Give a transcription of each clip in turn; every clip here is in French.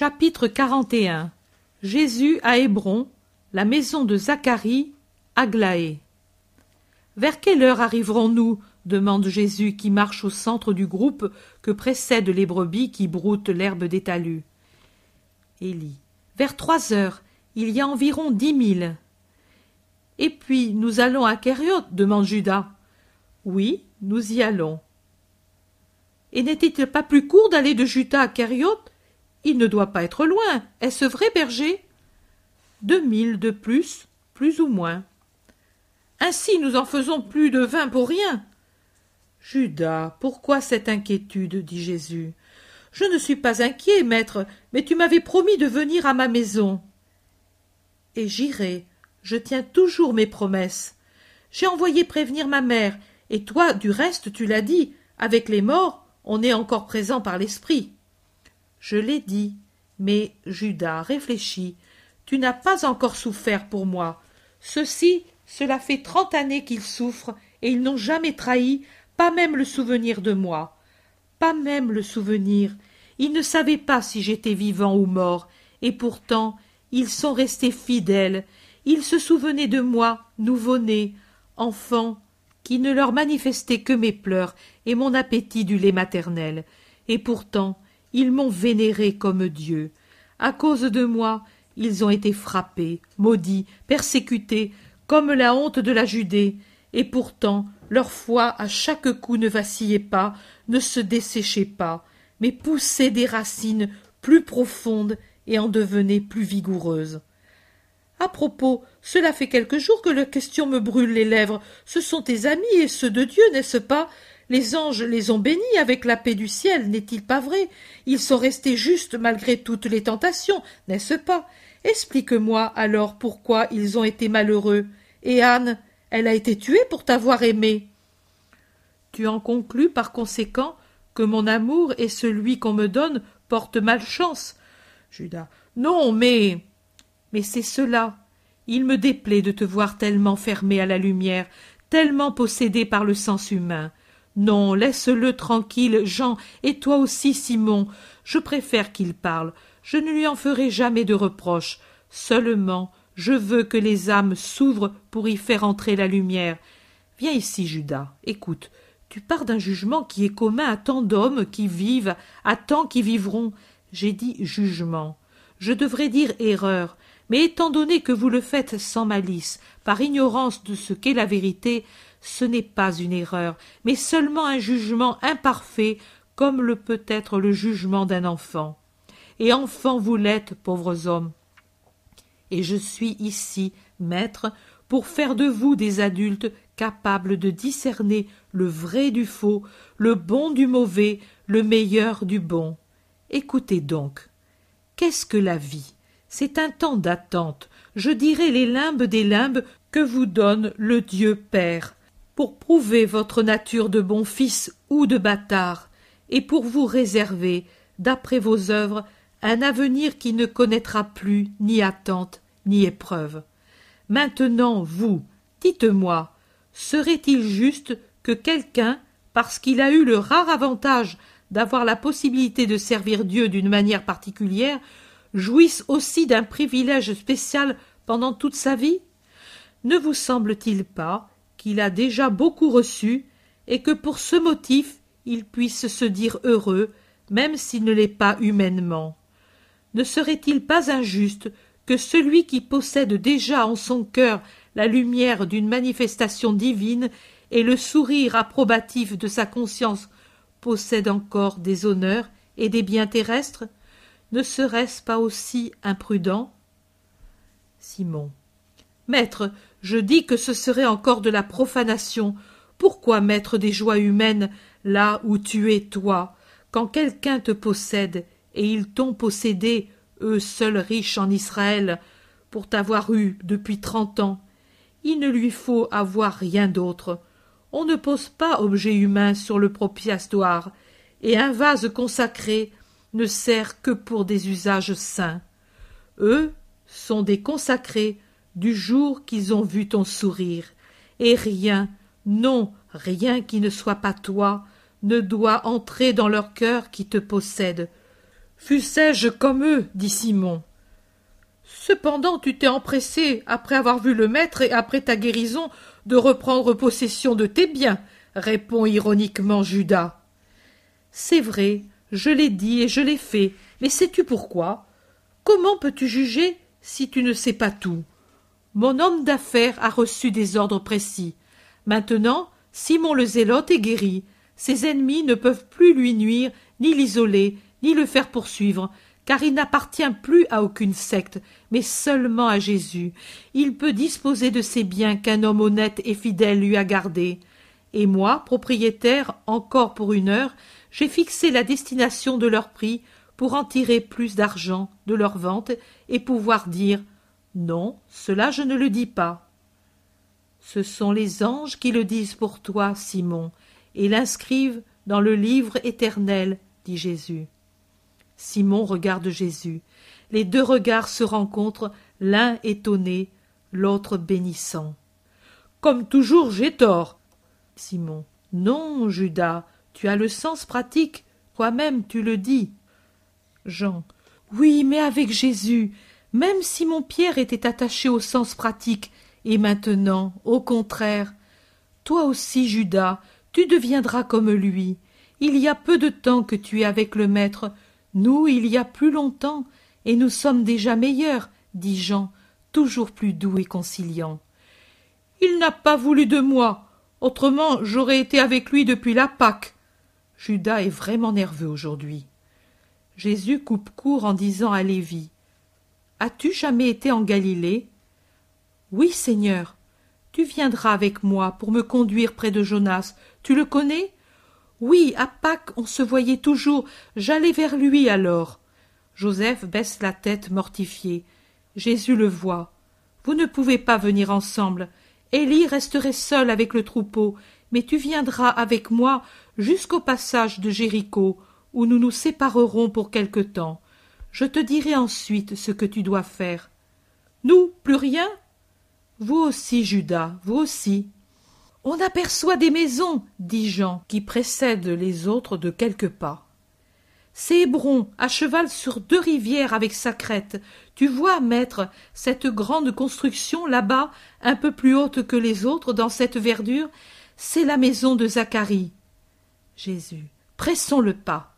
Chapitre 41 Jésus à Hébron, la maison de Zacharie, Aglaé. Vers quelle heure arriverons-nous? demande Jésus qui marche au centre du groupe que précèdent les brebis qui broutent l'herbe des talus. Élie. Vers trois heures, il y a environ dix mille. Et puis nous allons à Kériot demande Judas. Oui, nous y allons. Et n'était-il pas plus court d'aller de Judas à Kériot il ne doit pas être loin. Est-ce vrai, berger? Deux mille de plus, plus ou moins. Ainsi nous en faisons plus de vingt pour rien. Judas, pourquoi cette inquiétude? dit Jésus. Je ne suis pas inquiet, maître, mais tu m'avais promis de venir à ma maison. Et j'irai. Je tiens toujours mes promesses. J'ai envoyé prévenir ma mère, et toi, du reste, tu l'as dit, avec les morts, on est encore présent par l'esprit. Je l'ai dit. Mais, Judas, réfléchis. Tu n'as pas encore souffert pour moi. Ceux-ci, cela fait trente années qu'ils souffrent, et ils n'ont jamais trahi, pas même le souvenir de moi. Pas même le souvenir. Ils ne savaient pas si j'étais vivant ou mort, et pourtant ils sont restés fidèles. Ils se souvenaient de moi, nouveau-né, enfant, qui ne leur manifestait que mes pleurs et mon appétit du lait maternel. Et pourtant ils m'ont vénéré comme Dieu. À cause de moi, ils ont été frappés, maudits, persécutés, comme la honte de la Judée, et pourtant leur foi à chaque coup ne vacillait pas, ne se desséchait pas, mais poussait des racines plus profondes et en devenait plus vigoureuses. À propos, cela fait quelques jours que la question me brûle les lèvres. Ce sont tes amis et ceux de Dieu, n'est-ce pas? Les anges les ont bénis avec la paix du ciel, n'est-il pas vrai? Ils sont restés justes malgré toutes les tentations, n'est-ce pas? Explique-moi alors pourquoi ils ont été malheureux. Et Anne, elle a été tuée pour t'avoir aimé. Tu en conclus par conséquent que mon amour et celui qu'on me donne portent malchance. Judas. Non, mais. Mais c'est cela. Il me déplaît de te voir tellement fermé à la lumière, tellement possédé par le sens humain. Non, laisse-le tranquille, Jean, et toi aussi, Simon. Je préfère qu'il parle. Je ne lui en ferai jamais de reproche. Seulement, je veux que les âmes s'ouvrent pour y faire entrer la lumière. Viens ici, Judas. Écoute. Tu pars d'un jugement qui est commun à tant d'hommes qui vivent, à tant qui vivront. J'ai dit jugement. Je devrais dire erreur. Mais étant donné que vous le faites sans malice, par ignorance de ce qu'est la vérité, ce n'est pas une erreur, mais seulement un jugement imparfait, comme le peut être le jugement d'un enfant. Et enfant vous l'êtes, pauvres hommes. Et je suis ici, maître, pour faire de vous des adultes capables de discerner le vrai du faux, le bon du mauvais, le meilleur du bon. Écoutez donc. Qu'est-ce que la vie? C'est un temps d'attente, je dirais les limbes des limbes que vous donne le Dieu Père, pour prouver votre nature de bon fils ou de bâtard, et pour vous réserver, d'après vos œuvres, un avenir qui ne connaîtra plus ni attente ni épreuve. Maintenant, vous, dites-moi, serait-il juste que quelqu'un, parce qu'il a eu le rare avantage d'avoir la possibilité de servir Dieu d'une manière particulière, jouisse aussi d'un privilège spécial pendant toute sa vie? Ne vous semble-t-il pas qu'il a déjà beaucoup reçu, et que pour ce motif il puisse se dire heureux, même s'il ne l'est pas humainement. Ne serait-il pas injuste que celui qui possède déjà en son cœur la lumière d'une manifestation divine et le sourire approbatif de sa conscience possède encore des honneurs et des biens terrestres Ne serait-ce pas aussi imprudent? Simon. Maître, je dis que ce serait encore de la profanation. Pourquoi mettre des joies humaines là où tu es toi, quand quelqu'un te possède, et ils t'ont possédé, eux seuls riches en Israël, pour t'avoir eu depuis trente ans? Il ne lui faut avoir rien d'autre. On ne pose pas objet humain sur le propitiatoire, et un vase consacré ne sert que pour des usages saints. Eux sont des consacrés du jour qu'ils ont vu ton sourire, et rien, non, rien qui ne soit pas toi, ne doit entrer dans leur cœur qui te possède. Fussé-je comme eux, dit Simon. Cependant, tu t'es empressé, après avoir vu le maître et après ta guérison, de reprendre possession de tes biens, répond ironiquement Judas. C'est vrai, je l'ai dit et je l'ai fait, mais sais-tu pourquoi? Comment peux-tu juger si tu ne sais pas tout? Mon homme d'affaires a reçu des ordres précis. Maintenant, Simon le Zélote est guéri. Ses ennemis ne peuvent plus lui nuire, ni l'isoler, ni le faire poursuivre, car il n'appartient plus à aucune secte, mais seulement à Jésus. Il peut disposer de ses biens qu'un homme honnête et fidèle lui a gardés. Et moi, propriétaire, encore pour une heure, j'ai fixé la destination de leur prix pour en tirer plus d'argent de leur vente et pouvoir dire Non, cela je ne le dis pas. Ce sont les anges qui le disent pour toi, Simon, et l'inscrivent dans le livre éternel, dit Jésus. Simon regarde Jésus. Les deux regards se rencontrent, l'un étonné, l'autre bénissant. Comme toujours, j'ai tort. Simon. Non, Judas, tu as le sens pratique, toi-même tu le dis. Jean. Oui, mais avec Jésus, même si mon Pierre était attaché au sens pratique, et maintenant, au contraire, toi aussi, Judas, tu deviendras comme lui. Il y a peu de temps que tu es avec le Maître, nous il y a plus longtemps, et nous sommes déjà meilleurs, dit Jean, toujours plus doux et conciliant. Il n'a pas voulu de moi, autrement j'aurais été avec lui depuis la Pâque. Judas est vraiment nerveux aujourd'hui. Jésus coupe court en disant à Lévi As-tu jamais été en Galilée? Oui, Seigneur. Tu viendras avec moi pour me conduire près de Jonas. Tu le connais? Oui, à Pâques on se voyait toujours. J'allais vers lui alors. Joseph baisse la tête mortifié. Jésus le voit. Vous ne pouvez pas venir ensemble. Élie resterait seul avec le troupeau, mais tu viendras avec moi jusqu'au passage de Jéricho, où nous nous séparerons pour quelque temps. Je te dirai ensuite ce que tu dois faire. Nous, plus rien? Vous aussi, Judas, vous aussi. On aperçoit des maisons, dit Jean, qui précède les autres de quelques pas. C'est Hébron, à cheval sur deux rivières avec sa crête. Tu vois, maître, cette grande construction là-bas, un peu plus haute que les autres dans cette verdure, c'est la maison de Zacharie. Jésus. Pressons le pas.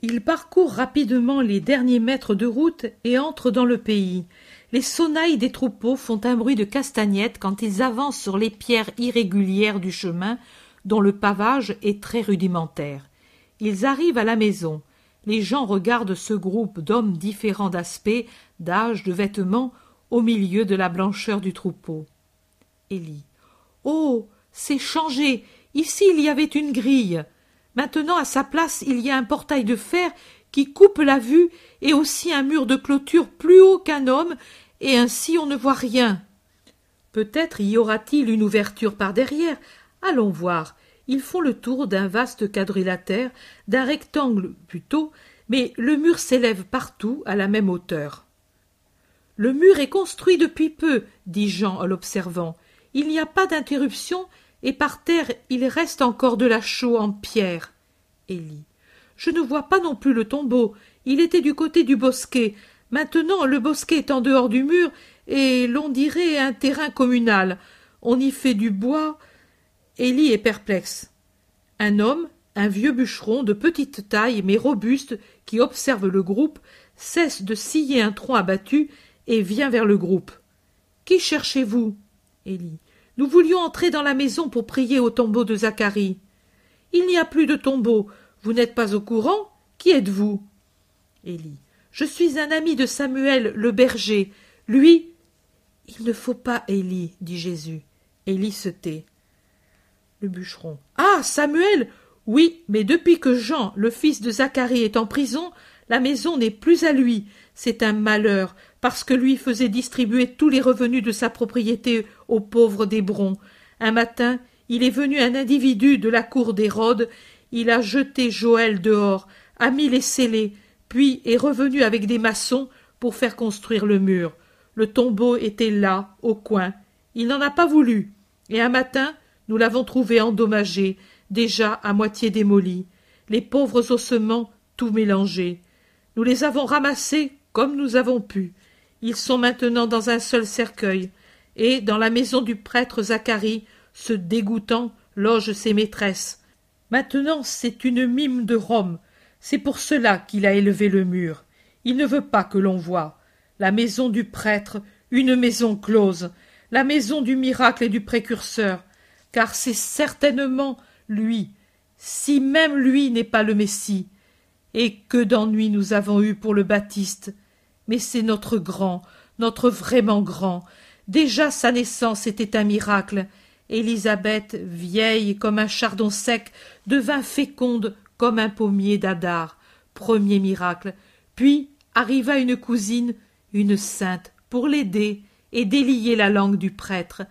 Il parcourt rapidement les derniers mètres de route et entre dans le pays. Les sonnailles des troupeaux font un bruit de castagnettes quand ils avancent sur les pierres irrégulières du chemin, dont le pavage est très rudimentaire. Ils arrivent à la maison. Les gens regardent ce groupe d'hommes différents d'aspect, d'âge, de vêtements, au milieu de la blancheur du troupeau. Élie. Oh. C'est changé. Ici il y avait une grille. Maintenant, à sa place, il y a un portail de fer qui coupe la vue et aussi un mur de clôture plus haut qu'un homme, et ainsi on ne voit rien. Peut-être y aura-t-il une ouverture par derrière. Allons voir. Ils font le tour d'un vaste quadrilatère, d'un rectangle plutôt, mais le mur s'élève partout à la même hauteur. Le mur est construit depuis peu, dit Jean en l'observant. Il n'y a pas d'interruption et par terre il reste encore de la chaux en pierre. Élie. Je ne vois pas non plus le tombeau. Il était du côté du bosquet. Maintenant le bosquet est en dehors du mur, et l'on dirait un terrain communal. On y fait du bois. Élie est perplexe. Un homme, un vieux bûcheron de petite taille mais robuste, qui observe le groupe, cesse de scier un tronc abattu et vient vers le groupe. Qui cherchez-vous? Élie. Nous voulions entrer dans la maison pour prier au tombeau de Zacharie. Il n'y a plus de tombeau. Vous n'êtes pas au courant? Qui êtes-vous? Élie. Je suis un ami de Samuel le berger. Lui. Il ne faut pas, Élie, dit Jésus. Élie se tait. Le bûcheron. Ah. Samuel. Oui, mais depuis que Jean, le fils de Zacharie, est en prison, la maison n'est plus à lui. C'est un malheur, parce que lui faisait distribuer tous les revenus de sa propriété aux pauvres d'Hébron. Un matin, il est venu un individu de la cour d'Hérode, il a jeté Joël dehors, a mis les scellés, puis est revenu avec des maçons pour faire construire le mur. Le tombeau était là, au coin. Il n'en a pas voulu. Et un matin, nous l'avons trouvé endommagé, déjà à moitié démoli, les pauvres ossements tout mélangés. Nous les avons ramassés comme nous avons pu. Ils sont maintenant dans un seul cercueil, et dans la maison du prêtre Zacharie, ce dégoûtant loge ses maîtresses. Maintenant c'est une mime de Rome. C'est pour cela qu'il a élevé le mur. Il ne veut pas que l'on voie. La maison du prêtre, une maison close, la maison du miracle et du précurseur, car c'est certainement lui, si même lui n'est pas le Messie. Et que d'ennuis nous avons eu pour le Baptiste. Mais c'est notre grand, notre vraiment grand. Déjà sa naissance était un miracle. Élisabeth, vieille comme un chardon sec, devint féconde comme un pommier d'Adar. Premier miracle. Puis arriva une cousine, une sainte, pour l'aider et délier la langue du prêtre.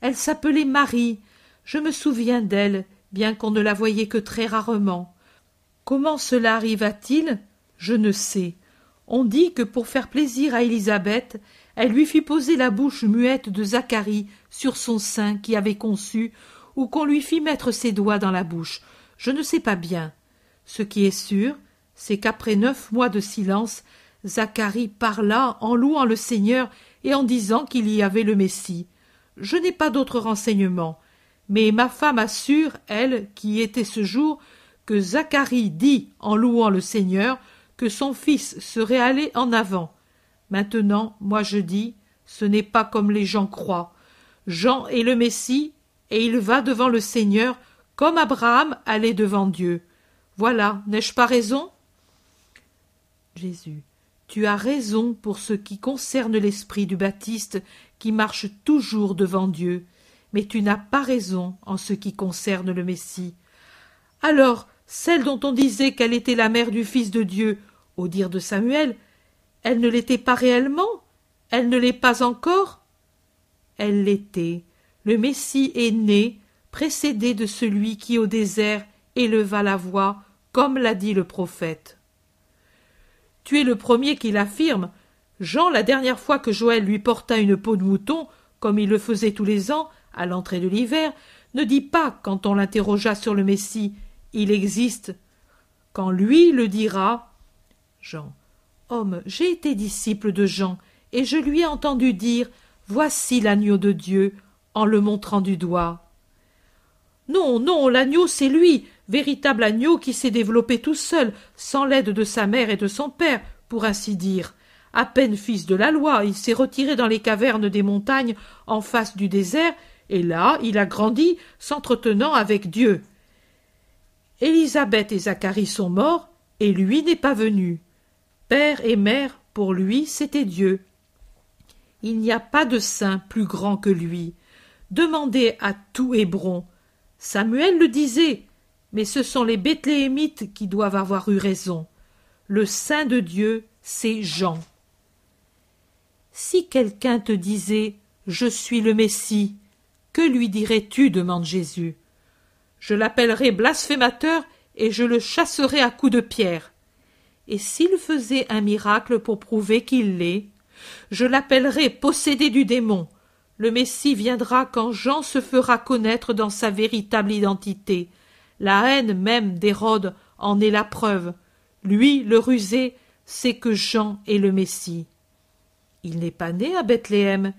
Elle s'appelait Marie. Je me souviens d'elle, bien qu'on ne la voyait que très rarement. Comment cela arriva-t-il? Je ne sais. On dit que pour faire plaisir à Élisabeth, elle lui fit poser la bouche muette de Zacharie sur son sein qui avait conçu, ou qu'on lui fit mettre ses doigts dans la bouche. Je ne sais pas bien. Ce qui est sûr, c'est qu'après neuf mois de silence, Zacharie parla en louant le Seigneur et en disant qu'il y avait le Messie. Je n'ai pas d'autres renseignements, mais ma femme assure, elle, qui était ce jour, que Zacharie dit, en louant le Seigneur, que son fils serait allé en avant. Maintenant, moi je dis, ce n'est pas comme les gens croient. Jean est le Messie, et il va devant le Seigneur, comme Abraham allait devant Dieu. Voilà, n'ai-je pas raison? Jésus. Tu as raison pour ce qui concerne l'esprit du Baptiste qui marche toujours devant Dieu, mais tu n'as pas raison en ce qui concerne le Messie. Alors, celle dont on disait qu'elle était la mère du Fils de Dieu, au dire de Samuel, elle ne l'était pas réellement? Elle ne l'est pas encore? Elle l'était. Le Messie est né, précédé de celui qui au désert éleva la voix, comme l'a dit le prophète. Tu es le premier qui l'affirme. Jean, la dernière fois que Joël lui porta une peau de mouton, comme il le faisait tous les ans, à l'entrée de l'hiver, ne dit pas, quand on l'interrogea sur le Messie, il existe. Quand lui le dira. Jean. Homme, j'ai été disciple de Jean, et je lui ai entendu dire. Voici l'agneau de Dieu, en le montrant du doigt. Non, non, l'agneau, c'est lui, véritable agneau qui s'est développé tout seul, sans l'aide de sa mère et de son père, pour ainsi dire. À peine fils de la loi, il s'est retiré dans les cavernes des montagnes en face du désert, et là il a grandi, s'entretenant avec Dieu. Élisabeth et Zacharie sont morts, et lui n'est pas venu. Père et mère, pour lui, c'était Dieu. Il n'y a pas de saint plus grand que lui. Demandez à tout Hébron. Samuel le disait, mais ce sont les Bethléemites qui doivent avoir eu raison. Le Saint de Dieu, c'est Jean. Si quelqu'un te disait Je suis le Messie, que lui dirais-tu? demande Jésus. Je l'appellerai blasphémateur et je le chasserai à coups de pierre. Et s'il faisait un miracle pour prouver qu'il l'est, je l'appellerai possédé du démon. Le Messie viendra quand Jean se fera connaître dans sa véritable identité, la haine même d'Hérode en est la preuve. Lui, le rusé, sait que Jean est le Messie. Il n'est pas né à Bethléem,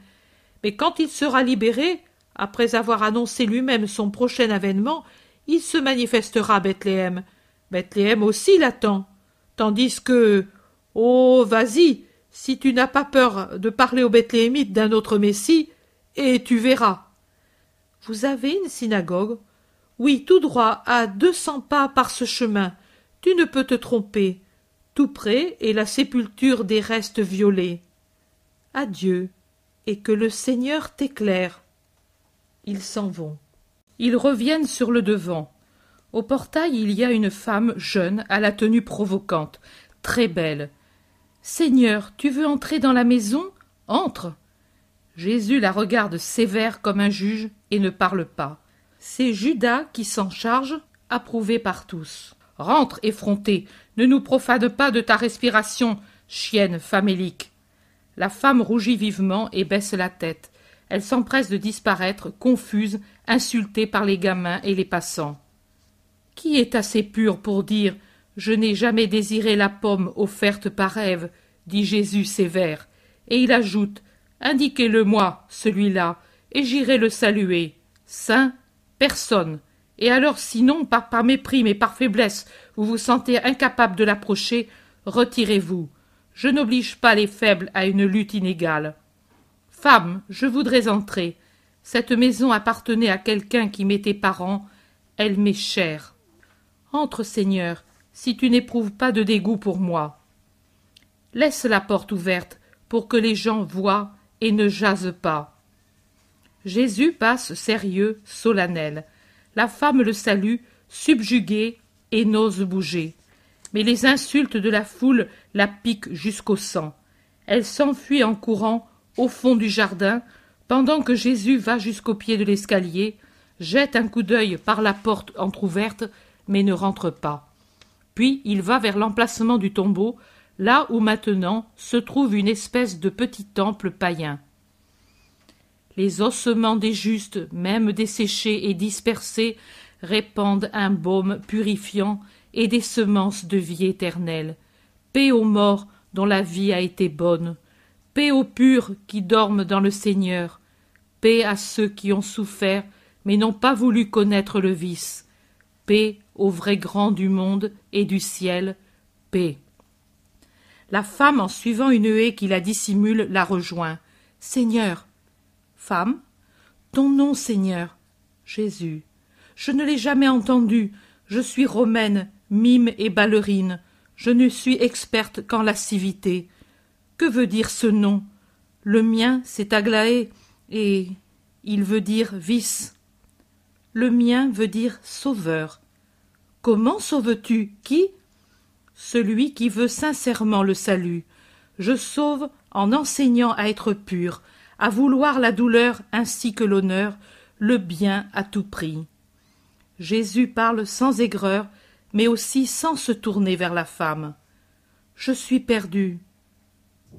mais quand il sera libéré, après avoir annoncé lui-même son prochain avènement, il se manifestera à Bethléem. Bethléem aussi l'attend. Tandis que. Oh. Vas-y. Si tu n'as pas peur de parler aux Bethléemites d'un autre Messie, et tu verras. Vous avez une synagogue? Oui, tout droit, à deux cents pas par ce chemin. Tu ne peux te tromper. Tout près est la sépulture des restes violets. Adieu, et que le Seigneur t'éclaire. Ils s'en vont. Ils reviennent sur le devant. Au portail, il y a une femme jeune, à la tenue provocante, très belle. Seigneur, tu veux entrer dans la maison? Entre. Jésus la regarde sévère comme un juge et ne parle pas. C'est Judas qui s'en charge, approuvé par tous. Rentre, effronté, ne nous profane pas de ta respiration, chienne famélique. La femme rougit vivement et baisse la tête. Elle s'empresse de disparaître, confuse, insultée par les gamins et les passants. Qui est assez pur pour dire Je n'ai jamais désiré la pomme offerte par Ève, dit Jésus sévère, et il ajoute Indiquez-le-moi, celui-là, et j'irai le saluer. Saint, personne. Et alors, sinon, par, par mépris, mais par faiblesse, vous vous sentez incapable de l'approcher, retirez-vous. Je n'oblige pas les faibles à une lutte inégale. Femme, je voudrais entrer. Cette maison appartenait à quelqu'un qui m'était parent, elle m'est chère. Entre, Seigneur, si tu n'éprouves pas de dégoût pour moi. Laisse la porte ouverte pour que les gens voient et ne jasent pas. Jésus passe sérieux, solennel. La femme le salue, subjuguée, et n'ose bouger. Mais les insultes de la foule la piquent jusqu'au sang. Elle s'enfuit en courant au fond du jardin, pendant que Jésus va jusqu'au pied de l'escalier, jette un coup d'œil par la porte entr'ouverte, mais ne rentre pas. Puis il va vers l'emplacement du tombeau, là où maintenant se trouve une espèce de petit temple païen. Les ossements des justes, même desséchés et dispersés, répandent un baume purifiant et des semences de vie éternelle. Paix aux morts dont la vie a été bonne, paix aux purs qui dorment dans le Seigneur, paix à ceux qui ont souffert mais n'ont pas voulu connaître le vice, paix aux vrais grands du monde et du ciel, paix. La femme, en suivant une haie qui la dissimule, la rejoint. Seigneur, Femme. Ton nom, Seigneur. Jésus. Je ne l'ai jamais entendu. Je suis romaine, mime et ballerine. Je ne suis experte qu'en lascivité. Que veut dire ce nom? Le mien, c'est Aglaé, et il veut dire vice. Le mien veut dire sauveur. Comment sauves-tu Qui? Celui qui veut sincèrement le salut. Je sauve en enseignant à être pur, à vouloir la douleur ainsi que l'honneur, le bien à tout prix. Jésus parle sans aigreur, mais aussi sans se tourner vers la femme. Je suis perdu.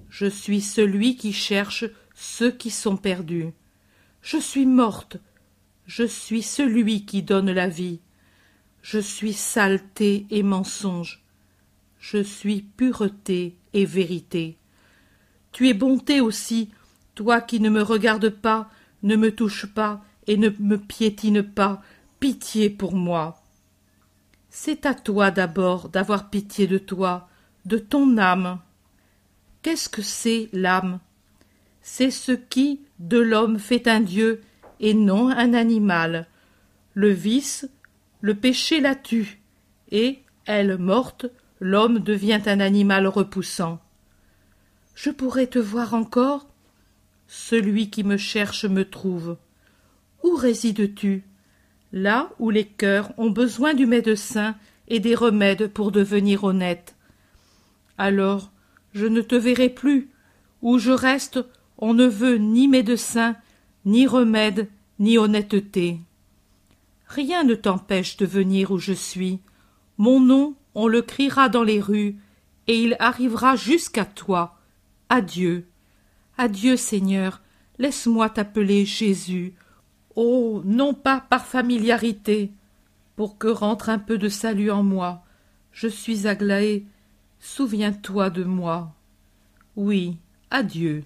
Je suis celui qui cherche ceux qui sont perdus. Je suis morte. Je suis celui qui donne la vie. Je suis saleté et mensonge. Je suis pureté et vérité. Tu es bonté aussi, toi qui ne me regardes pas, ne me touche pas et ne me piétine pas, pitié pour moi. C'est à toi d'abord d'avoir pitié de toi, de ton âme. Qu'est-ce que c'est l'âme? C'est ce qui de l'homme fait un Dieu et non un animal. Le vice, le péché la tue, et, elle morte, l'homme devient un animal repoussant. Je pourrais te voir encore celui qui me cherche me trouve. Où résides-tu? Là où les cœurs ont besoin du médecin et des remèdes pour devenir honnêtes. Alors, je ne te verrai plus. Où je reste, on ne veut ni médecin, ni remède, ni honnêteté. Rien ne t'empêche de venir où je suis. Mon nom, on le criera dans les rues, et il arrivera jusqu'à toi. Adieu. Adieu, Seigneur, laisse-moi t'appeler Jésus. Oh, non pas par familiarité, pour que rentre un peu de salut en moi. Je suis Aglaé, souviens-toi de moi. Oui, adieu.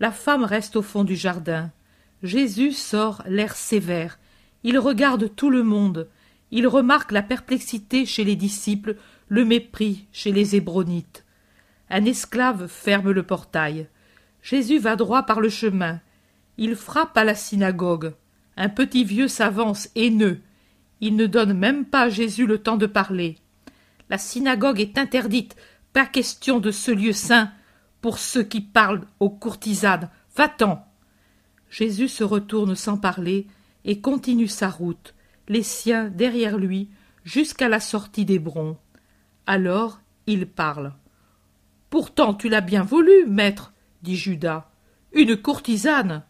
La femme reste au fond du jardin. Jésus sort l'air sévère. Il regarde tout le monde. Il remarque la perplexité chez les disciples, le mépris chez les hébronites. Un esclave ferme le portail. Jésus va droit par le chemin. Il frappe à la synagogue. Un petit vieux s'avance haineux. Il ne donne même pas à Jésus le temps de parler. La synagogue est interdite. Pas question de ce lieu saint pour ceux qui parlent aux courtisanes. Va-t'en. Jésus se retourne sans parler et continue sa route, les siens derrière lui, jusqu'à la sortie d'Hébron. Alors il parle. Pourtant tu l'as bien voulu, maître, dit Judas. Une courtisane.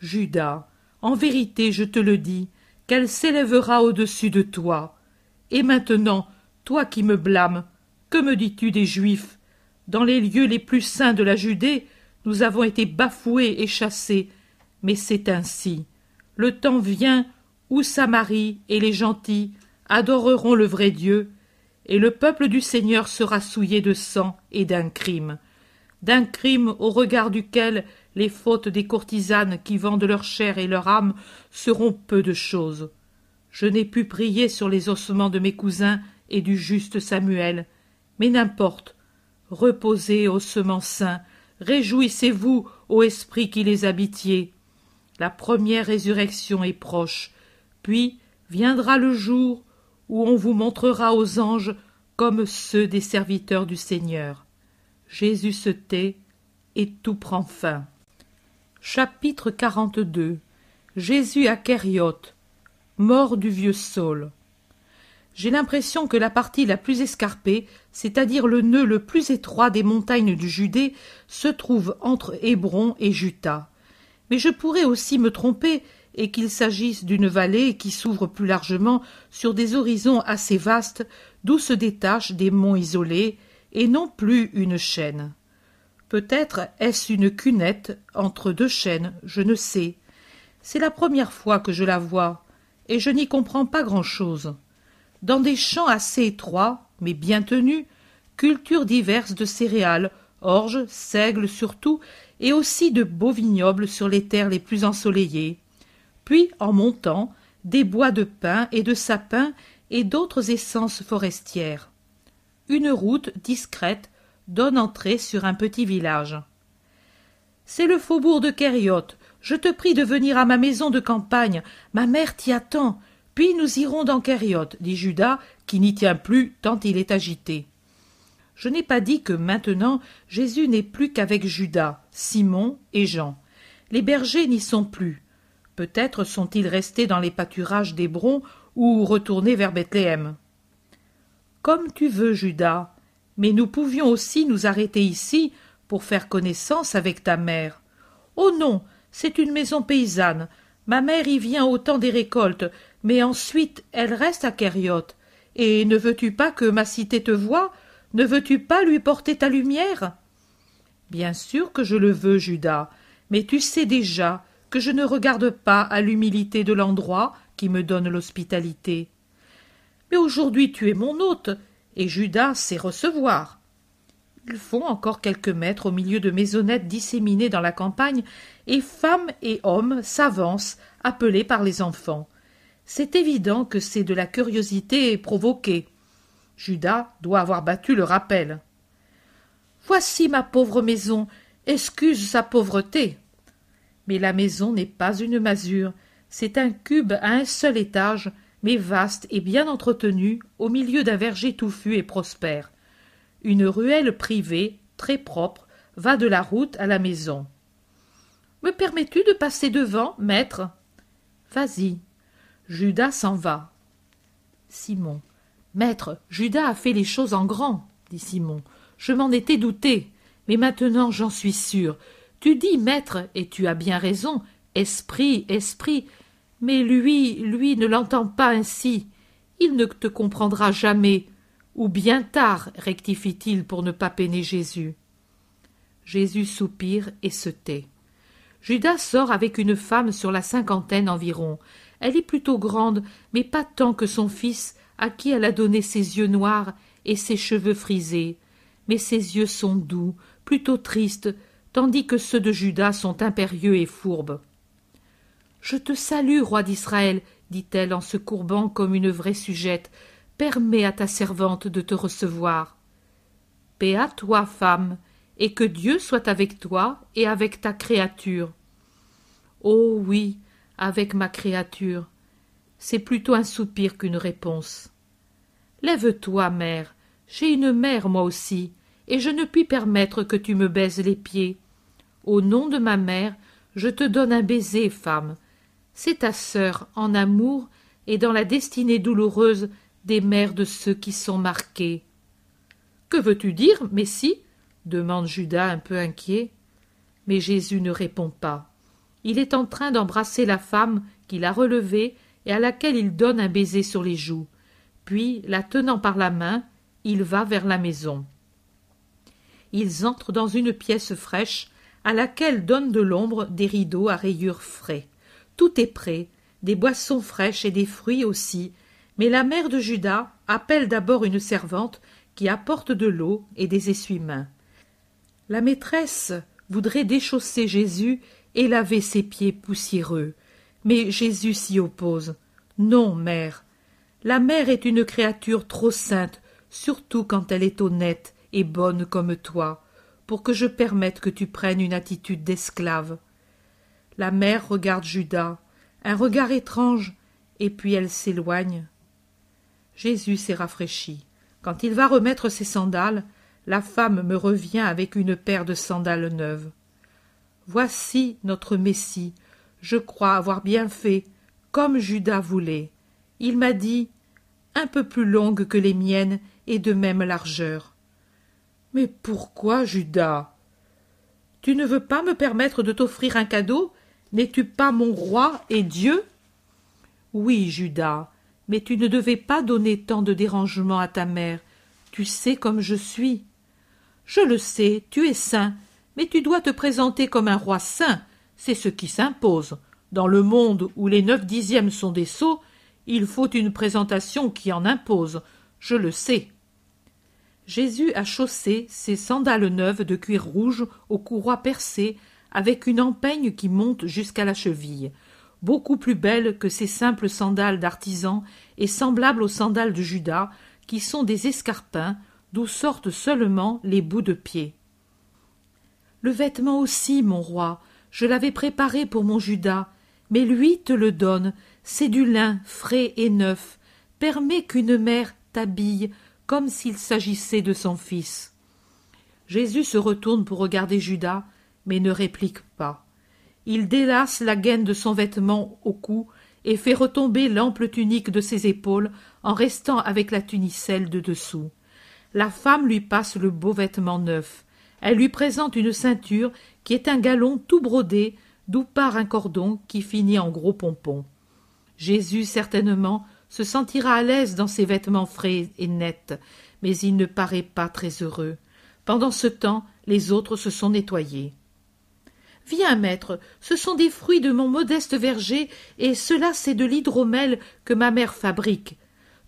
Judas, en vérité je te le dis, qu'elle s'élèvera au-dessus de toi. Et maintenant, toi qui me blâmes, que me dis-tu des Juifs? Dans les lieux les plus saints de la Judée, nous avons été bafoués et chassés, mais c'est ainsi. Le temps vient où Samarie et les gentils adoreront le vrai Dieu, et le peuple du Seigneur sera souillé de sang et d'un crime, d'un crime au regard duquel les fautes des courtisanes qui vendent leur chair et leur âme seront peu de chose. Je n'ai pu prier sur les ossements de mes cousins et du juste Samuel, mais n'importe. Reposez, ossements saints, réjouissez-vous, ô esprit qui les habitiez. La première résurrection est proche, puis viendra le jour où on vous montrera aux anges comme ceux des serviteurs du Seigneur. Jésus se tait et tout prend fin. Chapitre 42 Jésus à Kériote, mort du vieux Saul. J'ai l'impression que la partie la plus escarpée, c'est-à-dire le nœud le plus étroit des montagnes du Judée, se trouve entre Hébron et Juta. Mais je pourrais aussi me tromper et qu'il s'agisse d'une vallée qui s'ouvre plus largement sur des horizons assez vastes d'où se détachent des monts isolés et non plus une chaîne. Peut-être est-ce une cunette entre deux chaînes, je ne sais. C'est la première fois que je la vois, et je n'y comprends pas grand-chose. Dans des champs assez étroits, mais bien tenus, cultures diverses de céréales, orges, seigles surtout, et aussi de beaux vignobles sur les terres les plus ensoleillées puis en montant des bois de pin et de sapin et d'autres essences forestières. Une route discrète donne entrée sur un petit village. C'est le faubourg de Kériote. Je te prie de venir à ma maison de campagne. Ma mère t'y attend. Puis nous irons dans Kériote, dit Judas, qui n'y tient plus tant il est agité. Je n'ai pas dit que maintenant Jésus n'est plus qu'avec Judas, Simon et Jean. Les bergers n'y sont plus. Peut-être sont-ils restés dans les pâturages d'Hébron ou retournés vers Bethléem. Comme tu veux, Judas, mais nous pouvions aussi nous arrêter ici pour faire connaissance avec ta mère. Oh non, c'est une maison paysanne. Ma mère y vient au temps des récoltes, mais ensuite elle reste à Kériote. Et ne veux-tu pas que ma cité te voie? Ne veux-tu pas lui porter ta lumière? Bien sûr que je le veux, Judas, mais tu sais déjà que je ne regarde pas à l'humilité de l'endroit qui me donne l'hospitalité. Mais aujourd'hui tu es mon hôte, et Judas sait recevoir. Ils font encore quelques mètres au milieu de maisonnettes disséminées dans la campagne, et femmes et hommes s'avancent, appelés par les enfants. C'est évident que c'est de la curiosité provoquée. Judas doit avoir battu le rappel. Voici ma pauvre maison, excuse sa pauvreté. Mais la maison n'est pas une masure, c'est un cube à un seul étage, mais vaste et bien entretenu, au milieu d'un verger touffu et prospère. Une ruelle privée, très propre, va de la route à la maison. Me permets-tu de passer devant, maître? Vas-y. Judas s'en va. Simon. Maître, Judas a fait les choses en grand, dit Simon. Je m'en étais douté, mais maintenant j'en suis sûr. Tu dis maître, et tu as bien raison, esprit, esprit, mais lui, lui ne l'entend pas ainsi. Il ne te comprendra jamais. Ou bien tard, rectifie-t-il pour ne pas peiner Jésus. Jésus soupire et se tait. Judas sort avec une femme sur la cinquantaine environ. Elle est plutôt grande, mais pas tant que son fils, à qui elle a donné ses yeux noirs et ses cheveux frisés. Mais ses yeux sont doux, plutôt tristes, tandis que ceux de Judas sont impérieux et fourbes. Je te salue, roi d'Israël, dit-elle en se courbant comme une vraie sujette. Permets à ta servante de te recevoir. Paix à toi, femme, et que Dieu soit avec toi et avec ta créature. Oh oui, avec ma créature. C'est plutôt un soupir qu'une réponse. Lève-toi, mère. J'ai une mère, moi aussi, et je ne puis permettre que tu me baises les pieds. Au nom de ma mère, je te donne un baiser, femme. C'est ta sœur en amour et dans la destinée douloureuse des mères de ceux qui sont marqués. Que veux-tu dire, Messie? demande Judas un peu inquiet. Mais Jésus ne répond pas. Il est en train d'embrasser la femme qu'il a relevée et à laquelle il donne un baiser sur les joues. Puis, la tenant par la main, il va vers la maison. Ils entrent dans une pièce fraîche à laquelle donnent de l'ombre des rideaux à rayures frais. Tout est prêt, des boissons fraîches et des fruits aussi, mais la mère de Judas appelle d'abord une servante qui apporte de l'eau et des essuie-mains. La maîtresse voudrait déchausser Jésus et laver ses pieds poussiéreux. Mais Jésus s'y oppose. Non, mère. La mère est une créature trop sainte, surtout quand elle est honnête et bonne comme toi, pour que je permette que tu prennes une attitude d'esclave. La mère regarde Judas, un regard étrange, et puis elle s'éloigne. Jésus s'est rafraîchi. Quand il va remettre ses sandales, la femme me revient avec une paire de sandales neuves. Voici notre Messie. Je crois avoir bien fait, comme Judas voulait. Il m'a dit un peu plus longue que les miennes et de même largeur. Mais pourquoi, Judas? Tu ne veux pas me permettre de t'offrir un cadeau? N'es-tu pas mon roi et Dieu? Oui, Judas, mais tu ne devais pas donner tant de dérangement à ta mère. Tu sais comme je suis. Je le sais, tu es saint, mais tu dois te présenter comme un roi saint. C'est ce qui s'impose. Dans le monde où les neuf dixièmes sont des sots, il faut une présentation qui en impose. Je le sais. Jésus a chaussé ses sandales neuves de cuir rouge aux courroies percées, avec une empeigne qui monte jusqu'à la cheville, beaucoup plus belle que ces simples sandales d'artisan et semblables aux sandales de Judas, qui sont des escarpins d'où sortent seulement les bouts de pied. Le vêtement aussi, mon roi, je l'avais préparé pour mon Judas, mais lui te le donne, c'est du lin frais et neuf. Permets qu'une mère t'habille comme s'il s'agissait de son fils. Jésus se retourne pour regarder Judas, mais ne réplique pas. Il délace la gaine de son vêtement au cou et fait retomber l'ample tunique de ses épaules en restant avec la tunicelle de dessous. La femme lui passe le beau vêtement neuf. Elle lui présente une ceinture qui est un galon tout brodé, d'où part un cordon qui finit en gros pompons. Jésus certainement se sentira à l'aise dans ses vêtements frais et nets, mais il ne paraît pas très heureux. Pendant ce temps, les autres se sont nettoyés. Viens, maître, ce sont des fruits de mon modeste verger, et cela c'est de l'hydromel que ma mère fabrique.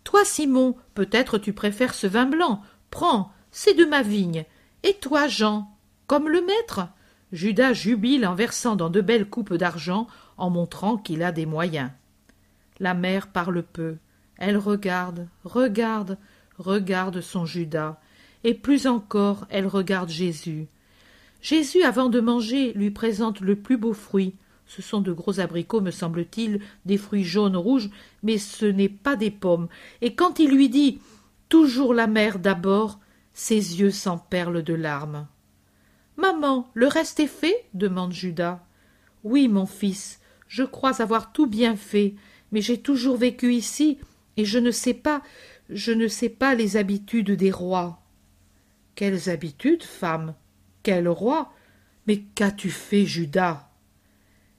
Toi, Simon, peut-être tu préfères ce vin blanc. Prends, c'est de ma vigne. Et toi, Jean, comme le maître? Judas jubile en versant dans de belles coupes d'argent, en montrant qu'il a des moyens. La mère parle peu. Elle regarde, regarde, regarde son Judas, et plus encore elle regarde Jésus. Jésus, avant de manger, lui présente le plus beau fruit. Ce sont de gros abricots, me semble-t-il, des fruits jaunes rouges, mais ce n'est pas des pommes. Et quand il lui dit Toujours la mère d'abord, ses yeux s'emperlent de larmes. Maman, le reste est fait? demande Judas. Oui, mon fils, je crois avoir tout bien fait, mais j'ai toujours vécu ici, et je ne sais pas, je ne sais pas les habitudes des rois. Quelles habitudes, femme? Quel roi? Mais qu'as-tu fait, Judas?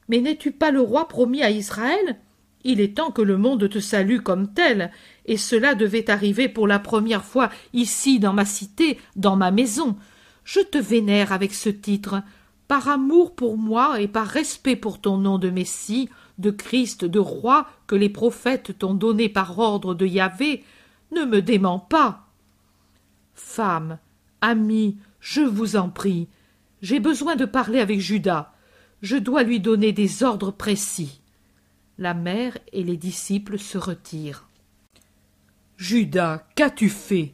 Mais n'es-tu pas le roi promis à Israël? Il est temps que le monde te salue comme tel, et cela devait arriver pour la première fois ici dans ma cité, dans ma maison. Je te vénère avec ce titre. Par amour pour moi et par respect pour ton nom de Messie, de Christ, de roi que les prophètes t'ont donné par ordre de Yahvé, ne me dément pas. Femme, amie, je vous en prie, j'ai besoin de parler avec Judas. Je dois lui donner des ordres précis. La mère et les disciples se retirent. Judas, qu'as-tu fait?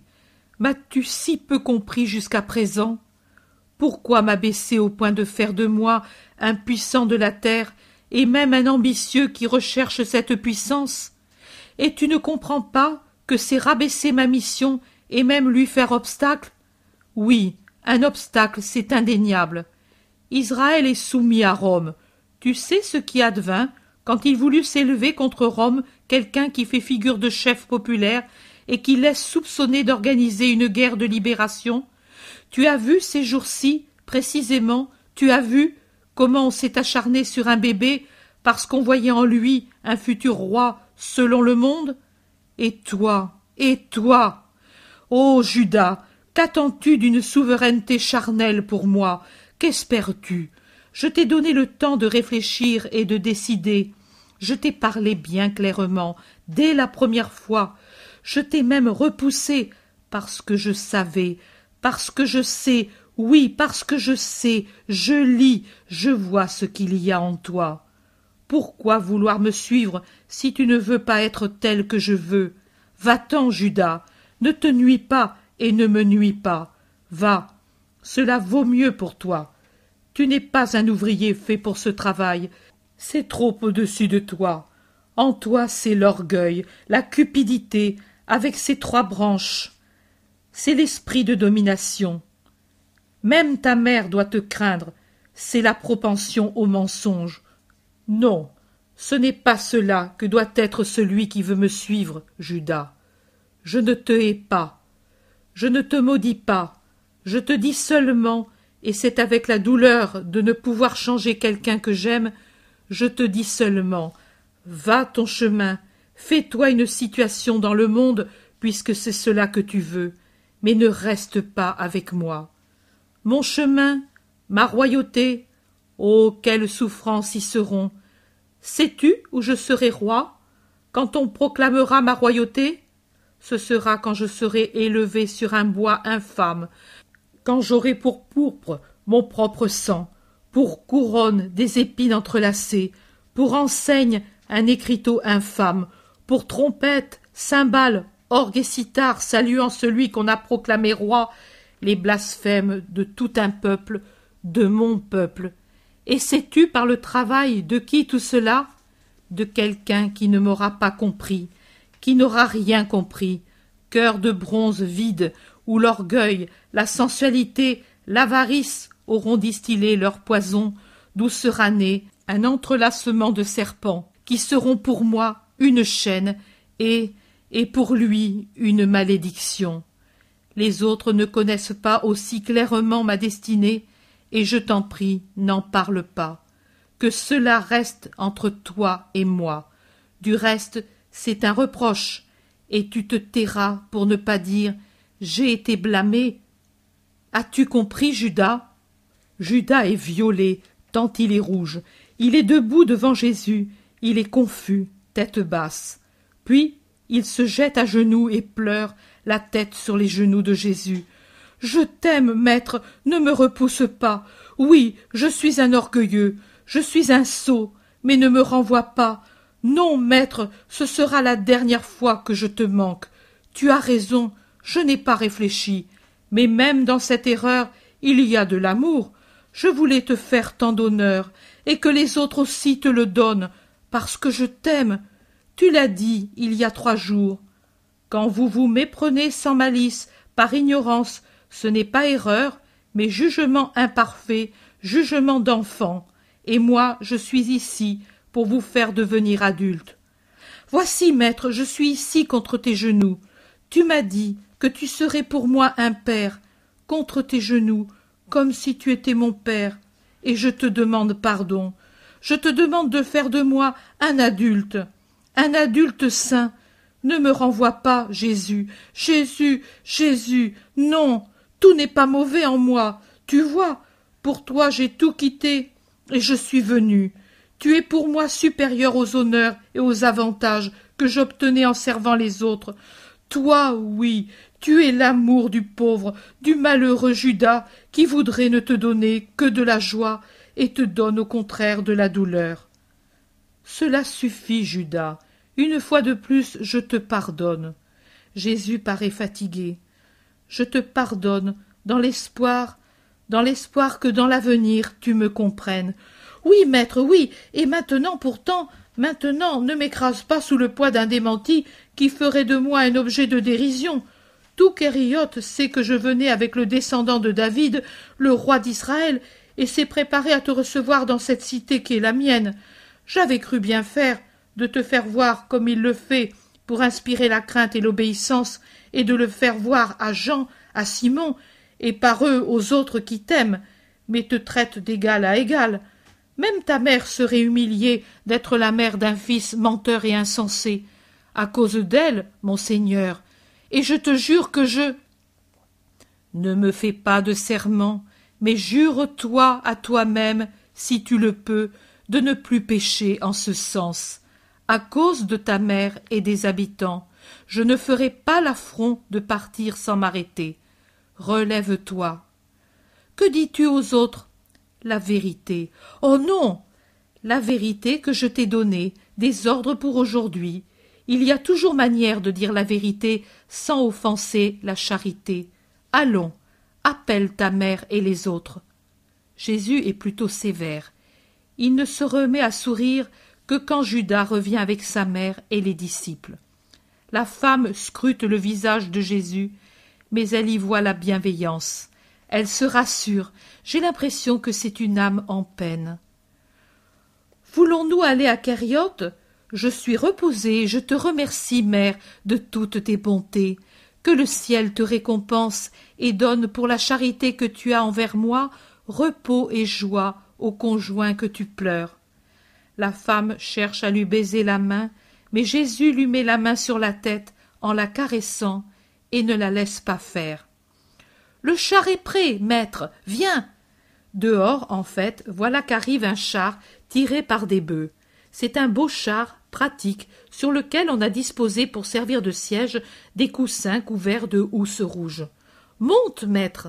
M'as-tu si peu compris jusqu'à présent? Pourquoi m'abaisser au point de faire de moi un puissant de la terre et même un ambitieux qui recherche cette puissance? Et tu ne comprends pas que c'est rabaisser ma mission et même lui faire obstacle? Oui, un obstacle, c'est indéniable. Israël est soumis à Rome. Tu sais ce qui advint quand il voulut s'élever contre Rome quelqu'un qui fait figure de chef populaire et qui laisse soupçonner d'organiser une guerre de libération. Tu as vu ces jours-ci, précisément, tu as vu comment on s'est acharné sur un bébé parce qu'on voyait en lui un futur roi selon le monde? Et toi, et toi Ô Judas, qu'attends-tu d'une souveraineté charnelle pour moi? Qu'espères-tu? Je t'ai donné le temps de réfléchir et de décider. Je t'ai parlé bien clairement, dès la première fois. je t'ai même repoussé, parce que je savais, parce que je sais, oui, parce que je sais, je lis, je vois ce qu'il y a en toi. Pourquoi vouloir me suivre si tu ne veux pas être tel que je veux? Va-t'en, Judas, ne te nuis pas et ne me nuis pas. Va, cela vaut mieux pour toi. Tu n'es pas un ouvrier fait pour ce travail, c'est trop au-dessus de toi. En toi c'est l'orgueil, la cupidité, avec ses trois branches. C'est l'esprit de domination. Même ta mère doit te craindre, c'est la propension au mensonge. Non, ce n'est pas cela que doit être celui qui veut me suivre, Judas. Je ne te hais pas. Je ne te maudis pas. Je te dis seulement, et c'est avec la douleur de ne pouvoir changer quelqu'un que j'aime, je te dis seulement, va ton chemin, fais-toi une situation dans le monde, puisque c'est cela que tu veux, mais ne reste pas avec moi. Mon chemin, ma royauté, oh, quelles souffrances y seront. Sais-tu où je serai roi? Quand on proclamera ma royauté? Ce sera quand je serai élevé sur un bois infâme, quand j'aurai pour pourpre mon propre sang, pour couronne des épines entrelacées, pour enseigne un écriteau infâme, pour trompette, cymbale, orgue et cithare saluant celui qu'on a proclamé roi, les blasphèmes de tout un peuple, de mon peuple. Et sais-tu par le travail de qui tout cela? De quelqu'un qui ne m'aura pas compris, qui n'aura rien compris, cœur de bronze vide, où l'orgueil, la sensualité, l'avarice auront distillé leur poison, d'où sera né un entrelacement de serpents, qui seront pour moi une chaîne, et, et pour lui une malédiction. Les autres ne connaissent pas aussi clairement ma destinée, et je t'en prie, n'en parle pas. Que cela reste entre toi et moi. Du reste, c'est un reproche, et tu te tairas pour ne pas dire J'ai été blâmé. As-tu compris, Judas? Judas est violé, tant il est rouge. Il est debout devant Jésus, il est confus, tête basse. Puis il se jette à genoux et pleure, la tête sur les genoux de Jésus. Je t'aime, maître, ne me repousse pas. Oui, je suis un orgueilleux, je suis un sot, mais ne me renvoie pas. Non, maître, ce sera la dernière fois que je te manque. Tu as raison, je n'ai pas réfléchi. Mais même dans cette erreur, il y a de l'amour. Je voulais te faire tant d'honneur, et que les autres aussi te le donnent, parce que je t'aime. Tu l'as dit il y a trois jours. Quand vous vous méprenez sans malice, par ignorance, ce n'est pas erreur, mais jugement imparfait, jugement d'enfant. Et moi, je suis ici pour vous faire devenir adulte. Voici, maître, je suis ici contre tes genoux. Tu m'as dit que tu serais pour moi un père, contre tes genoux, comme si tu étais mon père, et je te demande pardon. Je te demande de faire de moi un adulte, un adulte saint. Ne me renvoie pas, Jésus, Jésus, Jésus, non, tout n'est pas mauvais en moi. Tu vois, pour toi j'ai tout quitté, et je suis venu. Tu es pour moi supérieur aux honneurs et aux avantages que j'obtenais en servant les autres. Toi, oui, tu es l'amour du pauvre, du malheureux Judas, qui voudrait ne te donner que de la joie et te donne au contraire de la douleur. Cela suffit, Judas. Une fois de plus, je te pardonne. Jésus paraît fatigué. Je te pardonne dans l'espoir, dans l'espoir que dans l'avenir tu me comprennes. Oui, maître, oui, et maintenant pourtant, maintenant, ne m'écrase pas sous le poids d'un démenti qui ferait de moi un objet de dérision. Tout Kériote sait que je venais avec le descendant de David, le roi d'Israël, et s'est préparé à te recevoir dans cette cité qui est la mienne. J'avais cru bien faire de te faire voir comme il le fait pour inspirer la crainte et l'obéissance, et de le faire voir à Jean, à Simon, et par eux aux autres qui t'aiment, mais te traitent d'égal à égal. Même ta mère serait humiliée d'être la mère d'un fils menteur et insensé. À cause d'elle, mon Seigneur, et je te jure que je. Ne me fais pas de serment, mais jure-toi à toi-même, si tu le peux, de ne plus pécher en ce sens. À cause de ta mère et des habitants, je ne ferai pas l'affront de partir sans m'arrêter. Relève-toi. Que dis-tu aux autres? La vérité. Oh non La vérité que je t'ai donnée, des ordres pour aujourd'hui. Il y a toujours manière de dire la vérité sans offenser la charité. Allons, appelle ta mère et les autres. Jésus est plutôt sévère. Il ne se remet à sourire que quand Judas revient avec sa mère et les disciples. La femme scrute le visage de Jésus, mais elle y voit la bienveillance. Elle se rassure. J'ai l'impression que c'est une âme en peine. Voulons-nous aller à Kériote? Je suis reposée, je te remercie, mère, de toutes tes bontés. Que le ciel te récompense et donne pour la charité que tu as envers moi repos et joie au conjoint que tu pleures. La femme cherche à lui baiser la main, mais Jésus lui met la main sur la tête en la caressant et ne la laisse pas faire. Le char est prêt, maître, viens. Dehors, en fait, voilà qu'arrive un char tiré par des bœufs. C'est un beau char pratique sur lequel on a disposé pour servir de siège des coussins couverts de housse rouge. Monte, maître.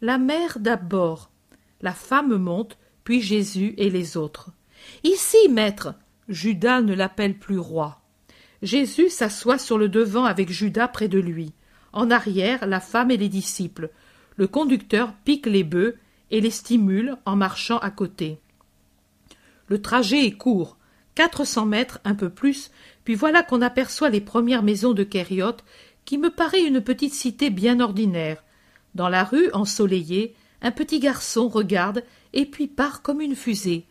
La mère d'abord. La femme monte, puis Jésus et les autres. Ici, maître. Judas ne l'appelle plus roi. Jésus s'assoit sur le devant avec Judas près de lui. En arrière, la femme et les disciples. Le conducteur pique les bœufs et les stimule en marchant à côté. Le trajet est court, quatre cents mètres, un peu plus, puis voilà qu'on aperçoit les premières maisons de Kériote, qui me paraît une petite cité bien ordinaire. Dans la rue ensoleillée, un petit garçon regarde et puis part comme une fusée.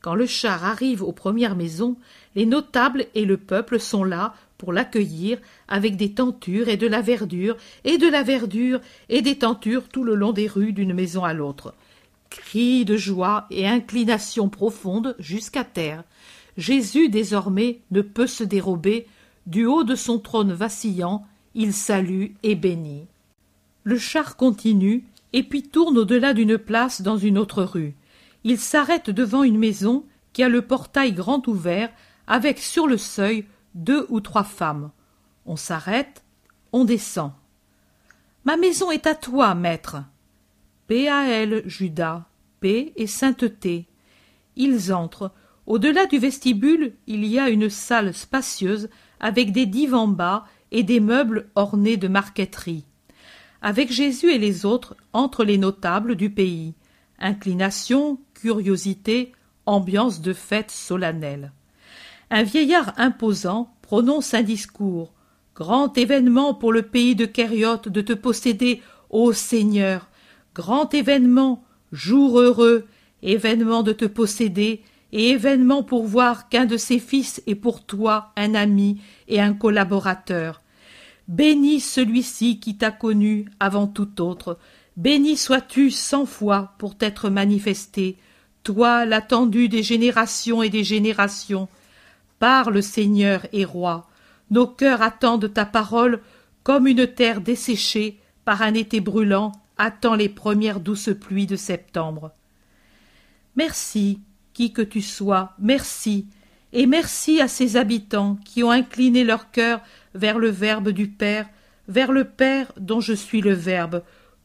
Quand le char arrive aux premières maisons, les notables et le peuple sont là pour l'accueillir avec des tentures et de la verdure et de la verdure et des tentures tout le long des rues d'une maison à l'autre. Cris de joie et inclination profonde jusqu'à terre. Jésus désormais ne peut se dérober, du haut de son trône vacillant, il salue et bénit. Le char continue et puis tourne au-delà d'une place dans une autre rue. Il s'arrête devant une maison qui a le portail grand ouvert, avec sur le seuil deux ou trois femmes. On s'arrête, on descend. Ma maison est à toi, maître. Paix à elle, Judas, paix et sainteté. Ils entrent. Au-delà du vestibule, il y a une salle spacieuse avec des divans bas et des meubles ornés de marqueterie avec Jésus et les autres entre les notables du pays. Inclination, curiosité, ambiance de fête solennelle. Un vieillard imposant prononce un discours. Grand événement pour le pays de Kériote de te posséder, ô Seigneur. Grand événement, jour heureux, événement de te posséder, et événement pour voir qu'un de ses fils est pour toi un ami et un collaborateur. Béni celui-ci qui t'a connu avant tout autre, béni sois-tu cent fois pour t'être manifesté, toi l'attendu des générations et des générations. Parle, Seigneur et Roi, nos cœurs attendent ta parole comme une terre desséchée par un été brûlant attend les premières douces pluies de septembre. Merci, qui que tu sois, merci, et merci à ces habitants qui ont incliné leur cœur vers le Verbe du Père, vers le Père dont je suis le Verbe,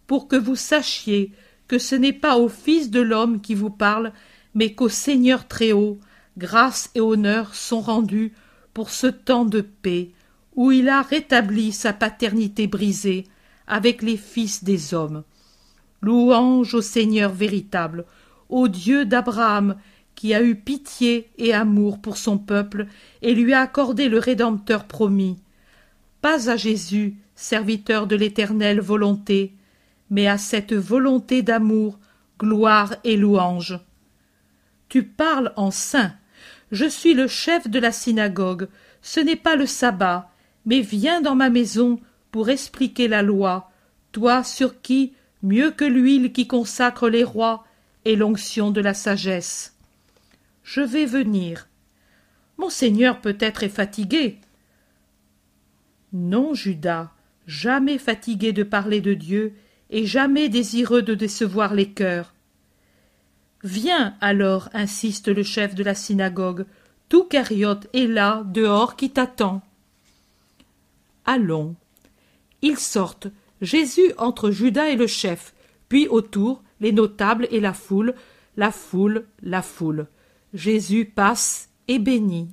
pour que vous sachiez que ce n'est pas au Fils de l'homme qui vous parle, mais qu'au Seigneur Très-Haut, grâce et honneur sont rendus pour ce temps de paix, où il a rétabli sa paternité brisée avec les fils des hommes. Louange au Seigneur véritable, au Dieu d'Abraham, qui a eu pitié et amour pour son peuple et lui a accordé le Rédempteur promis pas à Jésus, serviteur de l'éternelle volonté, mais à cette volonté d'amour, gloire et louange. Tu parles en saint. Je suis le chef de la synagogue. Ce n'est pas le sabbat, mais viens dans ma maison pour expliquer la loi, toi sur qui, mieux que l'huile qui consacre les rois, est l'onction de la sagesse. Je vais venir. Mon Seigneur peut-être est fatigué, non, Judas, jamais fatigué de parler de Dieu, et jamais désireux de décevoir les cœurs. Viens alors, insiste le chef de la synagogue, Tout cariote est là, dehors, qui t'attend. Allons. Ils sortent. Jésus entre Judas et le chef, puis autour, les notables et la foule, la foule, la foule. Jésus passe et bénit.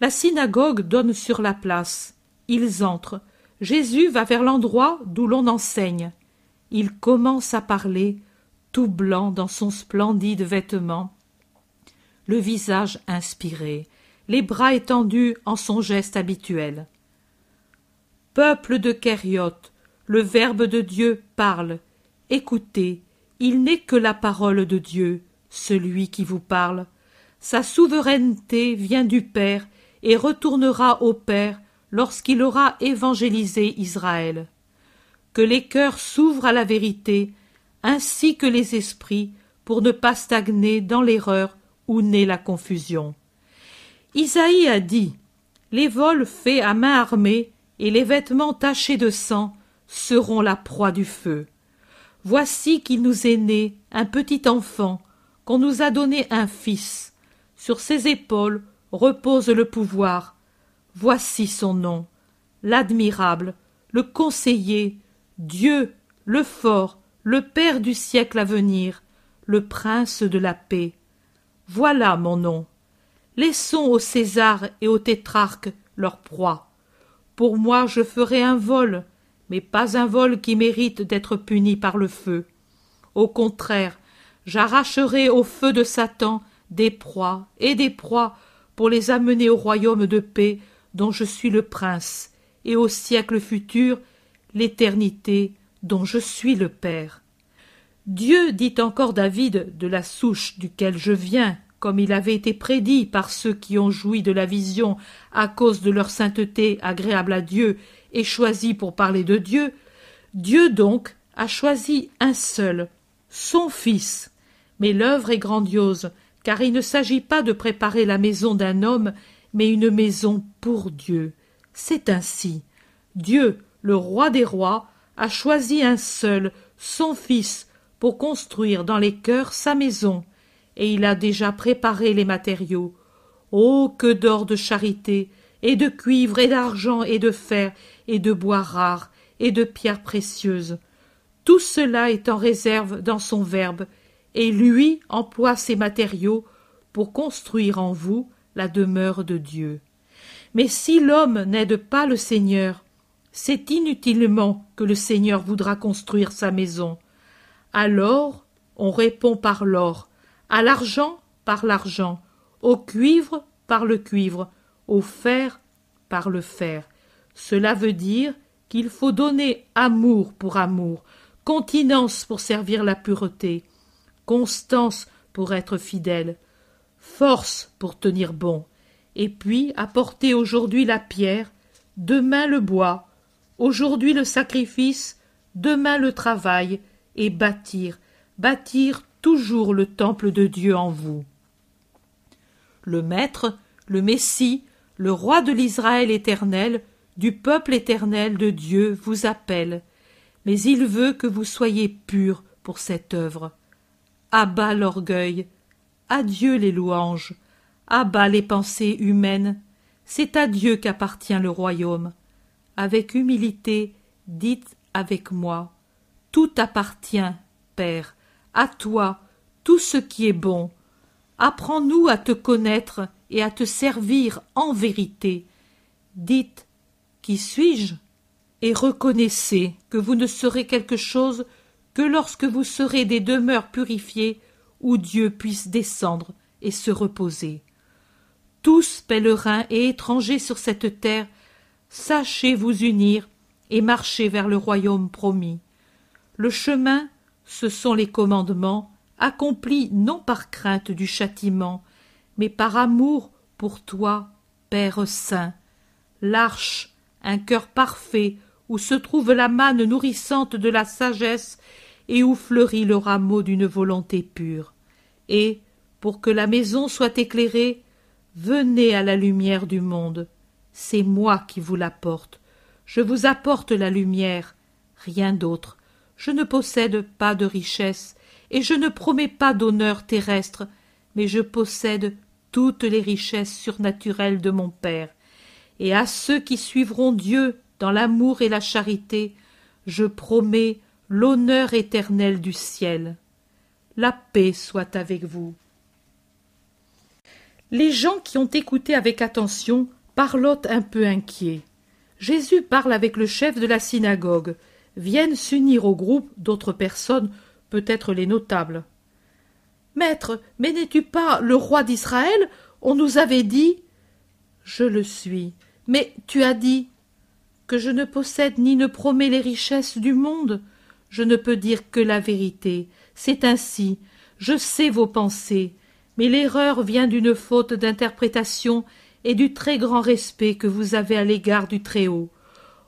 La synagogue donne sur la place. Ils entrent. Jésus va vers l'endroit d'où l'on enseigne. Il commence à parler, tout blanc dans son splendide vêtement, le visage inspiré, les bras étendus en son geste habituel. Peuple de Kériote, le Verbe de Dieu parle. Écoutez, il n'est que la parole de Dieu, celui qui vous parle. Sa souveraineté vient du Père et retournera au Père lorsqu'il aura évangélisé Israël. Que les cœurs s'ouvrent à la vérité, ainsi que les esprits, pour ne pas stagner dans l'erreur où naît la confusion. Isaïe a dit Les vols faits à main armée et les vêtements tachés de sang seront la proie du feu. Voici qu'il nous est né un petit enfant, qu'on nous a donné un fils. Sur ses épaules repose le pouvoir. Voici son nom, l'admirable, le conseiller, Dieu, le fort, le Père du siècle à venir, le prince de la paix. Voilà mon nom. Laissons au César et au tétrarque leur proie. Pour moi je ferai un vol, mais pas un vol qui mérite d'être puni par le feu. Au contraire, j'arracherai au feu de Satan des proies et des proies pour les amener au royaume de paix dont je suis le prince, et au siècle futur l'éternité dont je suis le Père. Dieu dit encore David, de la souche duquel je viens, comme il avait été prédit par ceux qui ont joui de la vision à cause de leur sainteté agréable à Dieu et choisi pour parler de Dieu, Dieu donc a choisi un seul, son Fils. Mais l'œuvre est grandiose, car il ne s'agit pas de préparer la maison d'un homme, mais une maison pour Dieu. C'est ainsi. Dieu, le roi des rois, a choisi un seul, son Fils, pour construire dans les cœurs sa maison, et il a déjà préparé les matériaux. Oh. Que d'or de charité, et de cuivre, et d'argent, et de fer, et de bois rares, et de pierres précieuses. Tout cela est en réserve dans son Verbe, et lui emploie ces matériaux pour construire en vous la demeure de Dieu. Mais si l'homme n'aide pas le Seigneur, c'est inutilement que le Seigneur voudra construire sa maison. Alors on répond par l'or, à l'argent par l'argent, au cuivre par le cuivre, au fer par le fer. Cela veut dire qu'il faut donner amour pour amour, continence pour servir la pureté, constance pour être fidèle, force pour tenir bon, et puis apporter aujourd'hui la pierre, demain le bois, aujourd'hui le sacrifice, demain le travail, et bâtir, bâtir toujours le temple de Dieu en vous. Le Maître, le Messie, le Roi de l'Israël éternel, du peuple éternel de Dieu vous appelle, mais il veut que vous soyez purs pour cette œuvre. Abat l'orgueil, adieu les louanges, abat les pensées humaines, c'est à Dieu qu'appartient le royaume. Avec humilité, dites avec moi, tout appartient, Père, à toi, tout ce qui est bon. Apprends-nous à te connaître et à te servir en vérité. Dites qui suis-je? Et reconnaissez que vous ne serez quelque chose que lorsque vous serez des demeures purifiées où Dieu puisse descendre et se reposer. Tous pèlerins et étrangers sur cette terre, sachez vous unir et marcher vers le royaume promis. Le chemin, ce sont les commandements, accomplis non par crainte du châtiment, mais par amour pour toi, Père saint. L'arche, un cœur parfait, où se trouve la manne nourrissante de la sagesse et où fleurit le rameau d'une volonté pure. Et, pour que la maison soit éclairée, venez à la lumière du monde. C'est moi qui vous l'apporte. Je vous apporte la lumière, rien d'autre. Je ne possède pas de richesse, et je ne promets pas d'honneur terrestre, mais je possède toutes les richesses surnaturelles de mon Père, et à ceux qui suivront Dieu dans l'amour et la charité, je promets l'honneur éternel du ciel. La paix soit avec vous. Les gens qui ont écouté avec attention parlottent un peu inquiets. Jésus parle avec le chef de la synagogue, viennent s'unir au groupe d'autres personnes, peut-être les notables. Maître, mais n'es-tu pas le roi d'Israël? On nous avait dit. Je le suis. Mais tu as dit que je ne possède ni ne promets les richesses du monde. Je ne peux dire que la vérité. C'est ainsi. Je sais vos pensées. Mais l'erreur vient d'une faute d'interprétation et du très grand respect que vous avez à l'égard du Très-Haut.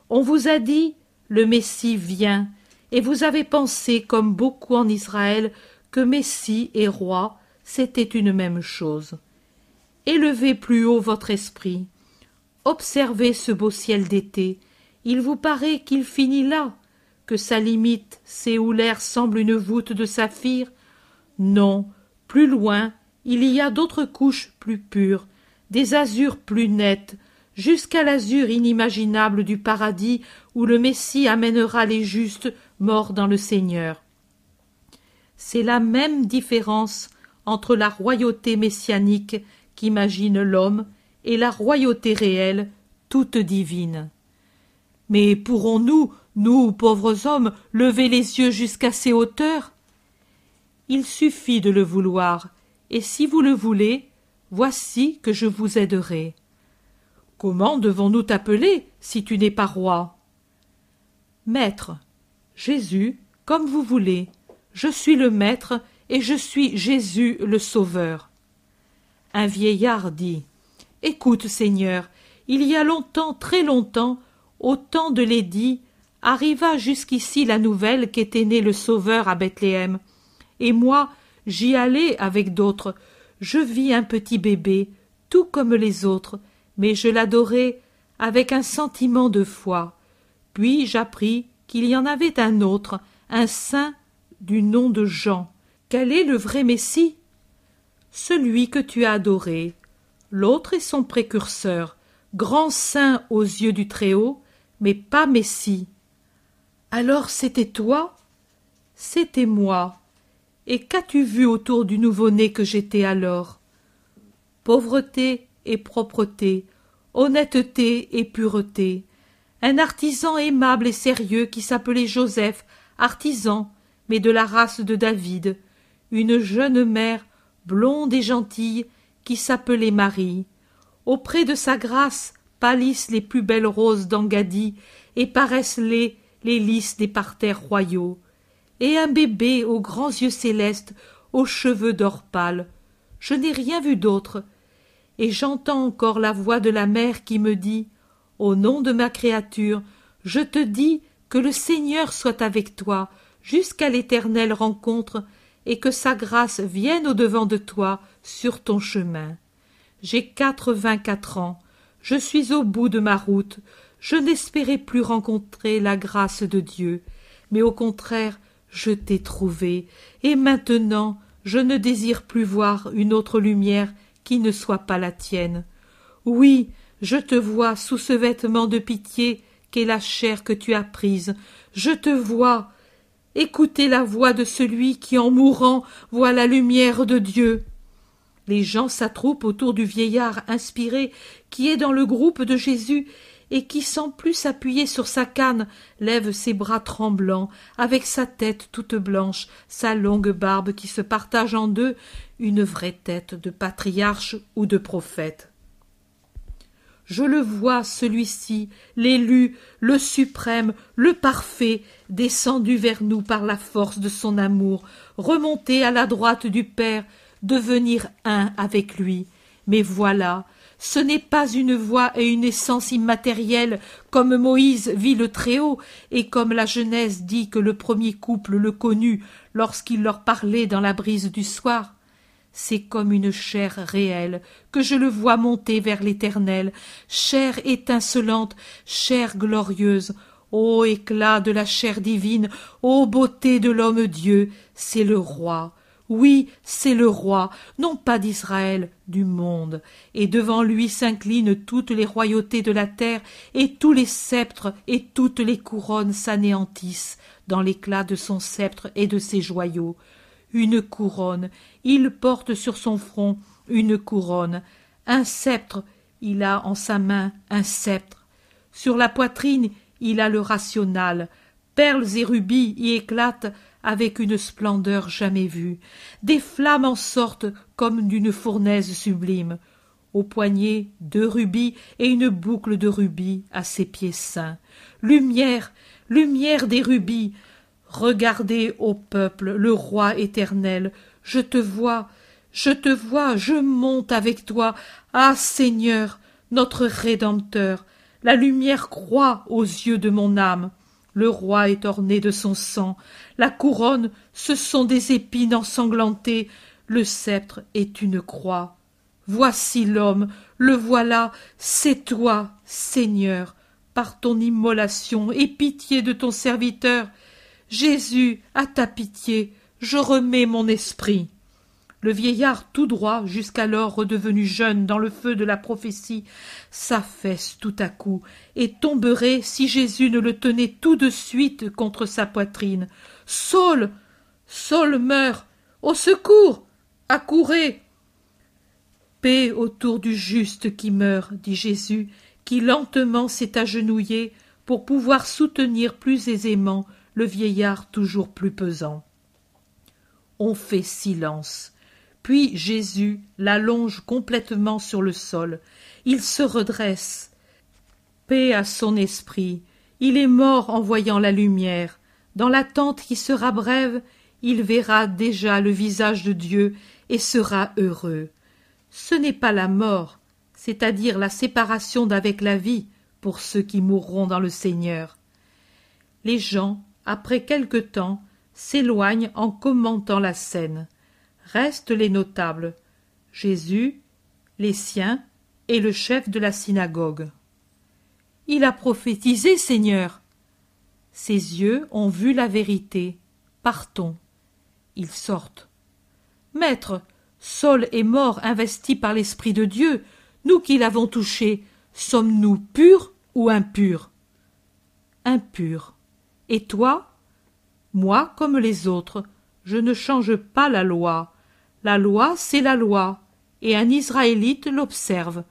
On vous a dit le Messie vient, et vous avez pensé, comme beaucoup en Israël, que Messie et roi, c'était une même chose. Élevez plus haut votre esprit. Observez ce beau ciel d'été. Il vous paraît qu'il finit là, que sa limite, l'air semble une voûte de saphir. Non, plus loin, il y a d'autres couches plus pures, des azurs plus nettes, jusqu'à l'azur inimaginable du paradis où le Messie amènera les justes morts dans le Seigneur. C'est la même différence entre la royauté messianique qu'imagine l'homme et la royauté réelle, toute divine. Mais pourrons-nous, nous pauvres hommes, lever les yeux jusqu'à ces hauteurs Il suffit de le vouloir, et si vous le voulez, voici que je vous aiderai. Comment devons-nous t'appeler si tu n'es pas roi? Maître, Jésus, comme vous voulez, je suis le Maître et je suis Jésus le Sauveur. Un vieillard dit Écoute, Seigneur, il y a longtemps, très longtemps, au temps de l'édit, arriva jusqu'ici la nouvelle qu'était né le Sauveur à Bethléem. Et moi, j'y allai avec d'autres. Je vis un petit bébé, tout comme les autres, mais je l'adorai avec un sentiment de foi. Puis j'appris qu'il y en avait un autre, un saint du nom de Jean. Quel est le vrai Messie? Celui que tu as adoré. L'autre est son précurseur, grand saint aux yeux du Très-Haut, mais pas Messie. Alors c'était toi C'était moi. Et qu'as-tu vu autour du nouveau-né que j'étais alors? Pauvreté, et propreté, honnêteté et pureté. Un artisan aimable et sérieux qui s'appelait Joseph, artisan, mais de la race de David, une jeune mère, blonde et gentille, qui s'appelait Marie. Auprès de sa grâce pâlissent les plus belles roses d'Angadie et paraissent les, les lys des parterres royaux. Et un bébé aux grands yeux célestes, aux cheveux d'or pâle. Je n'ai rien vu d'autre, et j'entends encore la voix de la mère qui me dit Au nom de ma créature, je te dis que le Seigneur soit avec toi jusqu'à l'éternelle rencontre, et que sa grâce vienne au-devant de toi sur ton chemin. J'ai quatre-vingt-quatre ans, je suis au bout de ma route, je n'espérais plus rencontrer la grâce de Dieu, mais au contraire, je t'ai trouvé, et maintenant je ne désire plus voir une autre lumière qui ne soit pas la tienne. Oui, je te vois sous ce vêtement de pitié qu'est la chair que tu as prise. Je te vois. Écoutez la voix de celui qui, en mourant, voit la lumière de Dieu. Les gens s'attroupent autour du vieillard inspiré qui est dans le groupe de Jésus et qui, sans plus s'appuyer sur sa canne, lève ses bras tremblants, avec sa tête toute blanche, sa longue barbe qui se partage en deux, une vraie tête de patriarche ou de prophète. Je le vois, celui-ci, l'élu, le suprême, le parfait, descendu vers nous par la force de son amour, remonter à la droite du Père, devenir un avec lui. Mais voilà, ce n'est pas une voix et une essence immatérielle comme Moïse vit le Très-Haut et comme la Genèse dit que le premier couple le connut lorsqu'il leur parlait dans la brise du soir. C'est comme une chair réelle que je le vois monter vers l'Éternel, chair étincelante, chair glorieuse. Ô éclat de la chair divine, ô beauté de l'homme Dieu, c'est le roi. Oui, c'est le roi, non pas d'Israël, du monde. Et devant lui s'inclinent toutes les royautés de la terre, et tous les sceptres et toutes les couronnes s'anéantissent dans l'éclat de son sceptre et de ses joyaux. Une couronne, il porte sur son front une couronne, un sceptre, il a en sa main un sceptre. Sur la poitrine, il a le rational, perles et rubis y éclatent avec une splendeur jamais vue. Des flammes en sortent comme d'une fournaise sublime. Au poignet, deux rubis et une boucle de rubis à ses pieds saints. Lumière, lumière des rubis. Regardez, ô peuple, le roi éternel. Je te vois, je te vois, je monte avec toi. Ah Seigneur, notre Rédempteur, la lumière croît aux yeux de mon âme. Le roi est orné de son sang, la couronne, ce sont des épines ensanglantées, le sceptre est une croix. Voici l'homme, le voilà, c'est toi, Seigneur, par ton immolation, et pitié de ton serviteur. Jésus, à ta pitié, je remets mon esprit. Le vieillard tout droit, jusqu'alors redevenu jeune dans le feu de la prophétie, s'affaisse tout à coup, et tomberait si Jésus ne le tenait tout de suite contre sa poitrine. Saul. Saul meurt. Au secours. Accourez. Paix autour du juste qui meurt, dit Jésus, qui lentement s'est agenouillé pour pouvoir soutenir plus aisément le vieillard toujours plus pesant. On fait silence. Puis Jésus l'allonge complètement sur le sol. Il se redresse. Paix à son esprit. Il est mort en voyant la lumière. Dans l'attente qui sera brève, il verra déjà le visage de Dieu et sera heureux. Ce n'est pas la mort, c'est-à-dire la séparation d'avec la vie pour ceux qui mourront dans le Seigneur. Les gens, après quelque temps, s'éloignent en commentant la scène restent les notables, Jésus, les siens et le chef de la synagogue. Il a prophétisé, Seigneur. Ses yeux ont vu la vérité. Partons. Ils sortent. Maître, Saul est mort investi par l'Esprit de Dieu. Nous qui l'avons touché, sommes-nous purs ou impurs? Impurs. Et toi? Moi, comme les autres, je ne change pas la loi. La loi, c'est la loi, et un Israélite l'observe.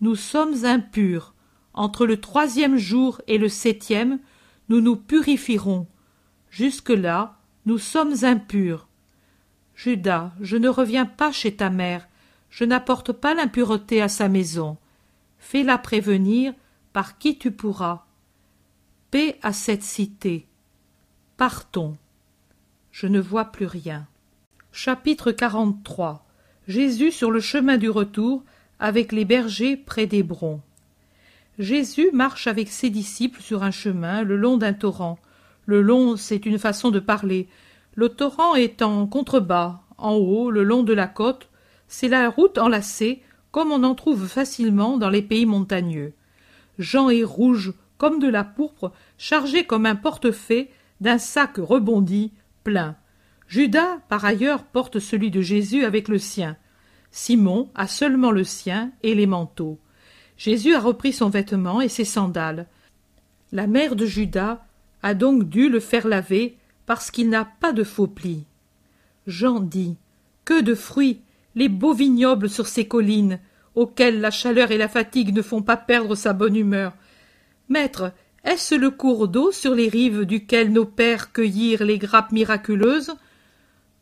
Nous sommes impurs. Entre le troisième jour et le septième, nous nous purifierons. Jusque-là, nous sommes impurs. Judas, je ne reviens pas chez ta mère, je n'apporte pas l'impureté à sa maison. Fais-la prévenir par qui tu pourras. Paix à cette cité. Partons. Je ne vois plus rien. Chapitre 43 Jésus sur le chemin du retour avec les bergers près d'Hébron. Jésus marche avec ses disciples sur un chemin le long d'un torrent. Le long, c'est une façon de parler. Le torrent est en contrebas, en haut, le long de la côte. C'est la route enlacée, comme on en trouve facilement dans les pays montagneux. Jean est rouge comme de la pourpre, chargé comme un portefaix d'un sac rebondi, plein. Judas, par ailleurs, porte celui de Jésus avec le sien. Simon a seulement le sien et les manteaux. Jésus a repris son vêtement et ses sandales. La mère de Judas a donc dû le faire laver parce qu'il n'a pas de faux plis. Jean dit Que de fruits Les beaux vignobles sur ces collines, auxquels la chaleur et la fatigue ne font pas perdre sa bonne humeur. Maître, est-ce le cours d'eau sur les rives duquel nos pères cueillirent les grappes miraculeuses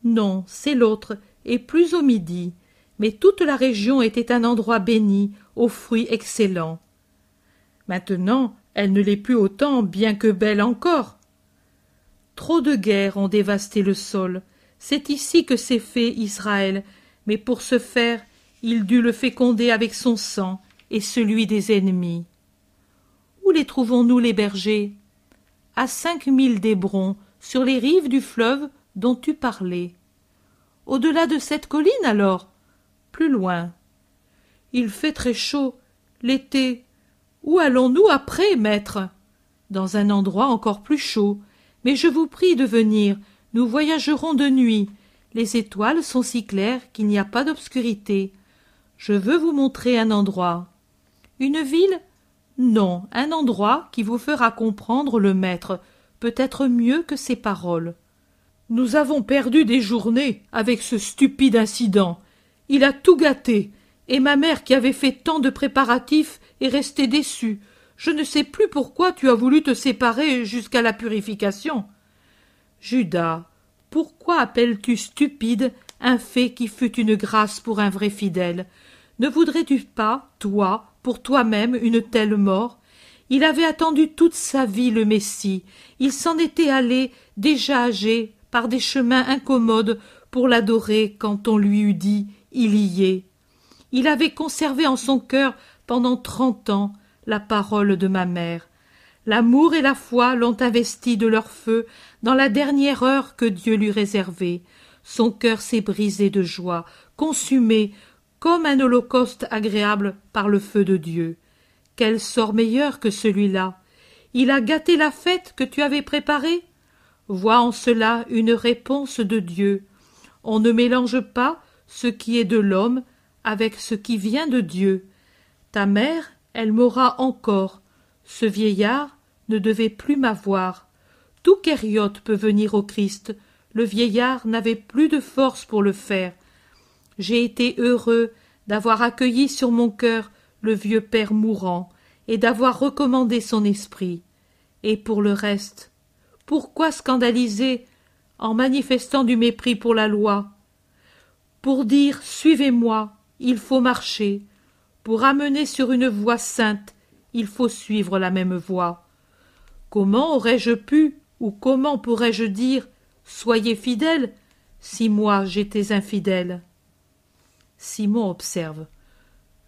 non, c'est l'autre, et plus au midi. Mais toute la région était un endroit béni, aux fruits excellents. Maintenant, elle ne l'est plus autant, bien que belle encore. Trop de guerres ont dévasté le sol. C'est ici que s'est fait Israël, mais pour ce faire, il dut le féconder avec son sang et celui des ennemis. Où les trouvons-nous les bergers? À cinq milles d'Hébron, sur les rives du fleuve dont tu parlais. Au-delà de cette colline alors Plus loin. Il fait très chaud. L'été. Où allons-nous après, maître? Dans un endroit encore plus chaud. Mais je vous prie de venir. Nous voyagerons de nuit. Les étoiles sont si claires qu'il n'y a pas d'obscurité. Je veux vous montrer un endroit. Une ville? Non, un endroit qui vous fera comprendre le maître, peut-être mieux que ses paroles. Nous avons perdu des journées avec ce stupide incident. Il a tout gâté, et ma mère qui avait fait tant de préparatifs est restée déçue. Je ne sais plus pourquoi tu as voulu te séparer jusqu'à la purification. Judas, pourquoi appelles-tu stupide un fait qui fut une grâce pour un vrai fidèle? Ne voudrais-tu pas, toi, pour toi-même, une telle mort? Il avait attendu toute sa vie le Messie. Il s'en était allé, déjà âgé, par des chemins incommodes pour l'adorer quand on lui eût dit il y est. Il avait conservé en son cœur pendant trente ans la parole de ma mère. L'amour et la foi l'ont investi de leur feu dans la dernière heure que Dieu lui réservait. Son cœur s'est brisé de joie, consumé comme un holocauste agréable par le feu de Dieu. Quel sort meilleur que celui-là? Il a gâté la fête que tu avais préparée? Vois en cela une réponse de Dieu. On ne mélange pas ce qui est de l'homme avec ce qui vient de Dieu. Ta mère, elle m'aura encore. Ce vieillard ne devait plus m'avoir. Tout kériote peut venir au Christ. Le vieillard n'avait plus de force pour le faire. J'ai été heureux d'avoir accueilli sur mon cœur le vieux père mourant et d'avoir recommandé son esprit. Et pour le reste, pourquoi scandaliser en manifestant du mépris pour la loi? Pour dire Suivez-moi, il faut marcher. Pour amener sur une voie sainte, il faut suivre la même voie. Comment aurais-je pu, ou comment pourrais-je dire Soyez fidèles si moi j'étais infidèle? Simon observe.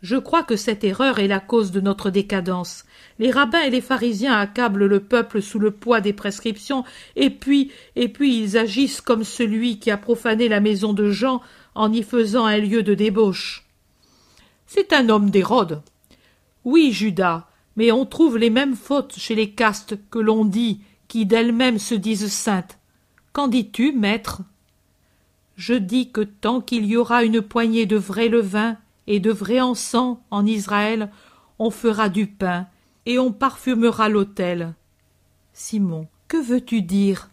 Je crois que cette erreur est la cause de notre décadence. Les rabbins et les pharisiens accablent le peuple sous le poids des prescriptions, et puis, et puis ils agissent comme celui qui a profané la maison de Jean en y faisant un lieu de débauche. C'est un homme d'Hérode. Oui, Judas, mais on trouve les mêmes fautes chez les castes que l'on dit, qui d'elles-mêmes se disent saintes. Qu'en dis-tu, maître? Je dis que tant qu'il y aura une poignée de vrai levain et de vrai encens en Israël, on fera du pain, et on parfumera l'autel. Simon, que veux-tu dire?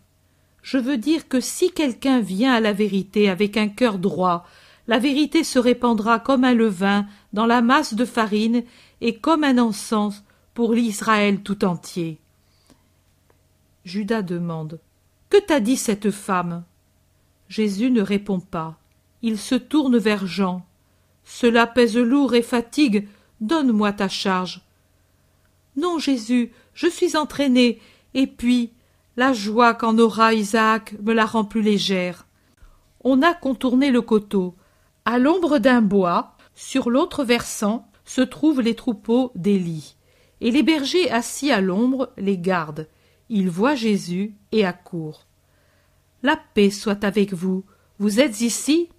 Je veux dire que si quelqu'un vient à la vérité avec un cœur droit, la vérité se répandra comme un levain dans la masse de farine et comme un encens pour l'Israël tout entier. Judas demande Que t'a dit cette femme? Jésus ne répond pas. Il se tourne vers Jean. Cela pèse lourd et fatigue. Donne-moi ta charge. Non, Jésus, je suis entraîné, et puis la joie qu'en aura Isaac me la rend plus légère. On a contourné le coteau. À l'ombre d'un bois, sur l'autre versant, se trouvent les troupeaux d'Élie et les bergers assis à l'ombre les gardent. Ils voient Jésus et accourent. La paix soit avec vous. Vous êtes ici?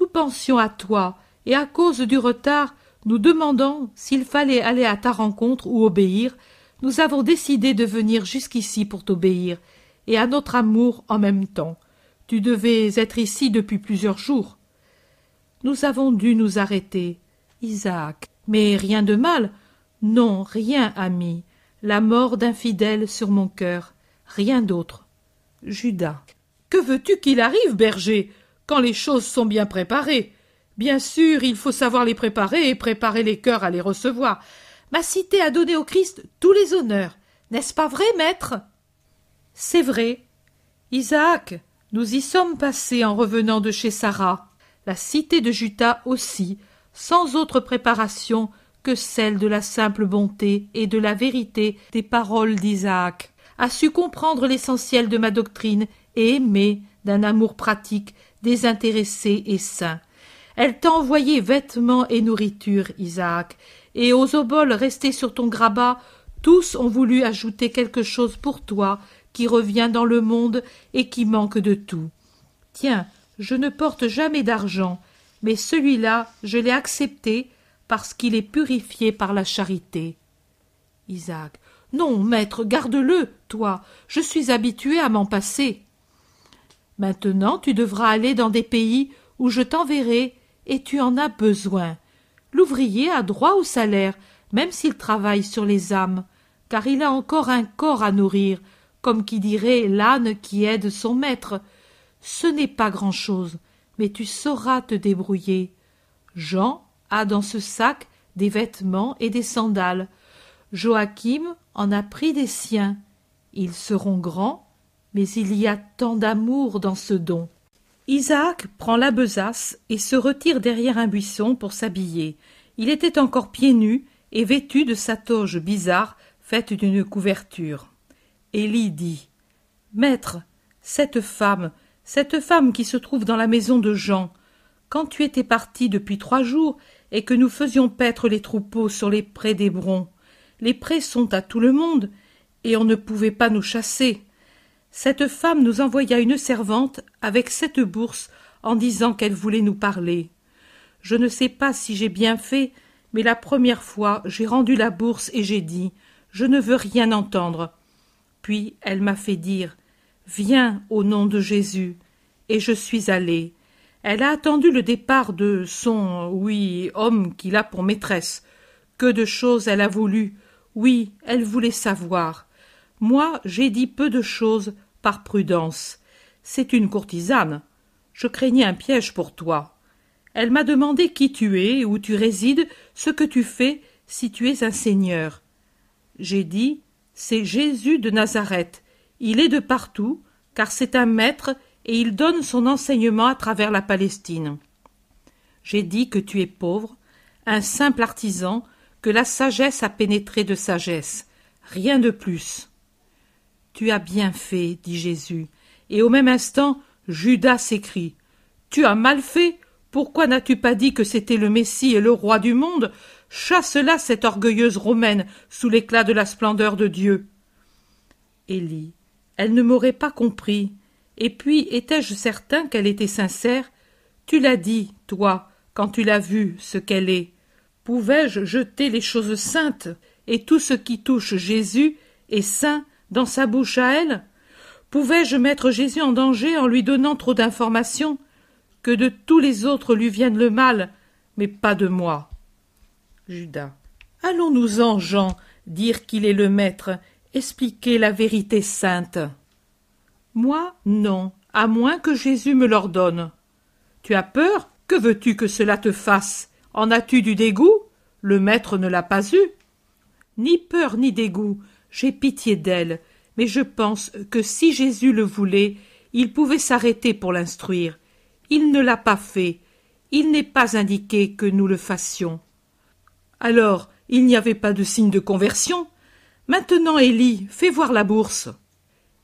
Nous pensions à toi, et à cause du retard, nous demandant s'il fallait aller à ta rencontre ou obéir, nous avons décidé de venir jusqu'ici pour t'obéir, et à notre amour en même temps. Tu devais être ici depuis plusieurs jours. Nous avons dû nous arrêter. Isaac. Mais rien de mal. Non, rien, ami. La mort d'un fidèle sur mon cœur. Rien d'autre. Judas. Que veux-tu qu'il arrive, berger, quand les choses sont bien préparées Bien sûr, il faut savoir les préparer et préparer les cœurs à les recevoir. Ma cité a donné au Christ tous les honneurs. N'est-ce pas vrai, maître? C'est vrai. Isaac, nous y sommes passés en revenant de chez Sarah. La cité de Judas aussi, sans autre préparation que celle de la simple bonté et de la vérité des paroles d'Isaac, a su comprendre l'essentiel de ma doctrine et aimer d'un amour pratique, désintéressé et saint. Elle t'a envoyé vêtements et nourriture, Isaac, et aux oboles restés sur ton grabat, tous ont voulu ajouter quelque chose pour toi qui revient dans le monde et qui manque de tout. Tiens, je ne porte jamais d'argent, mais celui-là, je l'ai accepté parce qu'il est purifié par la charité. Isaac. Non, maître, garde-le, toi. Je suis habitué à m'en passer. Maintenant tu devras aller dans des pays où je t'enverrai, et tu en as besoin. L'ouvrier a droit au salaire, même s'il travaille sur les âmes, car il a encore un corps à nourrir, comme qui dirait l'âne qui aide son maître. Ce n'est pas grand-chose, mais tu sauras te débrouiller. Jean a dans ce sac des vêtements et des sandales. Joachim en a pris des siens. Ils seront grands, mais il y a tant d'amour dans ce don. Isaac prend la besace et se retire derrière un buisson pour s'habiller. Il était encore pieds nus et vêtu de sa toge bizarre faite d'une couverture. Élie dit Maître, cette femme, cette femme qui se trouve dans la maison de Jean, quand tu étais parti depuis trois jours et que nous faisions paître les troupeaux sur les prés d'Hébron, les prés sont à tout le monde, et on ne pouvait pas nous chasser. Cette femme nous envoya une servante avec cette bourse en disant qu'elle voulait nous parler. Je ne sais pas si j'ai bien fait, mais la première fois j'ai rendu la bourse et j'ai dit Je ne veux rien entendre. Puis elle m'a fait dire Viens au nom de Jésus. Et je suis allée. Elle a attendu le départ de son oui homme qu'il a pour maîtresse. Que de choses elle a voulu. Oui, elle voulait savoir. Moi, j'ai dit peu de choses par prudence. C'est une courtisane. Je craignais un piège pour toi. Elle m'a demandé qui tu es, où tu résides, ce que tu fais, si tu es un seigneur. J'ai dit C'est Jésus de Nazareth. Il est de partout, car c'est un maître et il donne son enseignement à travers la Palestine. J'ai dit que tu es pauvre, un simple artisan, que la sagesse a pénétré de sagesse, rien de plus. Tu as bien fait, dit Jésus, et au même instant Judas s'écrie. Tu as mal fait. Pourquoi n'as-tu pas dit que c'était le Messie et le roi du monde? Chasse là cette orgueilleuse romaine sous l'éclat de la splendeur de Dieu. Élie, elle ne m'aurait pas compris. Et puis étais-je certain qu'elle était sincère? Tu l'as dit, toi, quand tu l'as vue, ce qu'elle est. Pouvais-je jeter les choses saintes? Et tout ce qui touche Jésus est saint dans sa bouche à elle Pouvais-je mettre Jésus en danger en lui donnant trop d'informations Que de tous les autres lui vienne le mal, mais pas de moi? Judas. Allons-nous-en, Jean, dire qu'il est le maître, expliquer la vérité sainte? Moi, non, à moins que Jésus me l'ordonne. Tu as peur? Que veux-tu que cela te fasse? En as-tu du dégoût? Le maître ne l'a pas eu. Ni peur ni dégoût, j'ai pitié d'elle, mais je pense que si Jésus le voulait, il pouvait s'arrêter pour l'instruire. Il ne l'a pas fait. Il n'est pas indiqué que nous le fassions. Alors, il n'y avait pas de signe de conversion. Maintenant, Élie, fais voir la bourse.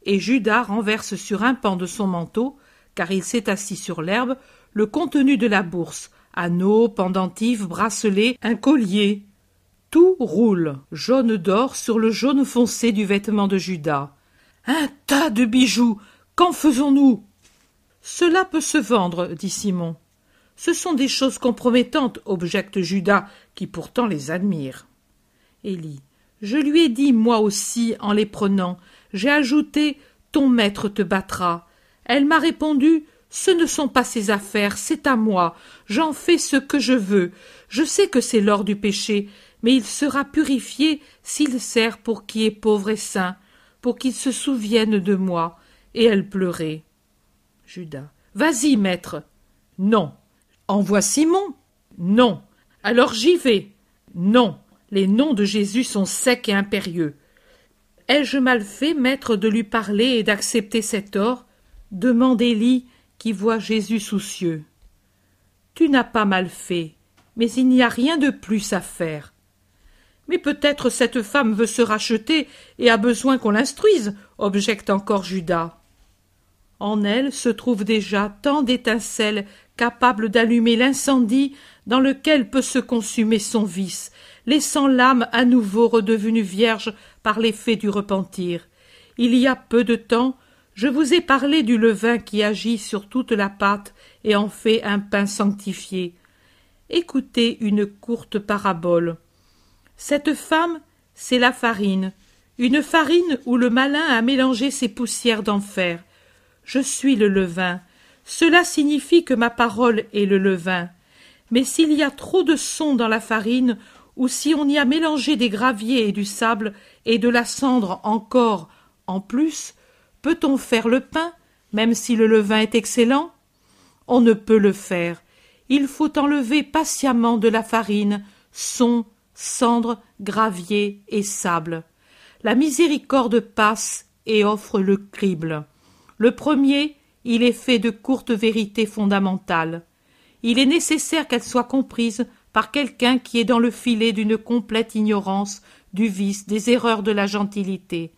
Et Judas renverse sur un pan de son manteau, car il s'est assis sur l'herbe, le contenu de la bourse, anneaux, pendentifs, bracelets, un collier, tout roule, jaune d'or sur le jaune foncé du vêtement de Judas. Un tas de bijoux. Qu'en faisons-nous? Cela peut se vendre, dit Simon. Ce sont des choses compromettantes, objecte Judas, qui pourtant les admire. Élie. Je lui ai dit, moi aussi, en les prenant. J'ai ajouté Ton maître te battra. Elle m'a répondu Ce ne sont pas ses affaires, c'est à moi. J'en fais ce que je veux. Je sais que c'est l'or du péché, mais il sera purifié s'il sert pour qui est pauvre et saint, pour qu'il se souvienne de moi. Et elle pleurait. Judas. Vas-y, maître. Non. Envoie Simon. Non. Alors j'y vais. Non. Les noms de Jésus sont secs et impérieux. Ai-je mal fait, maître, de lui parler et d'accepter cet or? Demande Élie, qui voit Jésus soucieux. Tu n'as pas mal fait, mais il n'y a rien de plus à faire. Mais peut-être cette femme veut se racheter et a besoin qu'on l'instruise, objecte encore Judas. En elle se trouvent déjà tant d'étincelles capables d'allumer l'incendie dans lequel peut se consumer son vice, laissant l'âme à nouveau redevenue vierge par l'effet du repentir. Il y a peu de temps, je vous ai parlé du levain qui agit sur toute la pâte et en fait un pain sanctifié. Écoutez une courte parabole. Cette femme, c'est la farine, une farine où le malin a mélangé ses poussières d'enfer. Je suis le levain. Cela signifie que ma parole est le levain. Mais s'il y a trop de son dans la farine, ou si on y a mélangé des graviers et du sable, et de la cendre encore en plus, peut-on faire le pain, même si le levain est excellent? On ne peut le faire. Il faut enlever patiemment de la farine son, cendre, gravier et sable. La miséricorde passe et offre le crible. Le premier, il est fait de courtes vérités fondamentales. Il est nécessaire qu'elles soient comprises par quelqu'un qui est dans le filet d'une complète ignorance du vice, des erreurs de la gentilité.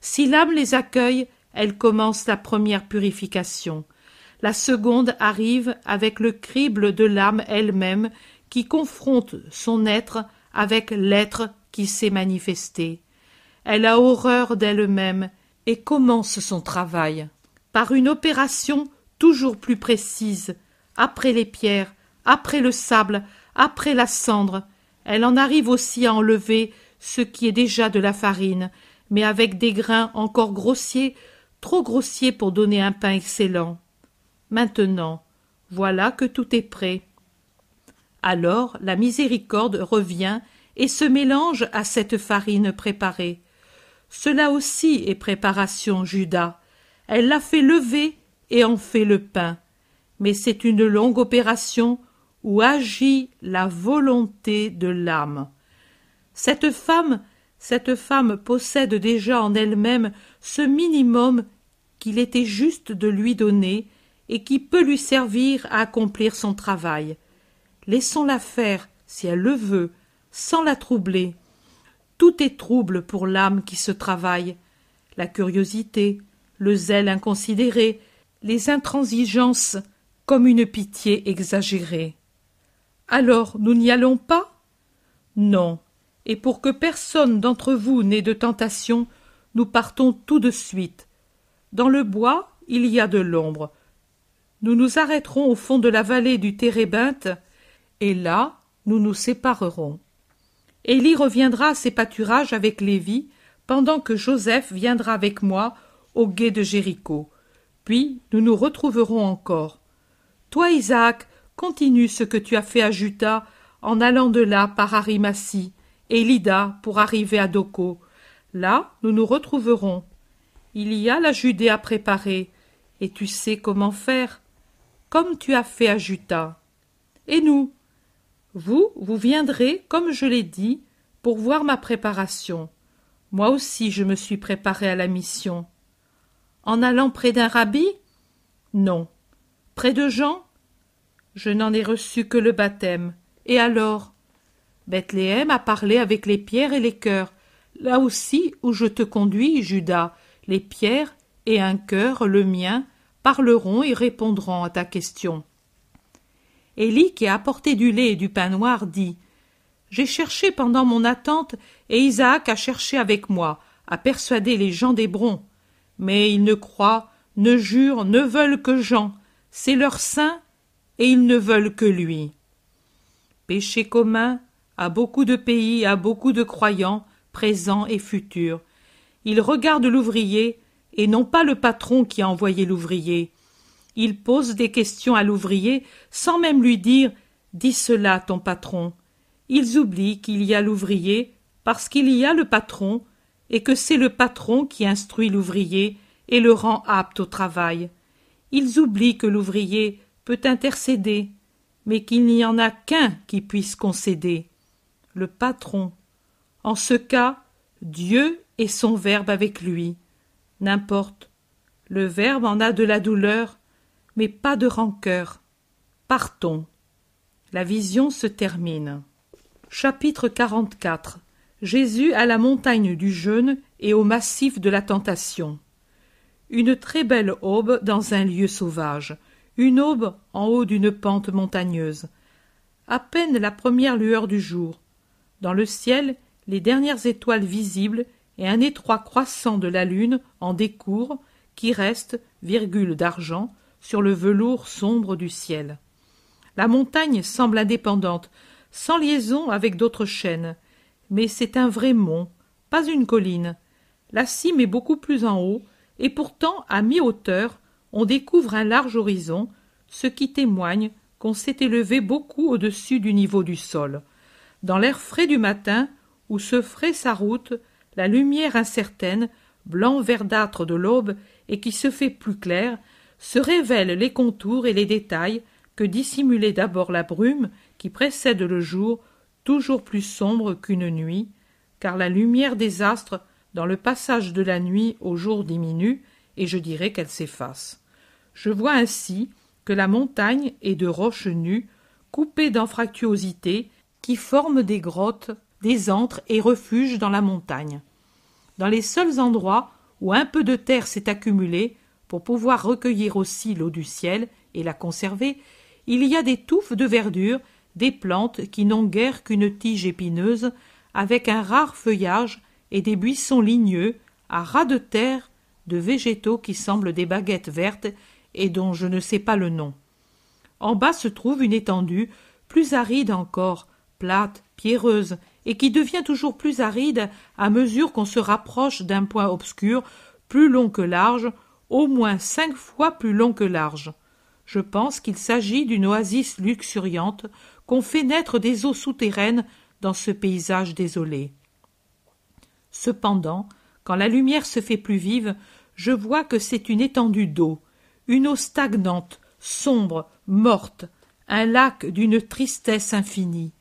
Si l'âme les accueille, elle commence la première purification. La seconde arrive avec le crible de l'âme elle-même qui confronte son être avec l'être qui s'est manifesté. Elle a horreur d'elle-même et commence son travail. Par une opération toujours plus précise, après les pierres, après le sable, après la cendre, elle en arrive aussi à enlever ce qui est déjà de la farine, mais avec des grains encore grossiers, trop grossiers pour donner un pain excellent. Maintenant, voilà que tout est prêt. Alors la miséricorde revient et se mélange à cette farine préparée. Cela aussi est préparation, Judas. Elle l'a fait lever et en fait le pain. Mais c'est une longue opération où agit la volonté de l'âme. Cette femme, cette femme possède déjà en elle-même ce minimum qu'il était juste de lui donner et qui peut lui servir à accomplir son travail. Laissons-la faire, si elle le veut, sans la troubler. Tout est trouble pour l'âme qui se travaille. La curiosité, le zèle inconsidéré, les intransigeances, comme une pitié exagérée. Alors nous n'y allons pas? Non, et pour que personne d'entre vous n'ait de tentation, nous partons tout de suite. Dans le bois, il y a de l'ombre. Nous nous arrêterons au fond de la vallée du Térébinthe, et là, nous nous séparerons. Élie reviendra à ses pâturages avec Lévi, pendant que Joseph viendra avec moi au gué de Jéricho. Puis nous nous retrouverons encore. Toi, Isaac, continue ce que tu as fait à Juta en allant de là par Arimatie, et Lida pour arriver à Doko. Là, nous nous retrouverons. Il y a la Judée à préparer, et tu sais comment faire, comme tu as fait à Juta. Et nous Vous, vous viendrez, comme je l'ai dit, pour voir ma préparation. Moi aussi je me suis préparé à la mission. En allant près d'un rabbi? Non. Près de Jean? Je n'en ai reçu que le baptême. Et alors? Bethléem a parlé avec les pierres et les cœurs. Là aussi où je te conduis, Judas, les pierres et un cœur, le mien, parleront et répondront à ta question. Élie, qui a apporté du lait et du pain noir, dit J'ai cherché pendant mon attente, et Isaac a cherché avec moi, à persuader les gens d'Hébron. Mais ils ne croient, ne jurent, ne veulent que Jean. C'est leur saint, et ils ne veulent que lui. Péché commun, à beaucoup de pays, à beaucoup de croyants, présents et futurs. Ils regardent l'ouvrier, et non pas le patron qui a envoyé l'ouvrier. Ils posent des questions à l'ouvrier sans même lui dire Dis cela, ton patron. Ils oublient qu'il y a l'ouvrier parce qu'il y a le patron et que c'est le patron qui instruit l'ouvrier et le rend apte au travail. Ils oublient que l'ouvrier peut intercéder, mais qu'il n'y en a qu'un qui puisse concéder le patron. En ce cas, Dieu et son Verbe avec lui. N'importe. Le Verbe en a de la douleur, mais pas de rancœur. Partons. La vision se termine. Chapitre 44 Jésus à la montagne du jeûne et au massif de la tentation. Une très belle aube dans un lieu sauvage, une aube en haut d'une pente montagneuse. À peine la première lueur du jour, dans le ciel, les dernières étoiles visibles et un étroit croissant de la lune en décours qui reste, virgule d'argent, sur le velours sombre du ciel. La montagne semble indépendante, sans liaison avec d'autres chaînes, mais c'est un vrai mont, pas une colline. La cime est beaucoup plus en haut, et pourtant à mi-hauteur, on découvre un large horizon, ce qui témoigne qu'on s'est élevé beaucoup au-dessus du niveau du sol. Dans l'air frais du matin, où se ferait sa route, la lumière incertaine, blanc verdâtre de l'aube, et qui se fait plus claire, se révèlent les contours et les détails que dissimulait d'abord la brume qui précède le jour, toujours plus sombre qu'une nuit, car la lumière des astres, dans le passage de la nuit au jour diminue, et je dirais qu'elle s'efface. Je vois ainsi que la montagne est de roches nues, coupées d'anfractuosités, qui forment des grottes, des antres et refuges dans la montagne. Dans les seuls endroits où un peu de terre s'est accumulée, pour pouvoir recueillir aussi l'eau du ciel et la conserver, il y a des touffes de verdure, des plantes qui n'ont guère qu'une tige épineuse, avec un rare feuillage et des buissons ligneux, à ras de terre, de végétaux qui semblent des baguettes vertes et dont je ne sais pas le nom. En bas se trouve une étendue, plus aride encore, plate, pierreuse, et qui devient toujours plus aride à mesure qu'on se rapproche d'un point obscur, plus long que large, au moins cinq fois plus long que large. Je pense qu'il s'agit d'une oasis luxuriante qu'on fait naître des eaux souterraines dans ce paysage désolé. Cependant, quand la lumière se fait plus vive, je vois que c'est une étendue d'eau, une eau stagnante, sombre, morte, un lac d'une tristesse infinie.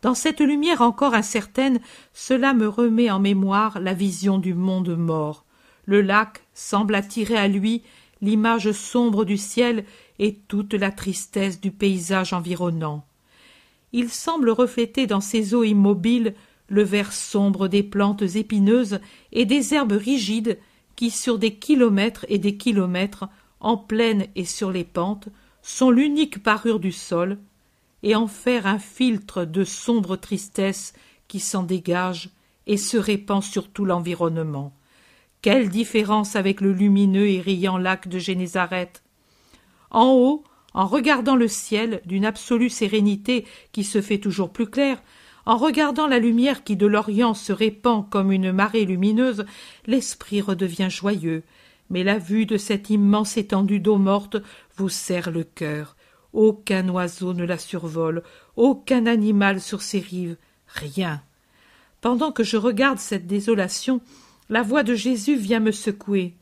Dans cette lumière encore incertaine, cela me remet en mémoire la vision du monde mort. Le lac semble attirer à lui l'image sombre du ciel et toute la tristesse du paysage environnant. Il semble refléter dans ces eaux immobiles le vert sombre des plantes épineuses et des herbes rigides qui, sur des kilomètres et des kilomètres, en plaine et sur les pentes, sont l'unique parure du sol, et en faire un filtre de sombre tristesse qui s'en dégage et se répand sur tout l'environnement. Quelle différence avec le lumineux et riant lac de Génézareth? En haut, en regardant le ciel d'une absolue sérénité qui se fait toujours plus claire, en regardant la lumière qui de l'Orient se répand comme une marée lumineuse, l'esprit redevient joyeux, mais la vue de cette immense étendue d'eau morte vous serre le cœur. Aucun oiseau ne la survole, aucun animal sur ses rives, rien. Pendant que je regarde cette désolation, la voix de Jésus vient me secouer.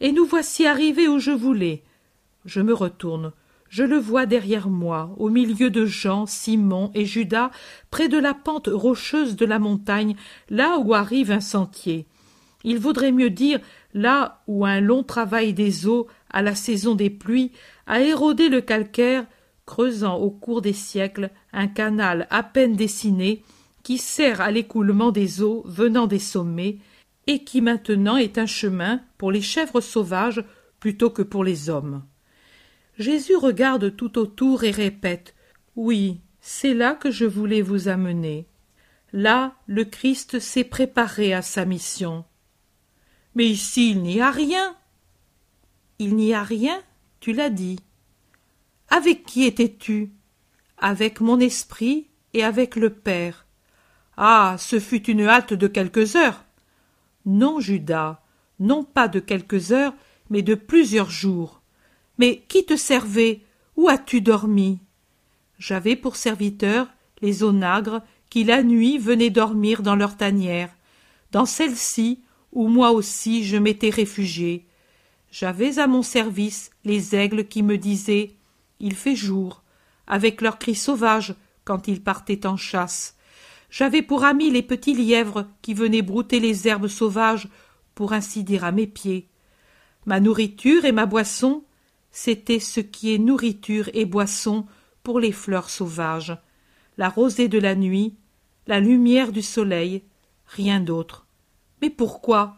Et nous voici arrivés où je voulais. Je me retourne. Je le vois derrière moi, au milieu de Jean, Simon et Judas, près de la pente rocheuse de la montagne, là où arrive un sentier. Il vaudrait mieux dire là où un long travail des eaux, à la saison des pluies, a érodé le calcaire, creusant au cours des siècles un canal à peine dessiné, qui sert à l'écoulement des eaux venant des sommets, et qui maintenant est un chemin pour les chèvres sauvages plutôt que pour les hommes. Jésus regarde tout autour et répète Oui, c'est là que je voulais vous amener. Là, le Christ s'est préparé à sa mission. Mais ici il n'y a rien. Il n'y a rien, tu l'as dit. Avec qui étais-tu? Avec mon esprit et avec le Père. Ah. Ce fut une halte de quelques heures. Non, Judas, non pas de quelques heures, mais de plusieurs jours. Mais qui te servait? Où as-tu dormi? J'avais pour serviteurs les onagres qui la nuit venaient dormir dans leur tanière. Dans celle-ci, où moi aussi je m'étais réfugié. J'avais à mon service les aigles qui me disaient Il fait jour, avec leurs cris sauvages quand ils partaient en chasse. J'avais pour amis les petits lièvres qui venaient brouter les herbes sauvages, pour ainsi dire à mes pieds. Ma nourriture et ma boisson, c'était ce qui est nourriture et boisson pour les fleurs sauvages, la rosée de la nuit, la lumière du soleil, rien d'autre. Mais pourquoi?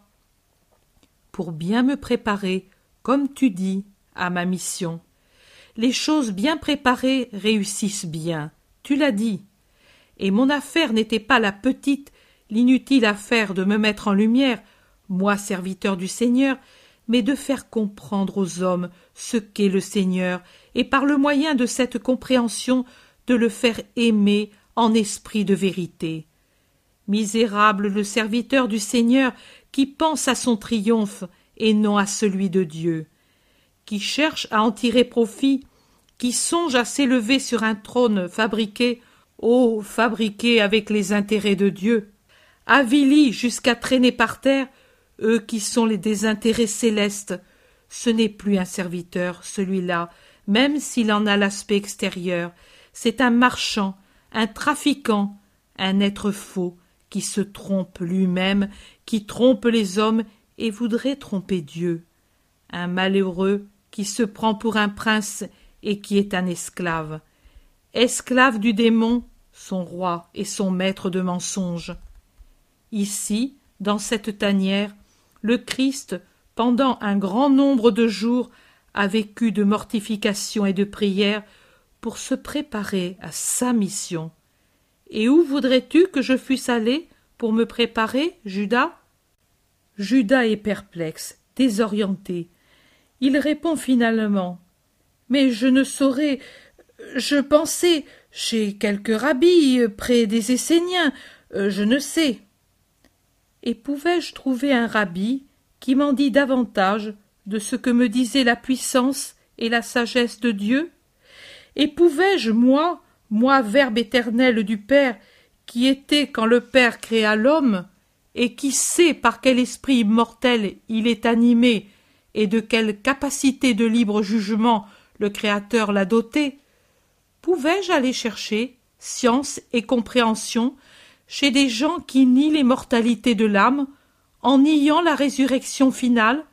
Pour bien me préparer, comme tu dis, à ma mission. Les choses bien préparées réussissent bien, tu l'as dit. Et mon affaire n'était pas la petite, l'inutile affaire de me mettre en lumière, moi serviteur du Seigneur, mais de faire comprendre aux hommes ce qu'est le Seigneur, et par le moyen de cette compréhension de le faire aimer en esprit de vérité. Misérable le serviteur du Seigneur qui pense à son triomphe et non à celui de Dieu. qui cherche à en tirer profit, qui songe à s'élever sur un trône fabriqué, oh, fabriqué avec les intérêts de Dieu, avilis jusqu'à traîner par terre, eux qui sont les désintérêts célestes, ce n'est plus un serviteur, celui-là, même s'il en a l'aspect extérieur, c'est un marchand, un trafiquant, un être faux, qui se trompe lui-même, qui trompe les hommes et voudrait tromper Dieu. Un malheureux qui se prend pour un prince et qui est un esclave. Esclave du démon, son roi et son maître de mensonges. Ici, dans cette tanière, le Christ, pendant un grand nombre de jours, a vécu de mortification et de prière pour se préparer à sa mission. Et où voudrais-tu que je fusse allé pour me préparer, Judas? Judas est perplexe, désorienté. Il répond finalement. Mais je ne saurais. Je pensais chez quelques rabbis, près des Esséniens, euh, je ne sais. Et pouvais-je trouver un rabbi qui m'en dit davantage de ce que me disait la puissance et la sagesse de Dieu? Et pouvais-je, moi, moi Verbe éternel du Père, qui était quand le Père créa l'homme, et qui sait par quel esprit immortel il est animé, et de quelle capacité de libre jugement le Créateur l'a doté, pouvais-je aller chercher science et compréhension chez des gens qui nient l'immortalité de l'âme, en niant la résurrection finale,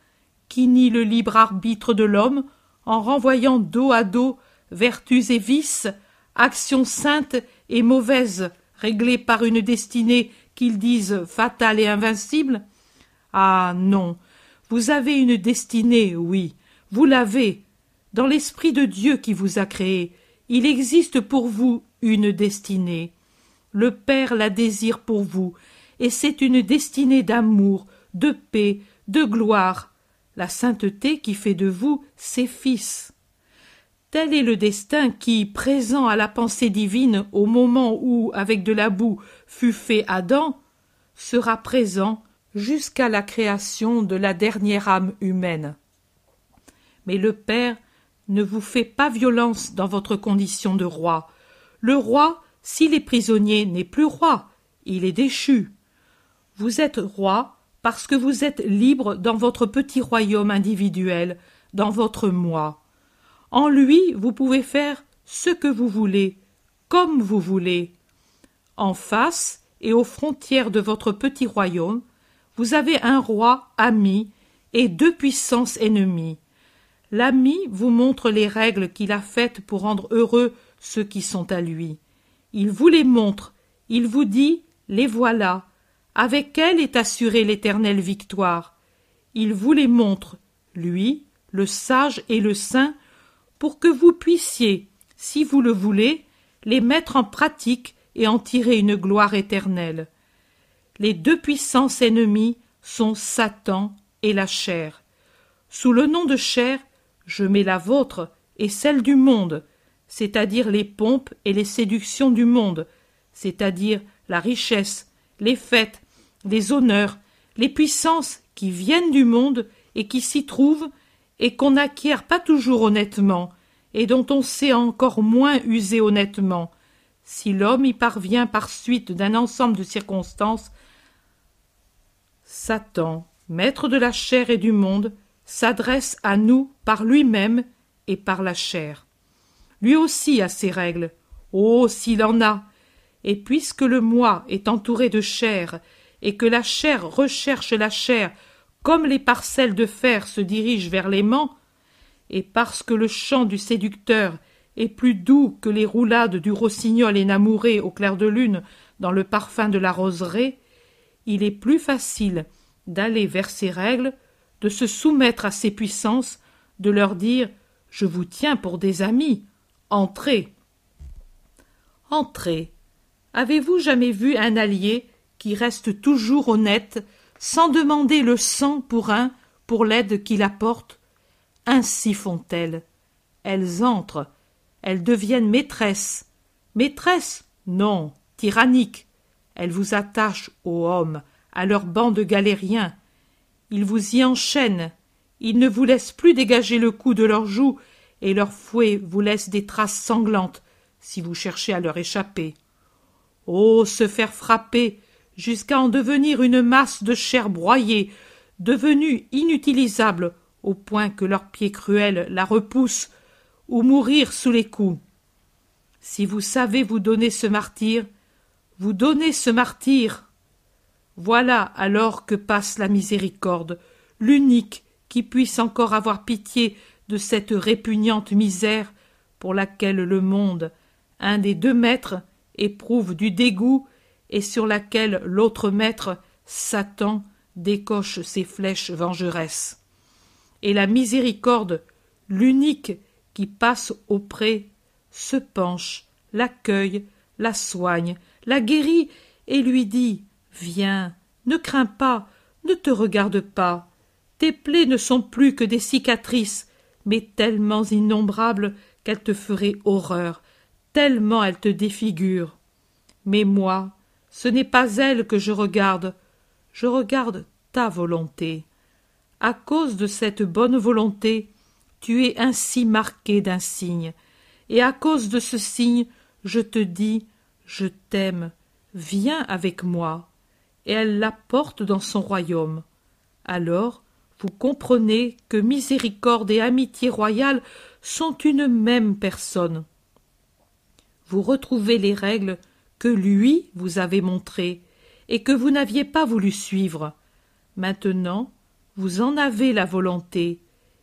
qui nient le libre arbitre de l'homme, en renvoyant dos à dos vertus et vices, actions saintes et mauvaises, réglées par une destinée qu'ils disent fatale et invincible? Ah non, vous avez une destinée, oui, vous l'avez. Dans l'Esprit de Dieu qui vous a créé, il existe pour vous une destinée. Le Père la désire pour vous, et c'est une destinée d'amour, de paix, de gloire, la sainteté qui fait de vous ses fils. Tel est le destin qui, présent à la pensée divine au moment où, avec de la boue, fut fait Adam, sera présent jusqu'à la création de la dernière âme humaine. Mais le Père ne vous fait pas violence dans votre condition de roi. Le roi, s'il est prisonnier, n'est plus roi, il est déchu. Vous êtes roi parce que vous êtes libre dans votre petit royaume individuel, dans votre moi. En lui, vous pouvez faire ce que vous voulez, comme vous voulez. En face et aux frontières de votre petit royaume, vous avez un roi ami et deux puissances ennemies. L'ami vous montre les règles qu'il a faites pour rendre heureux ceux qui sont à lui. Il vous les montre, il vous dit Les voilà, avec elles est assurée l'éternelle victoire. Il vous les montre, lui, le sage et le saint, pour que vous puissiez, si vous le voulez, les mettre en pratique et en tirer une gloire éternelle. Les deux puissances ennemies sont Satan et la chair. Sous le nom de chair, je mets la vôtre et celle du monde, c'est-à-dire les pompes et les séductions du monde, c'est-à-dire la richesse, les fêtes, les honneurs, les puissances qui viennent du monde et qui s'y trouvent et qu'on n'acquiert pas toujours honnêtement, et dont on sait encore moins user honnêtement, si l'homme y parvient par suite d'un ensemble de circonstances. Satan, maître de la chair et du monde, s'adresse à nous par lui-même et par la chair. Lui aussi a ses règles. Oh, s'il en a. Et puisque le moi est entouré de chair, et que la chair recherche la chair comme les parcelles de fer se dirigent vers l'aimant, et parce que le chant du séducteur est plus doux que les roulades du rossignol énamouré au clair de lune dans le parfum de la roseraie, il est plus facile d'aller vers ces règles, de se soumettre à ces puissances, de leur dire Je vous tiens pour des amis. Entrez. Entrez. Avez-vous jamais vu un allié qui reste toujours honnête sans demander le sang pour un, pour l'aide qu'il apporte? Ainsi font-elles. Elles entrent, elles deviennent maîtresses. Maîtresses Non, tyranniques. Elles vous attachent, ô hommes, à leur banc de galériens. Ils vous y enchaînent, Ils ne vous laissent plus dégager le cou de leurs joues, et leurs fouets vous laissent des traces sanglantes si vous cherchez à leur échapper. Oh. Se faire frapper jusqu'à en devenir une masse de chair broyée, devenue inutilisable au point que leurs pieds cruels la repoussent, ou mourir sous les coups. Si vous savez vous donner ce martyr, vous donnez ce martyr. Voilà alors que passe la miséricorde, l'unique qui puisse encore avoir pitié de cette répugnante misère pour laquelle le monde, un des deux maîtres, éprouve du dégoût et sur laquelle l'autre maître, Satan, décoche ses flèches vengeresses. Et la miséricorde, l'unique qui passe auprès, se penche, l'accueille, la soigne, la guérit et lui dit Viens, ne crains pas, ne te regarde pas. Tes plaies ne sont plus que des cicatrices, mais tellement innombrables qu'elles te feraient horreur, tellement elles te défigurent. Mais moi, ce n'est pas elle que je regarde, je regarde ta volonté. À cause de cette bonne volonté, tu es ainsi marqué d'un signe, et à cause de ce signe, je te dis, je t'aime, viens avec moi. Et elle la porte dans son royaume. Alors, vous comprenez que miséricorde et amitié royale sont une même personne. Vous retrouvez les règles que lui vous avait montrées et que vous n'aviez pas voulu suivre. Maintenant, vous en avez la volonté,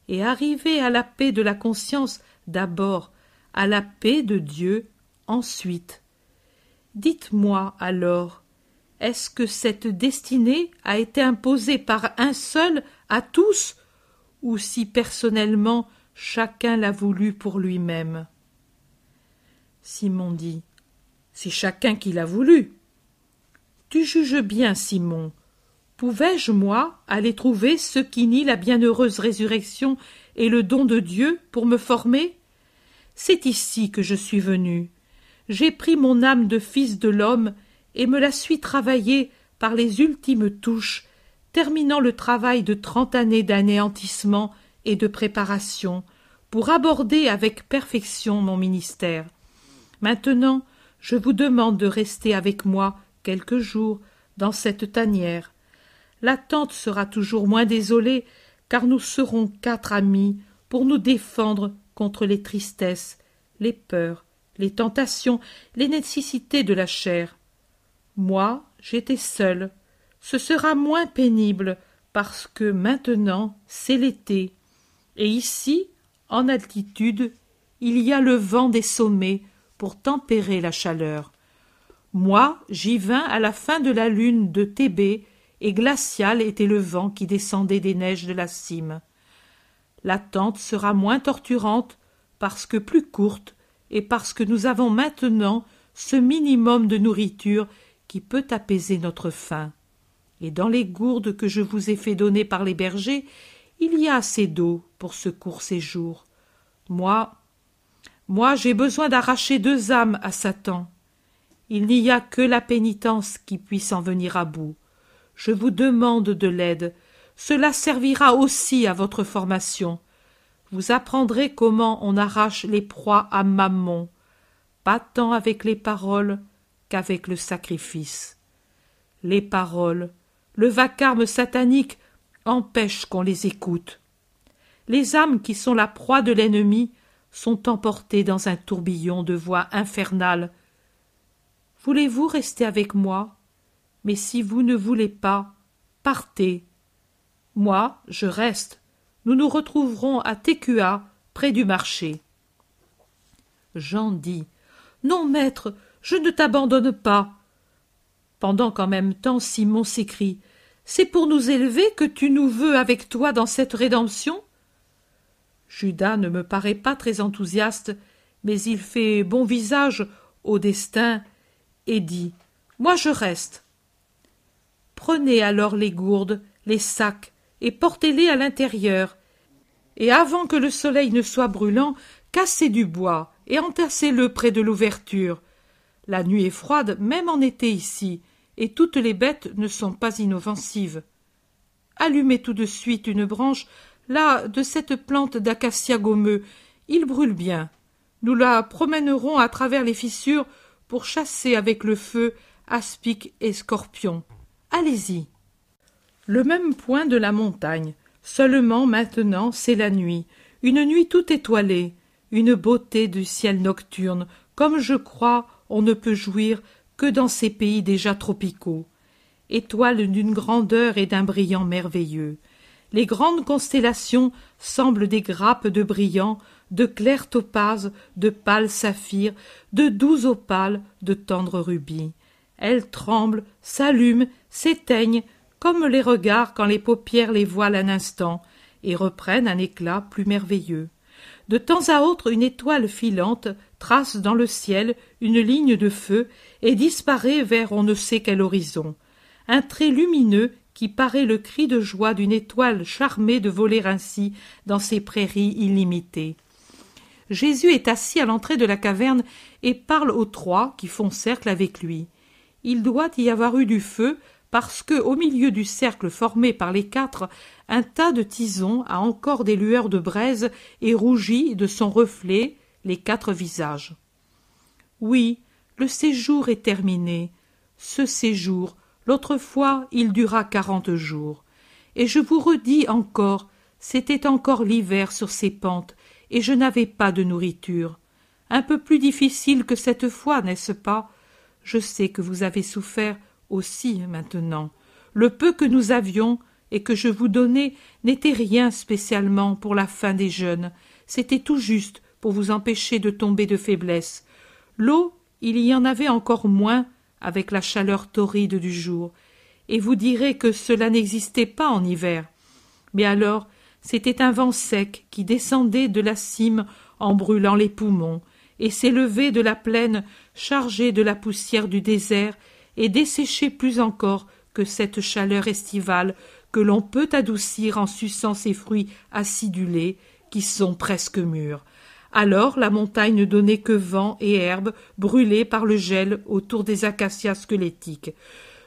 et arrivez à la paix de la conscience d'abord, à la paix de Dieu ensuite. Dites-moi alors, est-ce que cette destinée a été imposée par un seul à tous, ou si personnellement chacun l'a voulu pour lui-même? Simon dit C'est chacun qui l'a voulu. Tu juges bien, Simon. Pouvais-je, moi, aller trouver ceux qui nient la bienheureuse résurrection et le don de Dieu pour me former? C'est ici que je suis venu. J'ai pris mon âme de fils de l'homme et me la suis travaillée par les ultimes touches, terminant le travail de trente années d'anéantissement et de préparation, pour aborder avec perfection mon ministère. Maintenant, je vous demande de rester avec moi quelques jours dans cette tanière. L'attente sera toujours moins désolée, car nous serons quatre amis pour nous défendre contre les tristesses, les peurs, les tentations, les nécessités de la chair. Moi, j'étais seul. Ce sera moins pénible parce que maintenant c'est l'été. Et ici, en altitude, il y a le vent des sommets pour tempérer la chaleur. Moi, j'y vins à la fin de la lune de Thébé, et glacial était le vent qui descendait des neiges de la cime. L'attente sera moins torturante parce que plus courte et parce que nous avons maintenant ce minimum de nourriture qui peut apaiser notre faim. Et dans les gourdes que je vous ai fait donner par les bergers, il y a assez d'eau pour ce court séjour. Moi, moi j'ai besoin d'arracher deux âmes à Satan. Il n'y a que la pénitence qui puisse en venir à bout. Je vous demande de l'aide. Cela servira aussi à votre formation vous apprendrez comment on arrache les proies à Mammon, pas tant avec les paroles qu'avec le sacrifice. Les paroles, le vacarme satanique empêchent qu'on les écoute. Les âmes qui sont la proie de l'ennemi sont emportées dans un tourbillon de voix infernales. Voulez-vous rester avec moi? Mais si vous ne voulez pas, partez. Moi, je reste nous nous retrouverons à Técua, près du marché. Jean dit Non, maître, je ne t'abandonne pas. Pendant qu'en même temps Simon s'écrie C'est pour nous élever que tu nous veux avec toi dans cette rédemption? Judas ne me paraît pas très enthousiaste, mais il fait bon visage au destin et dit Moi je reste. Prenez alors les gourdes, les sacs, et portez-les à l'intérieur. Et avant que le soleil ne soit brûlant, cassez du bois et entassez-le près de l'ouverture. La nuit est froide, même en été ici, et toutes les bêtes ne sont pas inoffensives. Allumez tout de suite une branche là, de cette plante d'acacia gommeux, il brûle bien. Nous la promènerons à travers les fissures pour chasser avec le feu aspic et scorpions. Allez-y. Le même point de la montagne. Seulement maintenant c'est la nuit, une nuit tout étoilée, une beauté du ciel nocturne, comme je crois on ne peut jouir que dans ces pays déjà tropicaux. Étoiles d'une grandeur et d'un brillant merveilleux. Les grandes constellations semblent des grappes de brillants, de clairs topazes, de pâles saphirs, de doux opales, de tendres rubis. Elles tremblent, s'allument, s'éteignent, comme les regards quand les paupières les voilent un instant, et reprennent un éclat plus merveilleux. De temps à autre une étoile filante trace dans le ciel une ligne de feu et disparaît vers on ne sait quel horizon. Un trait lumineux qui paraît le cri de joie d'une étoile charmée de voler ainsi dans ces prairies illimitées. Jésus est assis à l'entrée de la caverne et parle aux trois qui font cercle avec lui. Il doit y avoir eu du feu parce que, au milieu du cercle formé par les quatre, un tas de tisons a encore des lueurs de braise et rougit de son reflet les quatre visages. Oui, le séjour est terminé. Ce séjour, l'autre fois, il dura quarante jours. Et je vous redis encore, c'était encore l'hiver sur ces pentes, et je n'avais pas de nourriture. Un peu plus difficile que cette fois, n'est-ce pas? Je sais que vous avez souffert, aussi maintenant. Le peu que nous avions et que je vous donnais n'était rien spécialement pour la fin des jeunes, c'était tout juste pour vous empêcher de tomber de faiblesse. L'eau, il y en avait encore moins avec la chaleur torride du jour, et vous direz que cela n'existait pas en hiver. Mais alors, c'était un vent sec qui descendait de la cime en brûlant les poumons, et s'élevait de la plaine chargé de la poussière du désert et desséché plus encore que cette chaleur estivale que l'on peut adoucir en suçant ces fruits acidulés qui sont presque mûrs. Alors la montagne ne donnait que vent et herbes brûlées par le gel autour des acacias squelettiques.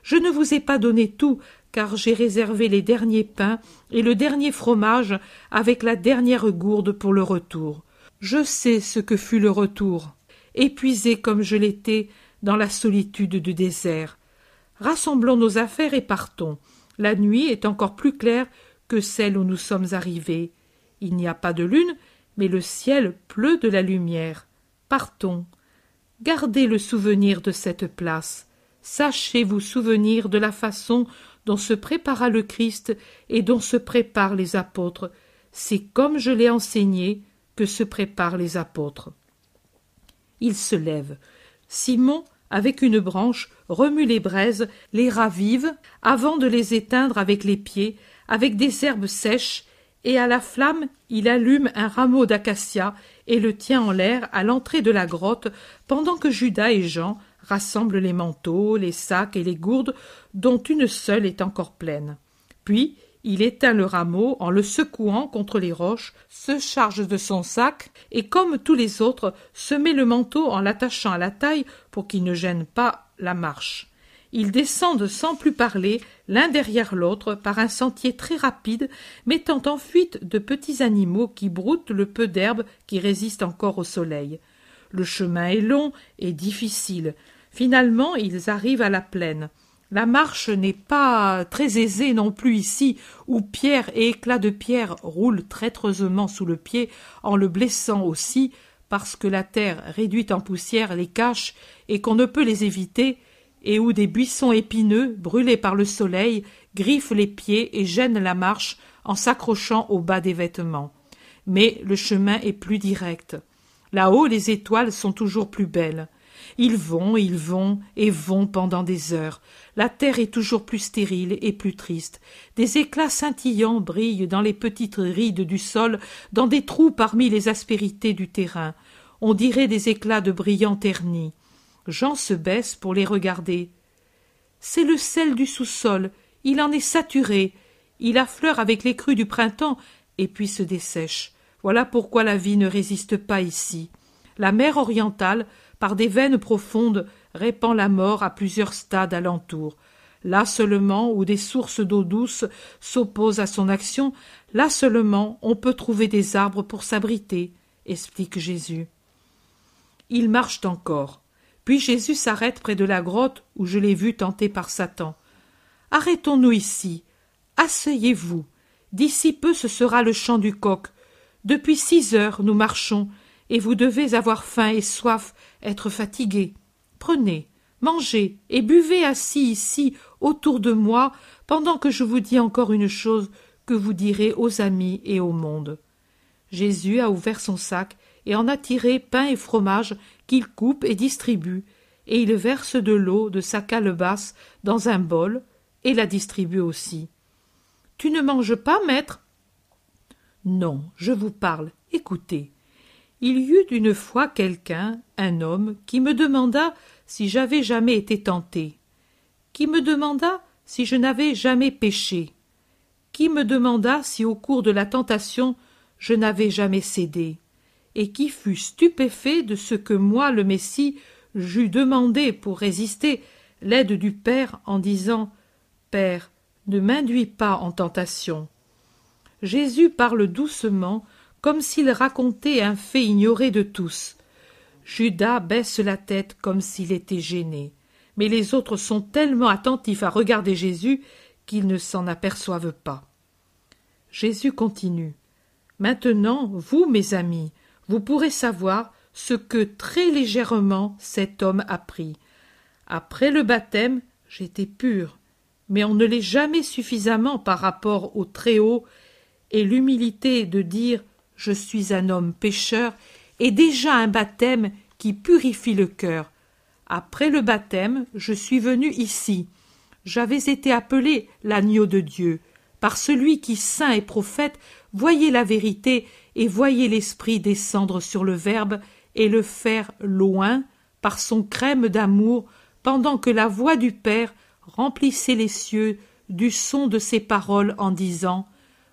Je ne vous ai pas donné tout, car j'ai réservé les derniers pains et le dernier fromage avec la dernière gourde pour le retour. Je sais ce que fut le retour. Épuisé comme je l'étais, dans la solitude du désert. Rassemblons nos affaires et partons. La nuit est encore plus claire que celle où nous sommes arrivés. Il n'y a pas de lune, mais le ciel pleut de la lumière. Partons. Gardez le souvenir de cette place. Sachez vous souvenir de la façon dont se prépara le Christ et dont se préparent les apôtres. C'est comme je l'ai enseigné que se préparent les apôtres. Il se lève. Simon avec une branche, remue les braises, les ravive, avant de les éteindre avec les pieds, avec des herbes sèches, et à la flamme il allume un rameau d'acacia et le tient en l'air à l'entrée de la grotte, pendant que Judas et Jean rassemblent les manteaux, les sacs et les gourdes, dont une seule est encore pleine. Puis il éteint le rameau en le secouant contre les roches, se charge de son sac, et comme tous les autres, se met le manteau en l'attachant à la taille pour qu'il ne gêne pas la marche. Ils descendent sans plus parler, l'un derrière l'autre, par un sentier très rapide, mettant en fuite de petits animaux qui broutent le peu d'herbe qui résiste encore au soleil. Le chemin est long et difficile. Finalement, ils arrivent à la plaine. La marche n'est pas très aisée non plus ici, où pierre et éclats de pierre roulent traîtreusement sous le pied, en le blessant aussi, parce que la terre réduite en poussière les cache et qu'on ne peut les éviter, et où des buissons épineux, brûlés par le soleil, griffent les pieds et gênent la marche en s'accrochant au bas des vêtements. Mais le chemin est plus direct. Là-haut, les étoiles sont toujours plus belles. Ils vont, ils vont et vont pendant des heures. La terre est toujours plus stérile et plus triste. Des éclats scintillants brillent dans les petites rides du sol, dans des trous parmi les aspérités du terrain. On dirait des éclats de brillants ternis. Jean se baisse pour les regarder. C'est le sel du sous-sol. Il en est saturé. Il affleure avec les crues du printemps et puis se dessèche. Voilà pourquoi la vie ne résiste pas ici. La mer orientale par des veines profondes, répand la mort à plusieurs stades alentour. Là seulement où des sources d'eau douce s'opposent à son action, là seulement on peut trouver des arbres pour s'abriter, explique Jésus. Ils marchent encore. Puis Jésus s'arrête près de la grotte où je l'ai vu tenté par Satan. Arrêtons-nous ici. Asseyez-vous. D'ici peu ce sera le chant du coq. Depuis six heures nous marchons, et vous devez avoir faim et soif, être fatigué. Prenez, mangez et buvez assis ici autour de moi pendant que je vous dis encore une chose que vous direz aux amis et au monde. Jésus a ouvert son sac et en a tiré pain et fromage qu'il coupe et distribue, et il verse de l'eau de sa calebasse dans un bol et la distribue aussi. Tu ne manges pas, maître? Non, je vous parle, écoutez. Il y eut d'une fois quelqu'un, un homme, qui me demanda si j'avais jamais été tenté, qui me demanda si je n'avais jamais péché, qui me demanda si au cours de la tentation je n'avais jamais cédé, et qui fut stupéfait de ce que moi, le Messie, j'eus demandé pour résister l'aide du Père en disant Père, ne m'induis pas en tentation. Jésus parle doucement, comme s'il racontait un fait ignoré de tous. Judas baisse la tête comme s'il était gêné. Mais les autres sont tellement attentifs à regarder Jésus qu'ils ne s'en aperçoivent pas. Jésus continue. Maintenant, vous, mes amis, vous pourrez savoir ce que très légèrement cet homme a pris. Après le baptême, j'étais pur, mais on ne l'est jamais suffisamment par rapport au Très-Haut, et l'humilité de dire Je suis un homme pécheur est déjà un baptême qui purifie le cœur. Après le baptême, je suis venu ici. J'avais été appelé l'agneau de Dieu, par celui qui, saint et prophète, voyait la vérité et voyait l'Esprit descendre sur le Verbe et le faire loin, par son crème d'amour, pendant que la voix du Père remplissait les cieux du son de ses paroles en disant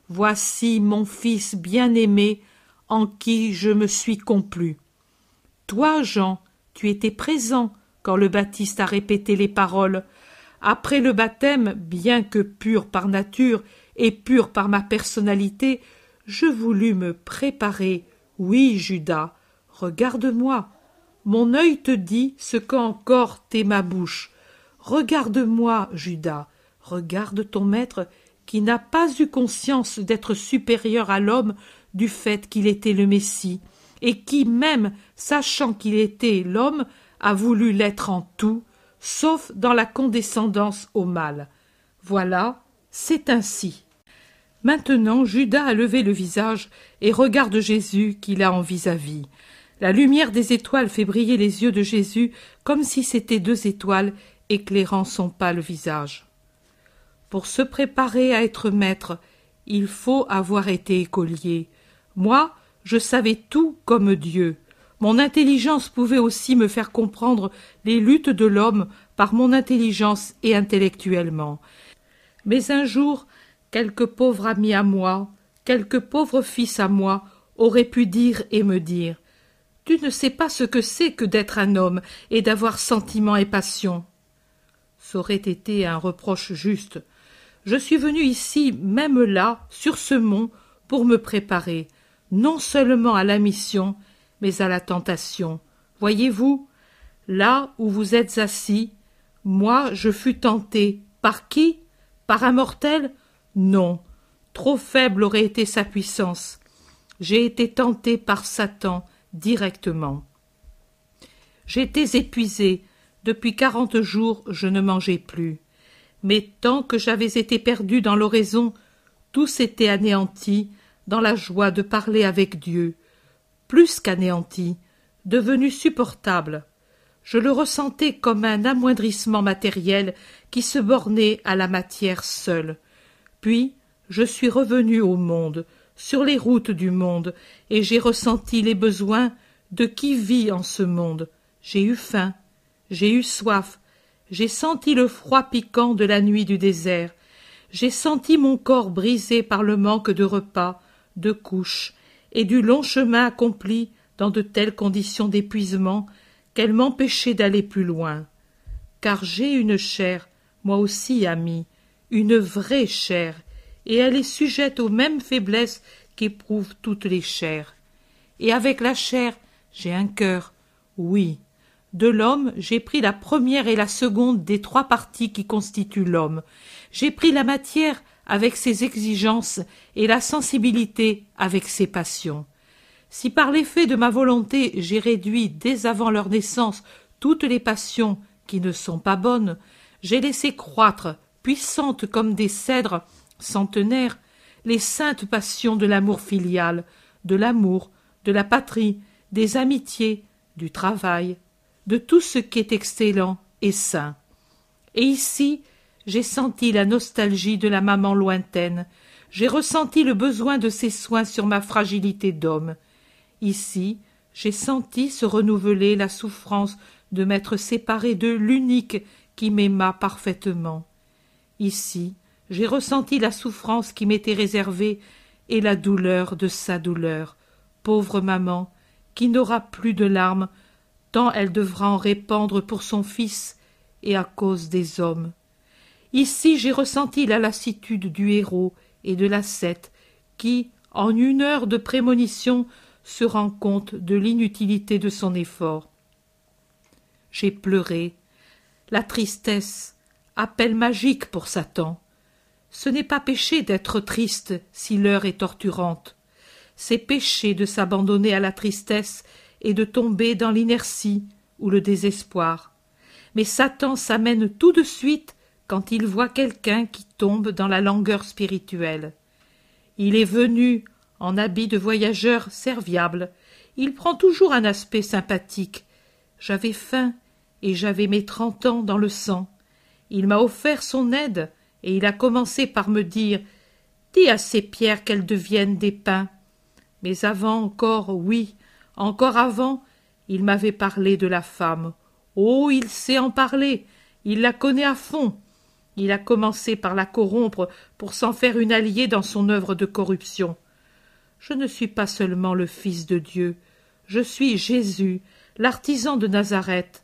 Voici mon Fils bien-aimé, en qui je me suis complu. Toi, Jean, tu étais présent quand le Baptiste a répété les paroles. Après le baptême, bien que pur par nature et pur par ma personnalité, je voulus me préparer. Oui, Judas, regarde-moi. Mon œil te dit ce qu'encore t'est ma bouche. Regarde-moi, Judas, regarde ton maître qui n'a pas eu conscience d'être supérieur à l'homme du fait qu'il était le Messie, et qui, même sachant qu'il était l'homme, a voulu l'être en tout, sauf dans la condescendance au mal. Voilà, c'est ainsi. Maintenant Judas a levé le visage et regarde Jésus qu'il a en vis-à-vis. La lumière des étoiles fait briller les yeux de Jésus comme si c'étaient deux étoiles éclairant son pâle visage. Pour se préparer à être maître, il faut avoir été écolier. Moi, je savais tout comme Dieu. Mon intelligence pouvait aussi me faire comprendre les luttes de l'homme par mon intelligence et intellectuellement. Mais un jour, quelque pauvre ami à moi, quelque pauvre fils à moi, aurait pu dire et me dire Tu ne sais pas ce que c'est que d'être un homme et d'avoir sentiment et passion. C'aurait été un reproche juste. Je suis venu ici, même là, sur ce mont, pour me préparer non seulement à la mission, mais à la tentation. Voyez-vous, là où vous êtes assis, moi je fus tenté. Par qui? Par un mortel? Non. Trop faible aurait été sa puissance. J'ai été tenté par Satan directement. J'étais épuisé. Depuis quarante jours je ne mangeais plus. Mais tant que j'avais été perdu dans l'oraison, tout s'était anéanti dans la joie de parler avec Dieu, plus qu'anéanti, devenu supportable. Je le ressentais comme un amoindrissement matériel qui se bornait à la matière seule. Puis je suis revenu au monde, sur les routes du monde, et j'ai ressenti les besoins de qui vit en ce monde. J'ai eu faim, j'ai eu soif, j'ai senti le froid piquant de la nuit du désert, j'ai senti mon corps brisé par le manque de repas, de couches, et du long chemin accompli dans de telles conditions d'épuisement qu'elle m'empêchait d'aller plus loin. Car j'ai une chair Moi aussi, ami, une vraie chair, et elle est sujette aux mêmes faiblesses qu'éprouvent toutes les chairs. Et avec la chair, j'ai un cœur, oui. De l'homme, j'ai pris la première et la seconde des trois parties qui constituent l'homme. J'ai pris la matière avec ses exigences et la sensibilité avec ses passions. Si par l'effet de ma volonté j'ai réduit dès avant leur naissance toutes les passions qui ne sont pas bonnes, j'ai laissé croître, puissantes comme des cèdres centenaires, les saintes passions de l'amour filial, de l'amour, de la patrie, des amitiés, du travail, de tout ce qui est excellent et saint. Et ici, j'ai senti la nostalgie de la maman lointaine, j'ai ressenti le besoin de ses soins sur ma fragilité d'homme. Ici, j'ai senti se renouveler la souffrance de m'être séparé de l'unique qui m'aima parfaitement. Ici, j'ai ressenti la souffrance qui m'était réservée et la douleur de sa douleur. Pauvre maman, qui n'aura plus de larmes, tant elle devra en répandre pour son fils et à cause des hommes. Ici j'ai ressenti la lassitude du héros et de l'ascète qui, en une heure de prémonition, se rend compte de l'inutilité de son effort. J'ai pleuré. La tristesse, appel magique pour Satan. Ce n'est pas péché d'être triste si l'heure est torturante. C'est péché de s'abandonner à la tristesse et de tomber dans l'inertie ou le désespoir. Mais Satan s'amène tout de suite quand il voit quelqu'un qui tombe dans la langueur spirituelle. Il est venu en habit de voyageur serviable. Il prend toujours un aspect sympathique. J'avais faim et j'avais mes trente ans dans le sang. Il m'a offert son aide et il a commencé par me dire Dis à ces pierres qu'elles deviennent des pains. Mais avant encore, oui, encore avant, il m'avait parlé de la femme. Oh, il sait en parler, il la connaît à fond. Il a commencé par la corrompre pour s'en faire une alliée dans son œuvre de corruption. Je ne suis pas seulement le Fils de Dieu, je suis Jésus, l'artisan de Nazareth.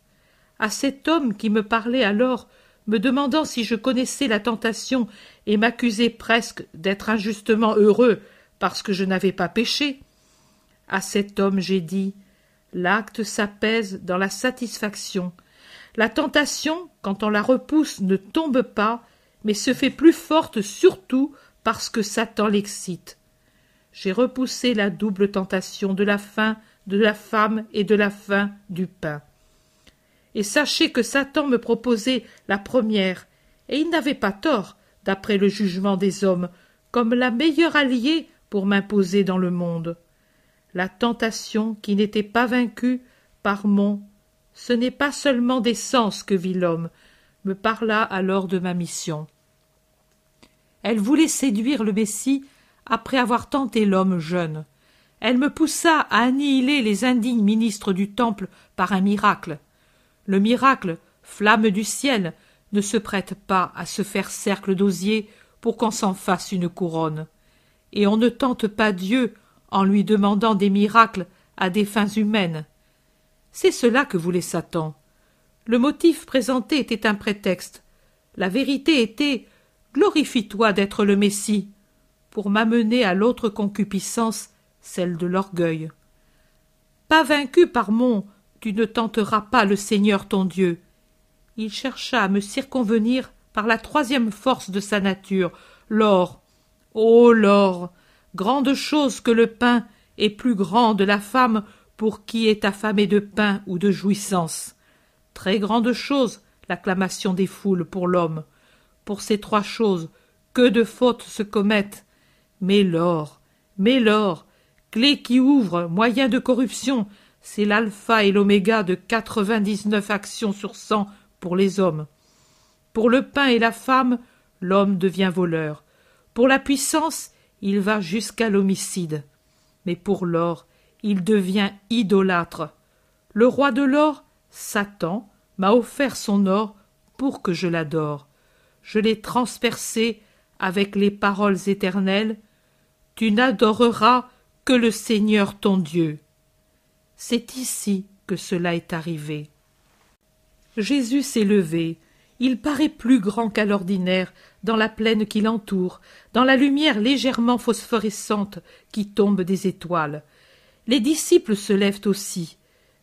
À cet homme qui me parlait alors, me demandant si je connaissais la tentation et m'accusait presque d'être injustement heureux parce que je n'avais pas péché. À cet homme j'ai dit L'acte s'apaise dans la satisfaction, la tentation, quand on la repousse, ne tombe pas, mais se fait plus forte surtout parce que Satan l'excite. J'ai repoussé la double tentation de la faim, de la femme et de la faim du pain. Et sachez que Satan me proposait la première, et il n'avait pas tort, d'après le jugement des hommes, comme la meilleure alliée pour m'imposer dans le monde. La tentation qui n'était pas vaincue par mon ce n'est pas seulement des sens que vit l'homme, me parla alors de ma mission. Elle voulait séduire le Messie après avoir tenté l'homme jeune. Elle me poussa à annihiler les indignes ministres du temple par un miracle. Le miracle, flamme du ciel, ne se prête pas à se faire cercle d'osier pour qu'on s'en fasse une couronne. Et on ne tente pas Dieu en lui demandant des miracles à des fins humaines. C'est cela que voulait Satan. Le motif présenté était un prétexte. La vérité était Glorifie-toi d'être le Messie, pour m'amener à l'autre concupiscence, celle de l'orgueil. Pas vaincu par mon Tu ne tenteras pas le Seigneur ton Dieu. Il chercha à me circonvenir par la troisième force de sa nature, l'or. Ô l'or. Grande chose que le pain, et plus grande la femme pour qui est affamé de pain ou de jouissance. Très grande chose l'acclamation des foules pour l'homme. Pour ces trois choses, que de fautes se commettent. Mais l'or, mais l'or, clé qui ouvre, moyen de corruption, c'est l'alpha et l'oméga de quatre-vingt-dix-neuf actions sur cent pour les hommes. Pour le pain et la femme, l'homme devient voleur. Pour la puissance, il va jusqu'à l'homicide. Mais pour l'or, il devient idolâtre. Le roi de l'or, Satan, m'a offert son or pour que je l'adore. Je l'ai transpercé avec les paroles éternelles. Tu n'adoreras que le Seigneur ton Dieu. C'est ici que cela est arrivé. Jésus s'est levé, Il paraît plus grand qu'à l'ordinaire dans la plaine qui l'entoure, dans la lumière légèrement phosphorescente qui tombe des étoiles. Les disciples se lèvent aussi.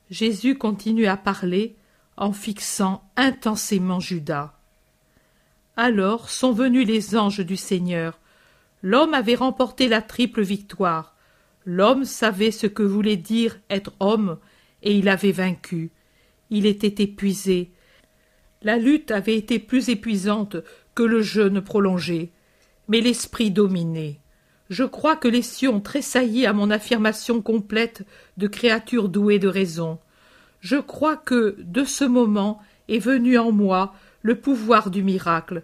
Jésus continue à parler en fixant intensément Judas. Alors sont venus les anges du Seigneur. L'homme avait remporté la triple victoire. L'homme savait ce que voulait dire être homme, et il avait vaincu. Il était épuisé. La lutte avait été plus épuisante que le jeûne prolongé. Mais l'esprit dominait. Je crois que les cieux ont tressailli à mon affirmation complète de créature douée de raison. Je crois que, de ce moment, est venu en moi le pouvoir du miracle.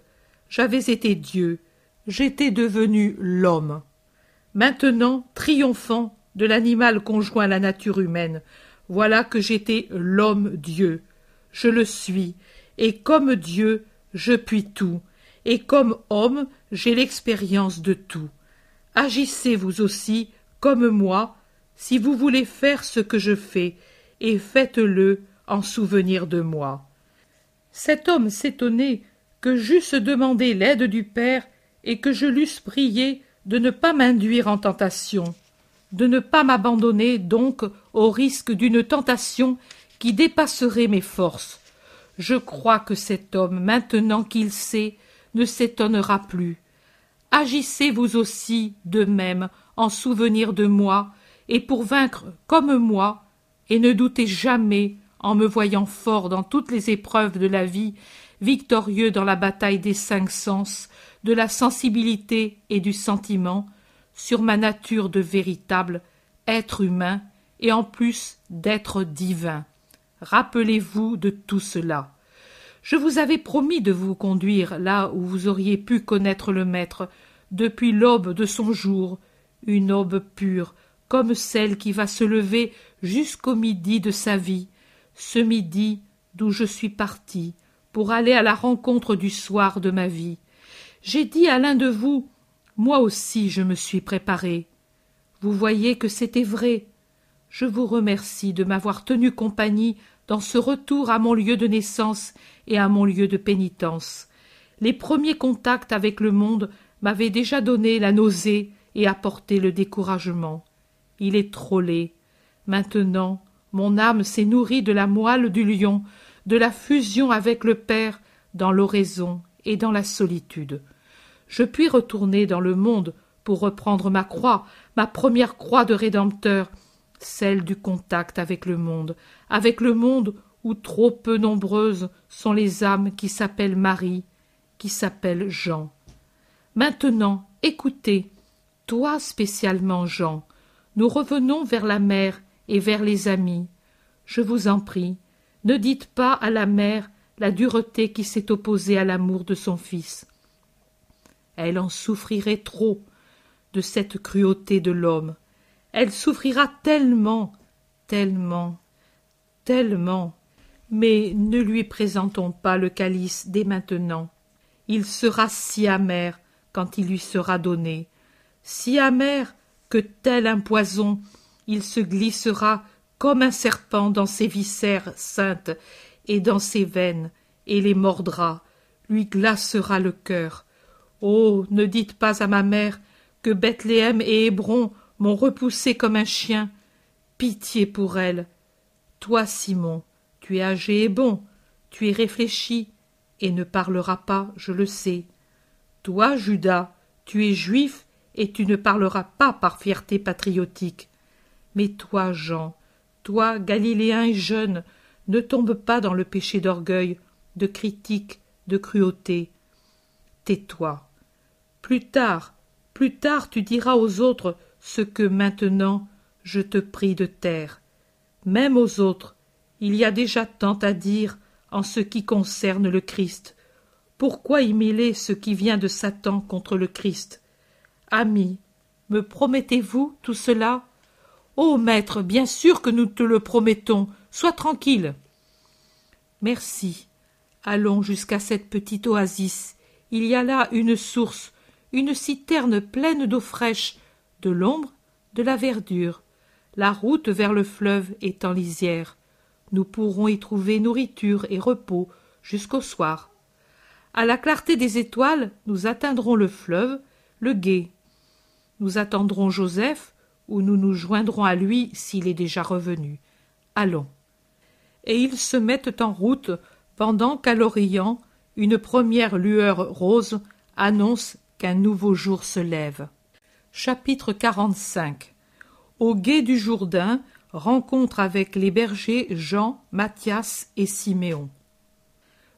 J'avais été Dieu, j'étais devenu l'homme. Maintenant, triomphant de l'animal conjoint à la nature humaine, voilà que j'étais l'homme Dieu. Je le suis, et comme Dieu, je puis tout, et comme homme, j'ai l'expérience de tout. Agissez vous aussi, comme moi, si vous voulez faire ce que je fais, et faites-le en souvenir de moi. Cet homme s'étonnait que j'eusse demandé l'aide du Père et que je l'eusse prié de ne pas m'induire en tentation, de ne pas m'abandonner donc au risque d'une tentation qui dépasserait mes forces. Je crois que cet homme, maintenant qu'il sait, ne s'étonnera plus. Agissez vous aussi de même en souvenir de moi, et pour vaincre comme moi, et ne doutez jamais, en me voyant fort dans toutes les épreuves de la vie, victorieux dans la bataille des cinq sens, de la sensibilité et du sentiment, sur ma nature de véritable être humain et en plus d'être divin. Rappelez-vous de tout cela. Je vous avais promis de vous conduire là où vous auriez pu connaître le Maître, depuis l'aube de son jour, une aube pure, comme celle qui va se lever jusqu'au midi de sa vie, ce midi d'où je suis parti, pour aller à la rencontre du soir de ma vie. J'ai dit à l'un de vous, moi aussi je me suis préparé. Vous voyez que c'était vrai. Je vous remercie de m'avoir tenu compagnie dans ce retour à mon lieu de naissance et à mon lieu de pénitence. Les premiers contacts avec le monde m'avaient déjà donné la nausée et apporté le découragement il est trollé. Maintenant, mon âme s'est nourrie de la moelle du lion, de la fusion avec le Père dans l'oraison et dans la solitude. Je puis retourner dans le monde pour reprendre ma croix, ma première croix de Rédempteur, celle du contact avec le monde, avec le monde où trop peu nombreuses sont les âmes qui s'appellent Marie, qui s'appellent Jean. Maintenant, écoutez, toi spécialement Jean, nous revenons vers la mère et vers les amis. Je vous en prie, ne dites pas à la mère la dureté qui s'est opposée à l'amour de son fils. Elle en souffrirait trop de cette cruauté de l'homme. Elle souffrira tellement, tellement, tellement. Mais ne lui présentons pas le calice dès maintenant. Il sera si amer quand il lui sera donné, si amer que tel un poison il se glissera comme un serpent dans ses viscères saintes et dans ses veines et les mordra lui glacera le cœur oh ne dites pas à ma mère que bethléem et hébron m'ont repoussé comme un chien pitié pour elle toi simon tu es âgé et bon tu es réfléchi et ne parleras pas je le sais toi judas tu es juif et tu ne parleras pas par fierté patriotique. Mais toi, Jean, toi, Galiléen et jeune, ne tombe pas dans le péché d'orgueil, de critique, de cruauté. Tais-toi. Plus tard, plus tard tu diras aux autres ce que maintenant je te prie de taire. Même aux autres, il y a déjà tant à dire en ce qui concerne le Christ. Pourquoi y mêler ce qui vient de Satan contre le Christ? Ami, me promettez-vous tout cela? Ô maître, bien sûr que nous te le promettons. Sois tranquille. Merci. Allons jusqu'à cette petite oasis. Il y a là une source, une citerne pleine d'eau fraîche, de l'ombre, de la verdure. La route vers le fleuve est en lisière. Nous pourrons y trouver nourriture et repos jusqu'au soir. À la clarté des étoiles, nous atteindrons le fleuve, le gué. Nous attendrons Joseph, ou nous nous joindrons à lui s'il est déjà revenu. Allons. Et ils se mettent en route pendant qu'à l'Orient, une première lueur rose annonce nouveau jour se lève. Chapitre 45 Au gué du Jourdain, rencontre avec les bergers Jean, Mathias et Siméon.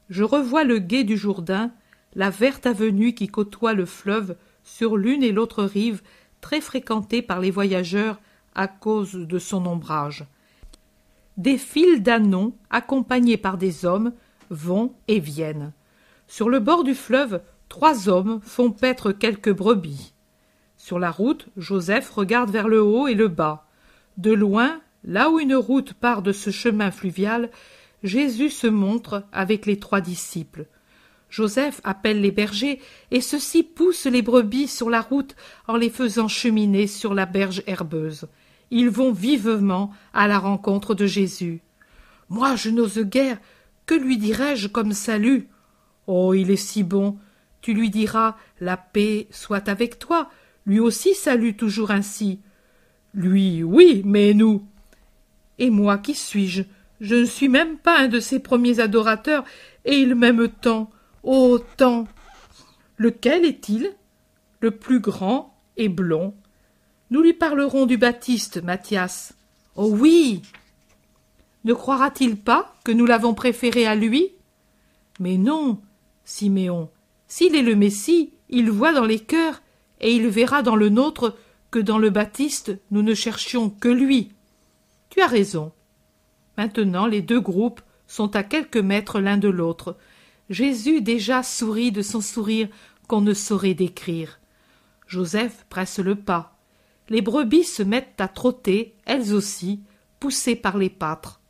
Je revois le gué du Jourdain, la verte avenue qui côtoie le fleuve sur l'une et l'autre rive, très fréquentée par les voyageurs à cause de son ombrage. Des files d'anons, accompagnés par des hommes, vont et viennent. Sur le bord du fleuve, trois hommes font paître quelques brebis. Sur la route, Joseph regarde vers le haut et le bas. De loin, là où une route part de ce chemin fluvial, Jésus se montre avec les trois disciples. Joseph appelle les bergers, et ceux-ci poussent les brebis sur la route en les faisant cheminer sur la berge herbeuse. Ils vont vivement à la rencontre de Jésus. Moi, je n'ose guère. Que lui dirai-je comme salut? Oh, il est si bon. Tu lui diras La paix soit avec toi. Lui aussi salue toujours ainsi. Lui, oui, mais nous. Et moi, qui suis-je? Je ne suis même pas un de ses premiers adorateurs, et il m'aime tant. Oh, tant. Lequel est-il? Le plus grand et blond. Nous lui parlerons du Baptiste, Mathias. Oh oui. Ne croira-t-il pas que nous l'avons préféré à lui? Mais non, Siméon. S'il est le Messie, il voit dans les cœurs, et il verra dans le nôtre que dans le Baptiste nous ne cherchions que lui. Tu as raison. Maintenant les deux groupes sont à quelques mètres l'un de l'autre. Jésus déjà sourit de son sourire qu'on ne saurait décrire. Joseph presse le pas. Les brebis se mettent à trotter, elles aussi, poussées par les pâtres.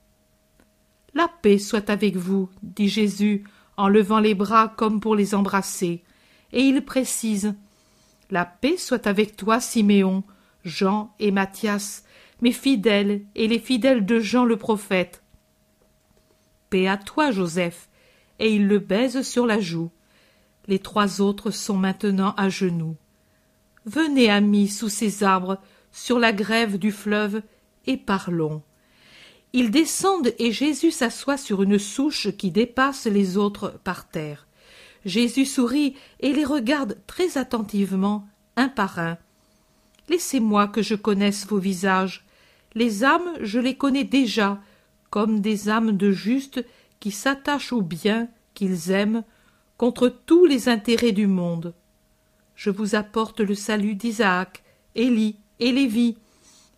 La paix soit avec vous, dit Jésus en levant les bras comme pour les embrasser, et il précise La paix soit avec toi, Siméon, Jean et Matthias, mes fidèles et les fidèles de Jean le prophète. Paix à toi, Joseph, et il le baise sur la joue. Les trois autres sont maintenant à genoux. Venez, amis, sous ces arbres, sur la grève du fleuve, et parlons. Ils descendent et Jésus s'assoit sur une souche qui dépasse les autres par terre. Jésus sourit et les regarde très attentivement, un par un. Laissez-moi que je connaisse vos visages. Les âmes, je les connais déjà, comme des âmes de justes qui s'attachent au bien qu'ils aiment contre tous les intérêts du monde. Je vous apporte le salut d'Isaac, Élie et Lévi,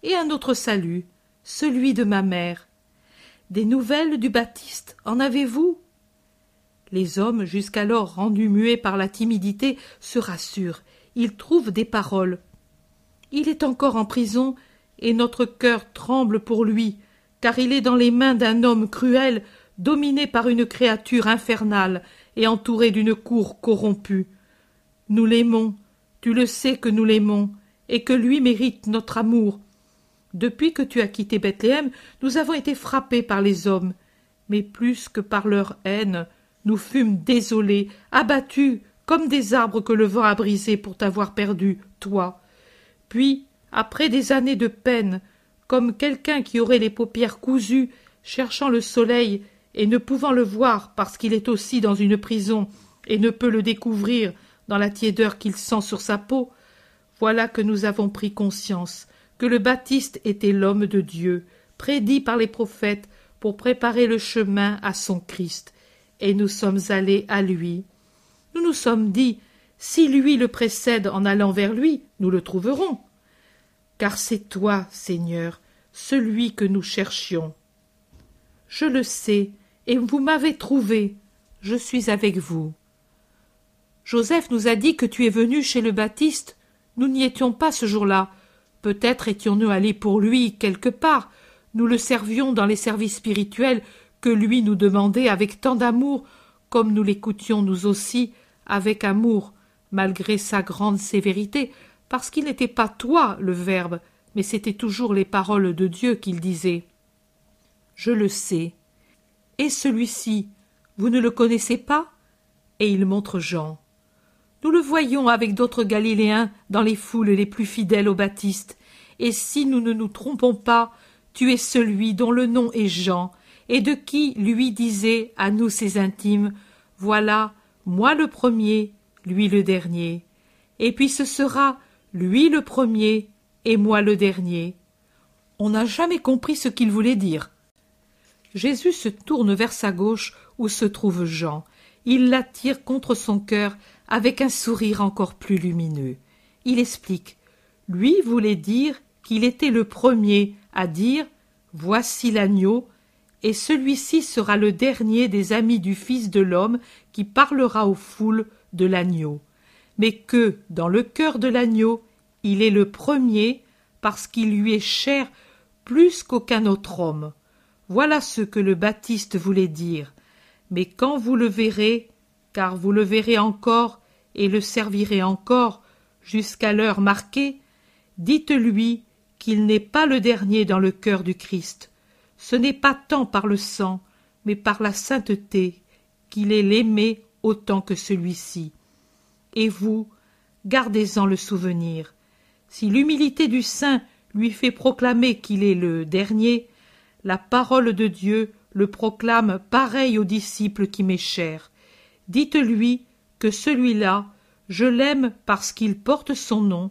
et un autre salut, celui de ma mère. Des nouvelles du Baptiste en avez-vous? Les hommes, jusqu'alors rendus muets par la timidité, se rassurent. Ils trouvent des paroles. Il est encore en prison, et notre cœur tremble pour lui, car il est dans les mains d'un homme cruel, dominé par une créature infernale et entouré d'une cour corrompue. Nous l'aimons, tu le sais que nous l'aimons, et que lui mérite notre amour, depuis que tu as quitté Bethléem, nous avons été frappés par les hommes, mais plus que par leur haine, nous fûmes désolés, abattus, comme des arbres que le vent a brisés pour t'avoir perdu, toi. Puis, après des années de peine, comme quelqu'un qui aurait les paupières cousues, cherchant le soleil et ne pouvant le voir parce qu'il est aussi dans une prison et ne peut le découvrir dans la tiédeur qu'il sent sur sa peau, voilà que nous avons pris conscience que le Baptiste était l'homme de Dieu, prédit par les prophètes pour préparer le chemin à son Christ, et nous sommes allés à lui. Nous nous sommes dit, si lui le précède en allant vers lui, nous le trouverons. Car c'est toi, Seigneur, celui que nous cherchions. Je le sais, et vous m'avez trouvé. Je suis avec vous. Joseph nous a dit que tu es venu chez le Baptiste. Nous n'y étions pas ce jour-là, Peut-être étions-nous allés pour lui quelque part, nous le servions dans les services spirituels que lui nous demandait avec tant d'amour, comme nous l'écoutions nous aussi avec amour, malgré sa grande sévérité, parce qu'il n'était pas toi le Verbe, mais c'était toujours les paroles de Dieu qu'il disait. Je le sais. Et celui-ci, vous ne le connaissez pas? Et il montre Jean. Nous le voyons avec d'autres Galiléens dans les foules les plus fidèles au Baptiste, et si nous ne nous trompons pas, tu es celui dont le nom est Jean, et de qui lui disait à nous ses intimes Voilà, moi le premier, lui le dernier. Et puis ce sera lui le premier et moi le dernier. On n'a jamais compris ce qu'il voulait dire. Jésus se tourne vers sa gauche où se trouve Jean. Il l'attire contre son cœur avec un sourire encore plus lumineux. Il explique. Lui voulait dire qu'il était le premier à dire Voici l'agneau, et celui-ci sera le dernier des amis du Fils de l'homme qui parlera aux foules de l'agneau, mais que, dans le cœur de l'agneau, il est le premier parce qu'il lui est cher plus qu'aucun autre homme. Voilà ce que le Baptiste voulait dire. Mais quand vous le verrez, car vous le verrez encore et le servirez encore jusqu'à l'heure marquée, dites-lui qu'il n'est pas le dernier dans le cœur du Christ. Ce n'est pas tant par le sang, mais par la sainteté qu'il est l'aimé autant que celui-ci. Et vous, gardez-en le souvenir. Si l'humilité du saint lui fait proclamer qu'il est le dernier, la parole de Dieu le proclame pareil au disciple qui m'est cher. Dites-lui que celui-là, je l'aime parce qu'il porte son nom,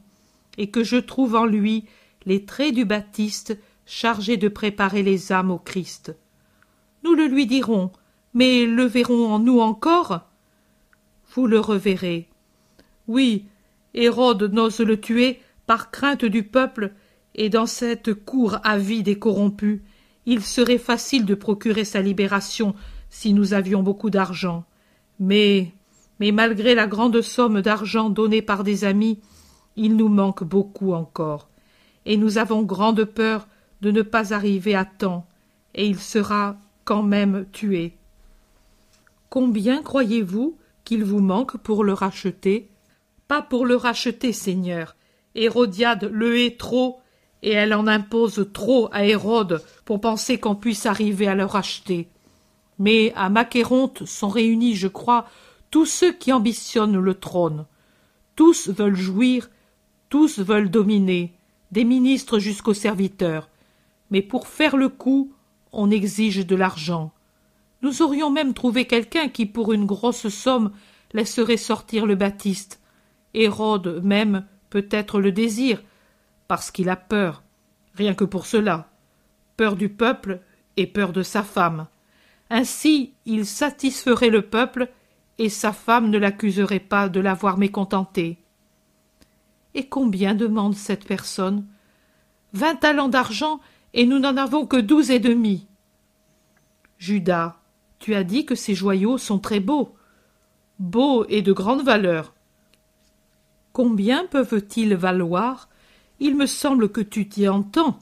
et que je trouve en lui les traits du Baptiste chargé de préparer les âmes au Christ. Nous le lui dirons, mais le verrons en nous encore? Vous le reverrez. Oui, Hérode n'ose le tuer par crainte du peuple, et dans cette cour avide et corrompue, il serait facile de procurer sa libération si nous avions beaucoup d'argent. Mais mais malgré la grande somme d'argent donnée par des amis, il nous manque beaucoup encore, et nous avons grande peur de ne pas arriver à temps, et il sera quand même tué. Combien croyez-vous qu'il vous manque pour le racheter? Pas pour le racheter, Seigneur. Hérodiade le hait trop, et elle en impose trop à Hérode pour penser qu'on puisse arriver à le racheter. Mais à Macéronte sont réunis, je crois, tous ceux qui ambitionnent le trône. Tous veulent jouir, tous veulent dominer, des ministres jusqu'aux serviteurs. Mais pour faire le coup, on exige de l'argent. Nous aurions même trouvé quelqu'un qui, pour une grosse somme, laisserait sortir le Baptiste. Hérode même peut-être le désire, parce qu'il a peur, rien que pour cela, peur du peuple et peur de sa femme. Ainsi il satisferait le peuple et sa femme ne l'accuserait pas de l'avoir mécontenté. Et combien demande cette personne? Vingt talents d'argent, et nous n'en avons que douze et demi. Judas, tu as dit que ces joyaux sont très beaux. Beaux et de grande valeur. Combien peuvent-ils valoir? Il me semble que tu t'y entends.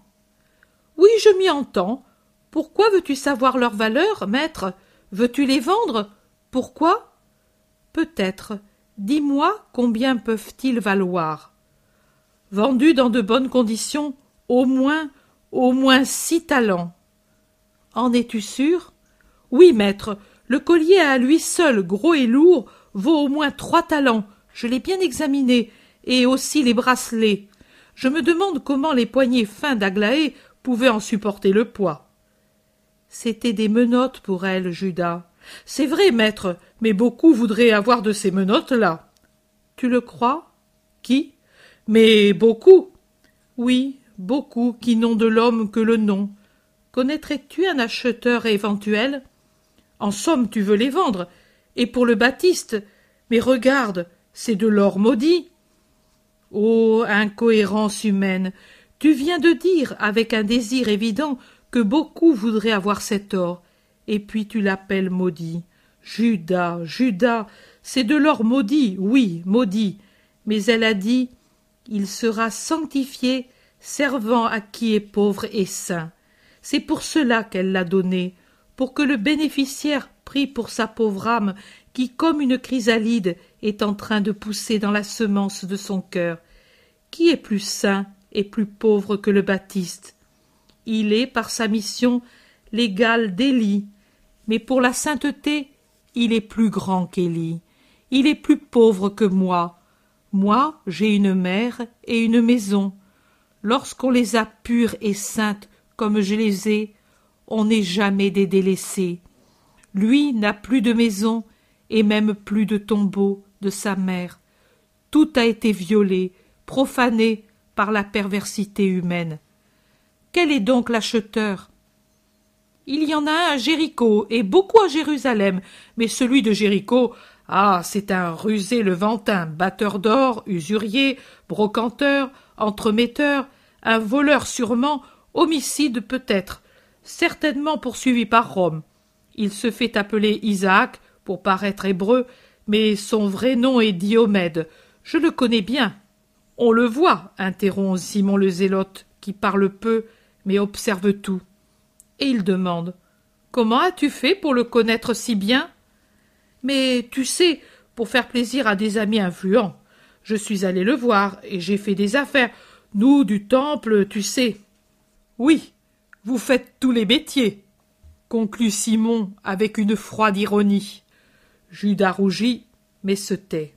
Oui, je m'y entends. Pourquoi veux-tu savoir leur valeur, maître? Veux-tu les vendre? Pourquoi? Peut-être. Dis-moi combien peuvent-ils valoir? Vendus dans de bonnes conditions, au moins, au moins six talents. En es-tu sûr? Oui, maître. Le collier à lui seul, gros et lourd, vaut au moins trois talents. Je l'ai bien examiné, et aussi les bracelets. Je me demande comment les poignets fins d'Aglaé pouvaient en supporter le poids. C'étaient des menottes pour elle, Judas. C'est vrai, maître, mais beaucoup voudraient avoir de ces menottes-là. Tu le crois? Qui? Mais beaucoup. Oui, beaucoup qui n'ont de l'homme que le nom. Connaîtrais-tu un acheteur éventuel? En somme, tu veux les vendre. Et pour le Baptiste Mais regarde, c'est de l'or maudit. Ô incohérence humaine Tu viens de dire, avec un désir évident, que beaucoup voudraient avoir cet or et puis tu l'appelles maudit. Judas, Judas, c'est de l'or maudit, oui, maudit. Mais elle a dit Il sera sanctifié, servant à qui est pauvre et saint. C'est pour cela qu'elle l'a donné, pour que le bénéficiaire prie pour sa pauvre âme qui, comme une chrysalide, est en train de pousser dans la semence de son cœur. Qui est plus saint et plus pauvre que le Baptiste? Il est, par sa mission, l'égal d'Élie, mais pour la sainteté, il est plus grand qu'Élie. il est plus pauvre que moi. Moi, j'ai une mère et une maison. Lorsqu'on les a pures et saintes comme je les ai, on n'est jamais des délaissés. Lui n'a plus de maison et même plus de tombeau de sa mère. Tout a été violé, profané par la perversité humaine. Quel est donc l'acheteur? Il y en a un à Jéricho et beaucoup à Jérusalem, mais celui de Jéricho, ah, c'est un rusé levantin, batteur d'or, usurier, brocanteur, entremetteur, un voleur sûrement, homicide peut-être, certainement poursuivi par Rome. Il se fait appeler Isaac pour paraître hébreu, mais son vrai nom est Diomède. Je le connais bien. On le voit, interrompt Simon le Zélote, qui parle peu, mais observe tout. Et il demande. Comment as-tu fait pour le connaître si bien? Mais tu sais, pour faire plaisir à des amis influents. Je suis allé le voir, et j'ai fait des affaires. Nous, du temple, tu sais. Oui, vous faites tous les métiers, conclut Simon avec une froide ironie. Judas rougit, mais se tait.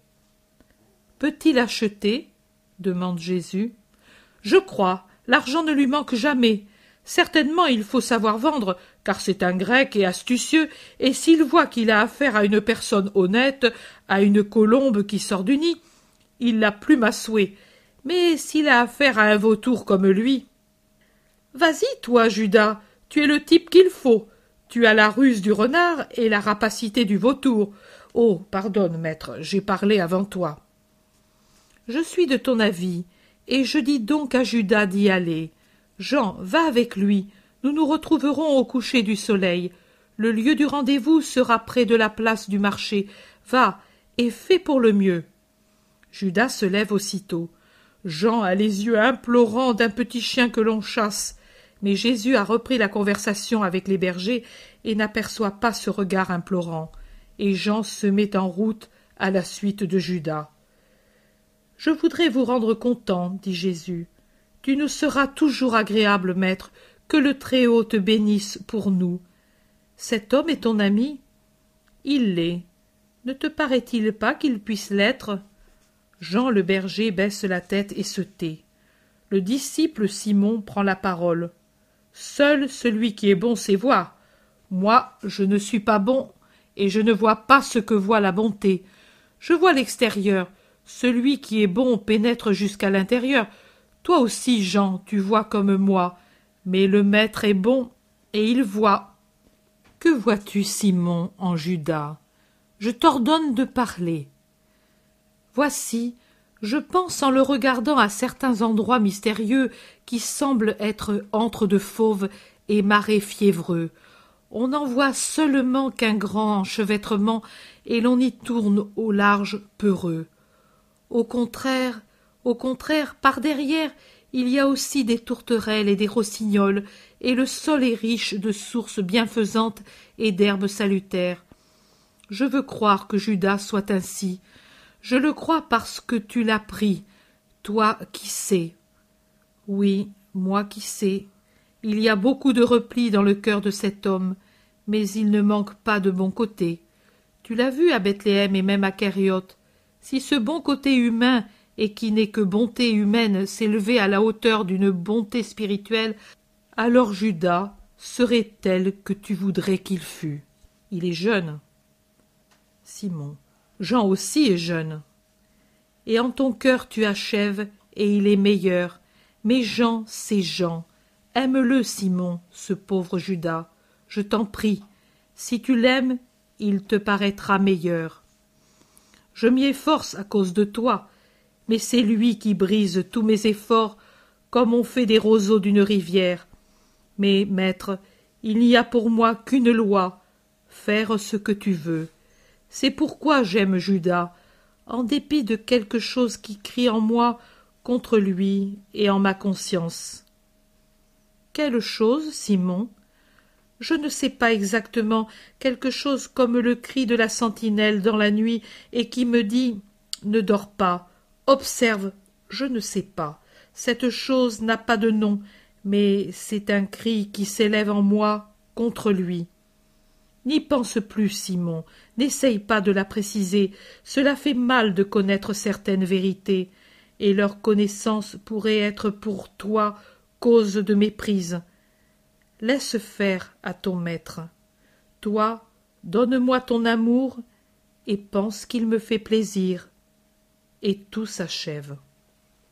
Peut-il acheter? demande Jésus. Je crois, l'argent ne lui manque jamais. Certainement il faut savoir vendre, car c'est un grec et astucieux, et s'il voit qu'il a affaire à une personne honnête, à une colombe qui sort du nid, il l'a plus massoué. Mais s'il a affaire à un vautour comme lui. Vas-y, toi, Judas, tu es le type qu'il faut. Tu as la ruse du renard et la rapacité du vautour. Oh. Pardonne, maître, j'ai parlé avant toi. Je suis de ton avis, et je dis donc à Judas d'y aller. Jean, va avec lui. Nous nous retrouverons au coucher du soleil. Le lieu du rendez-vous sera près de la place du marché. Va, et fais pour le mieux. Judas se lève aussitôt. Jean a les yeux implorants d'un petit chien que l'on chasse. Mais Jésus a repris la conversation avec les bergers et n'aperçoit pas ce regard implorant et Jean se met en route à la suite de Judas. Je voudrais vous rendre content, dit Jésus. Tu nous seras toujours agréable, maître, que le Très-Haut te bénisse pour nous. Cet homme est ton ami? Il l'est. Ne te paraît-il pas qu'il puisse l'être? Jean le berger baisse la tête et se tait. Le disciple Simon prend la parole. Seul celui qui est bon sait voir. Moi, je ne suis pas bon et je ne vois pas ce que voit la bonté. Je vois l'extérieur. Celui qui est bon pénètre jusqu'à l'intérieur. Toi aussi, Jean, tu vois comme moi. Mais le maître est bon, et il voit. Que vois-tu, Simon, en Judas Je t'ordonne de parler. Voici, je pense en le regardant à certains endroits mystérieux qui semblent être entre de fauves et marais fiévreux, on n'en voit seulement qu'un grand enchevêtrement, et l'on y tourne au large peureux. Au contraire, au contraire, par derrière, il y a aussi des tourterelles et des rossignols, et le sol est riche de sources bienfaisantes et d'herbes salutaires. Je veux croire que Judas soit ainsi. Je le crois parce que tu l'as pris, toi qui sais. Oui, moi qui sais, il y a beaucoup de repli dans le cœur de cet homme, mais il ne manque pas de bon côté. Tu l'as vu à Bethléem et même à Kériote. Si ce bon côté humain, et qui n'est que bonté humaine, s'élevait à la hauteur d'une bonté spirituelle, alors Judas serait tel que tu voudrais qu'il fût. Il est jeune. Simon. Jean aussi est jeune. Et en ton cœur tu achèves, et il est meilleur. Mais Jean, c'est Jean. Aime-le, Simon, ce pauvre Judas. Je t'en prie. Si tu l'aimes, il te paraîtra meilleur. Je m'y efforce à cause de toi, mais c'est lui qui brise tous mes efforts comme on fait des roseaux d'une rivière. Mais, maître, il n'y a pour moi qu'une loi faire ce que tu veux. C'est pourquoi j'aime Judas, en dépit de quelque chose qui crie en moi contre lui et en ma conscience. Quelle chose, Simon? Je ne sais pas exactement, quelque chose comme le cri de la sentinelle dans la nuit et qui me dit Ne dors pas, observe, je ne sais pas. Cette chose n'a pas de nom, mais c'est un cri qui s'élève en moi contre lui. N'y pense plus, Simon, n'essaye pas de la préciser, cela fait mal de connaître certaines vérités, et leur connaissance pourrait être pour toi cause de méprise. Laisse faire à ton maître. Toi, donne-moi ton amour, et pense qu'il me fait plaisir. Et tout s'achève.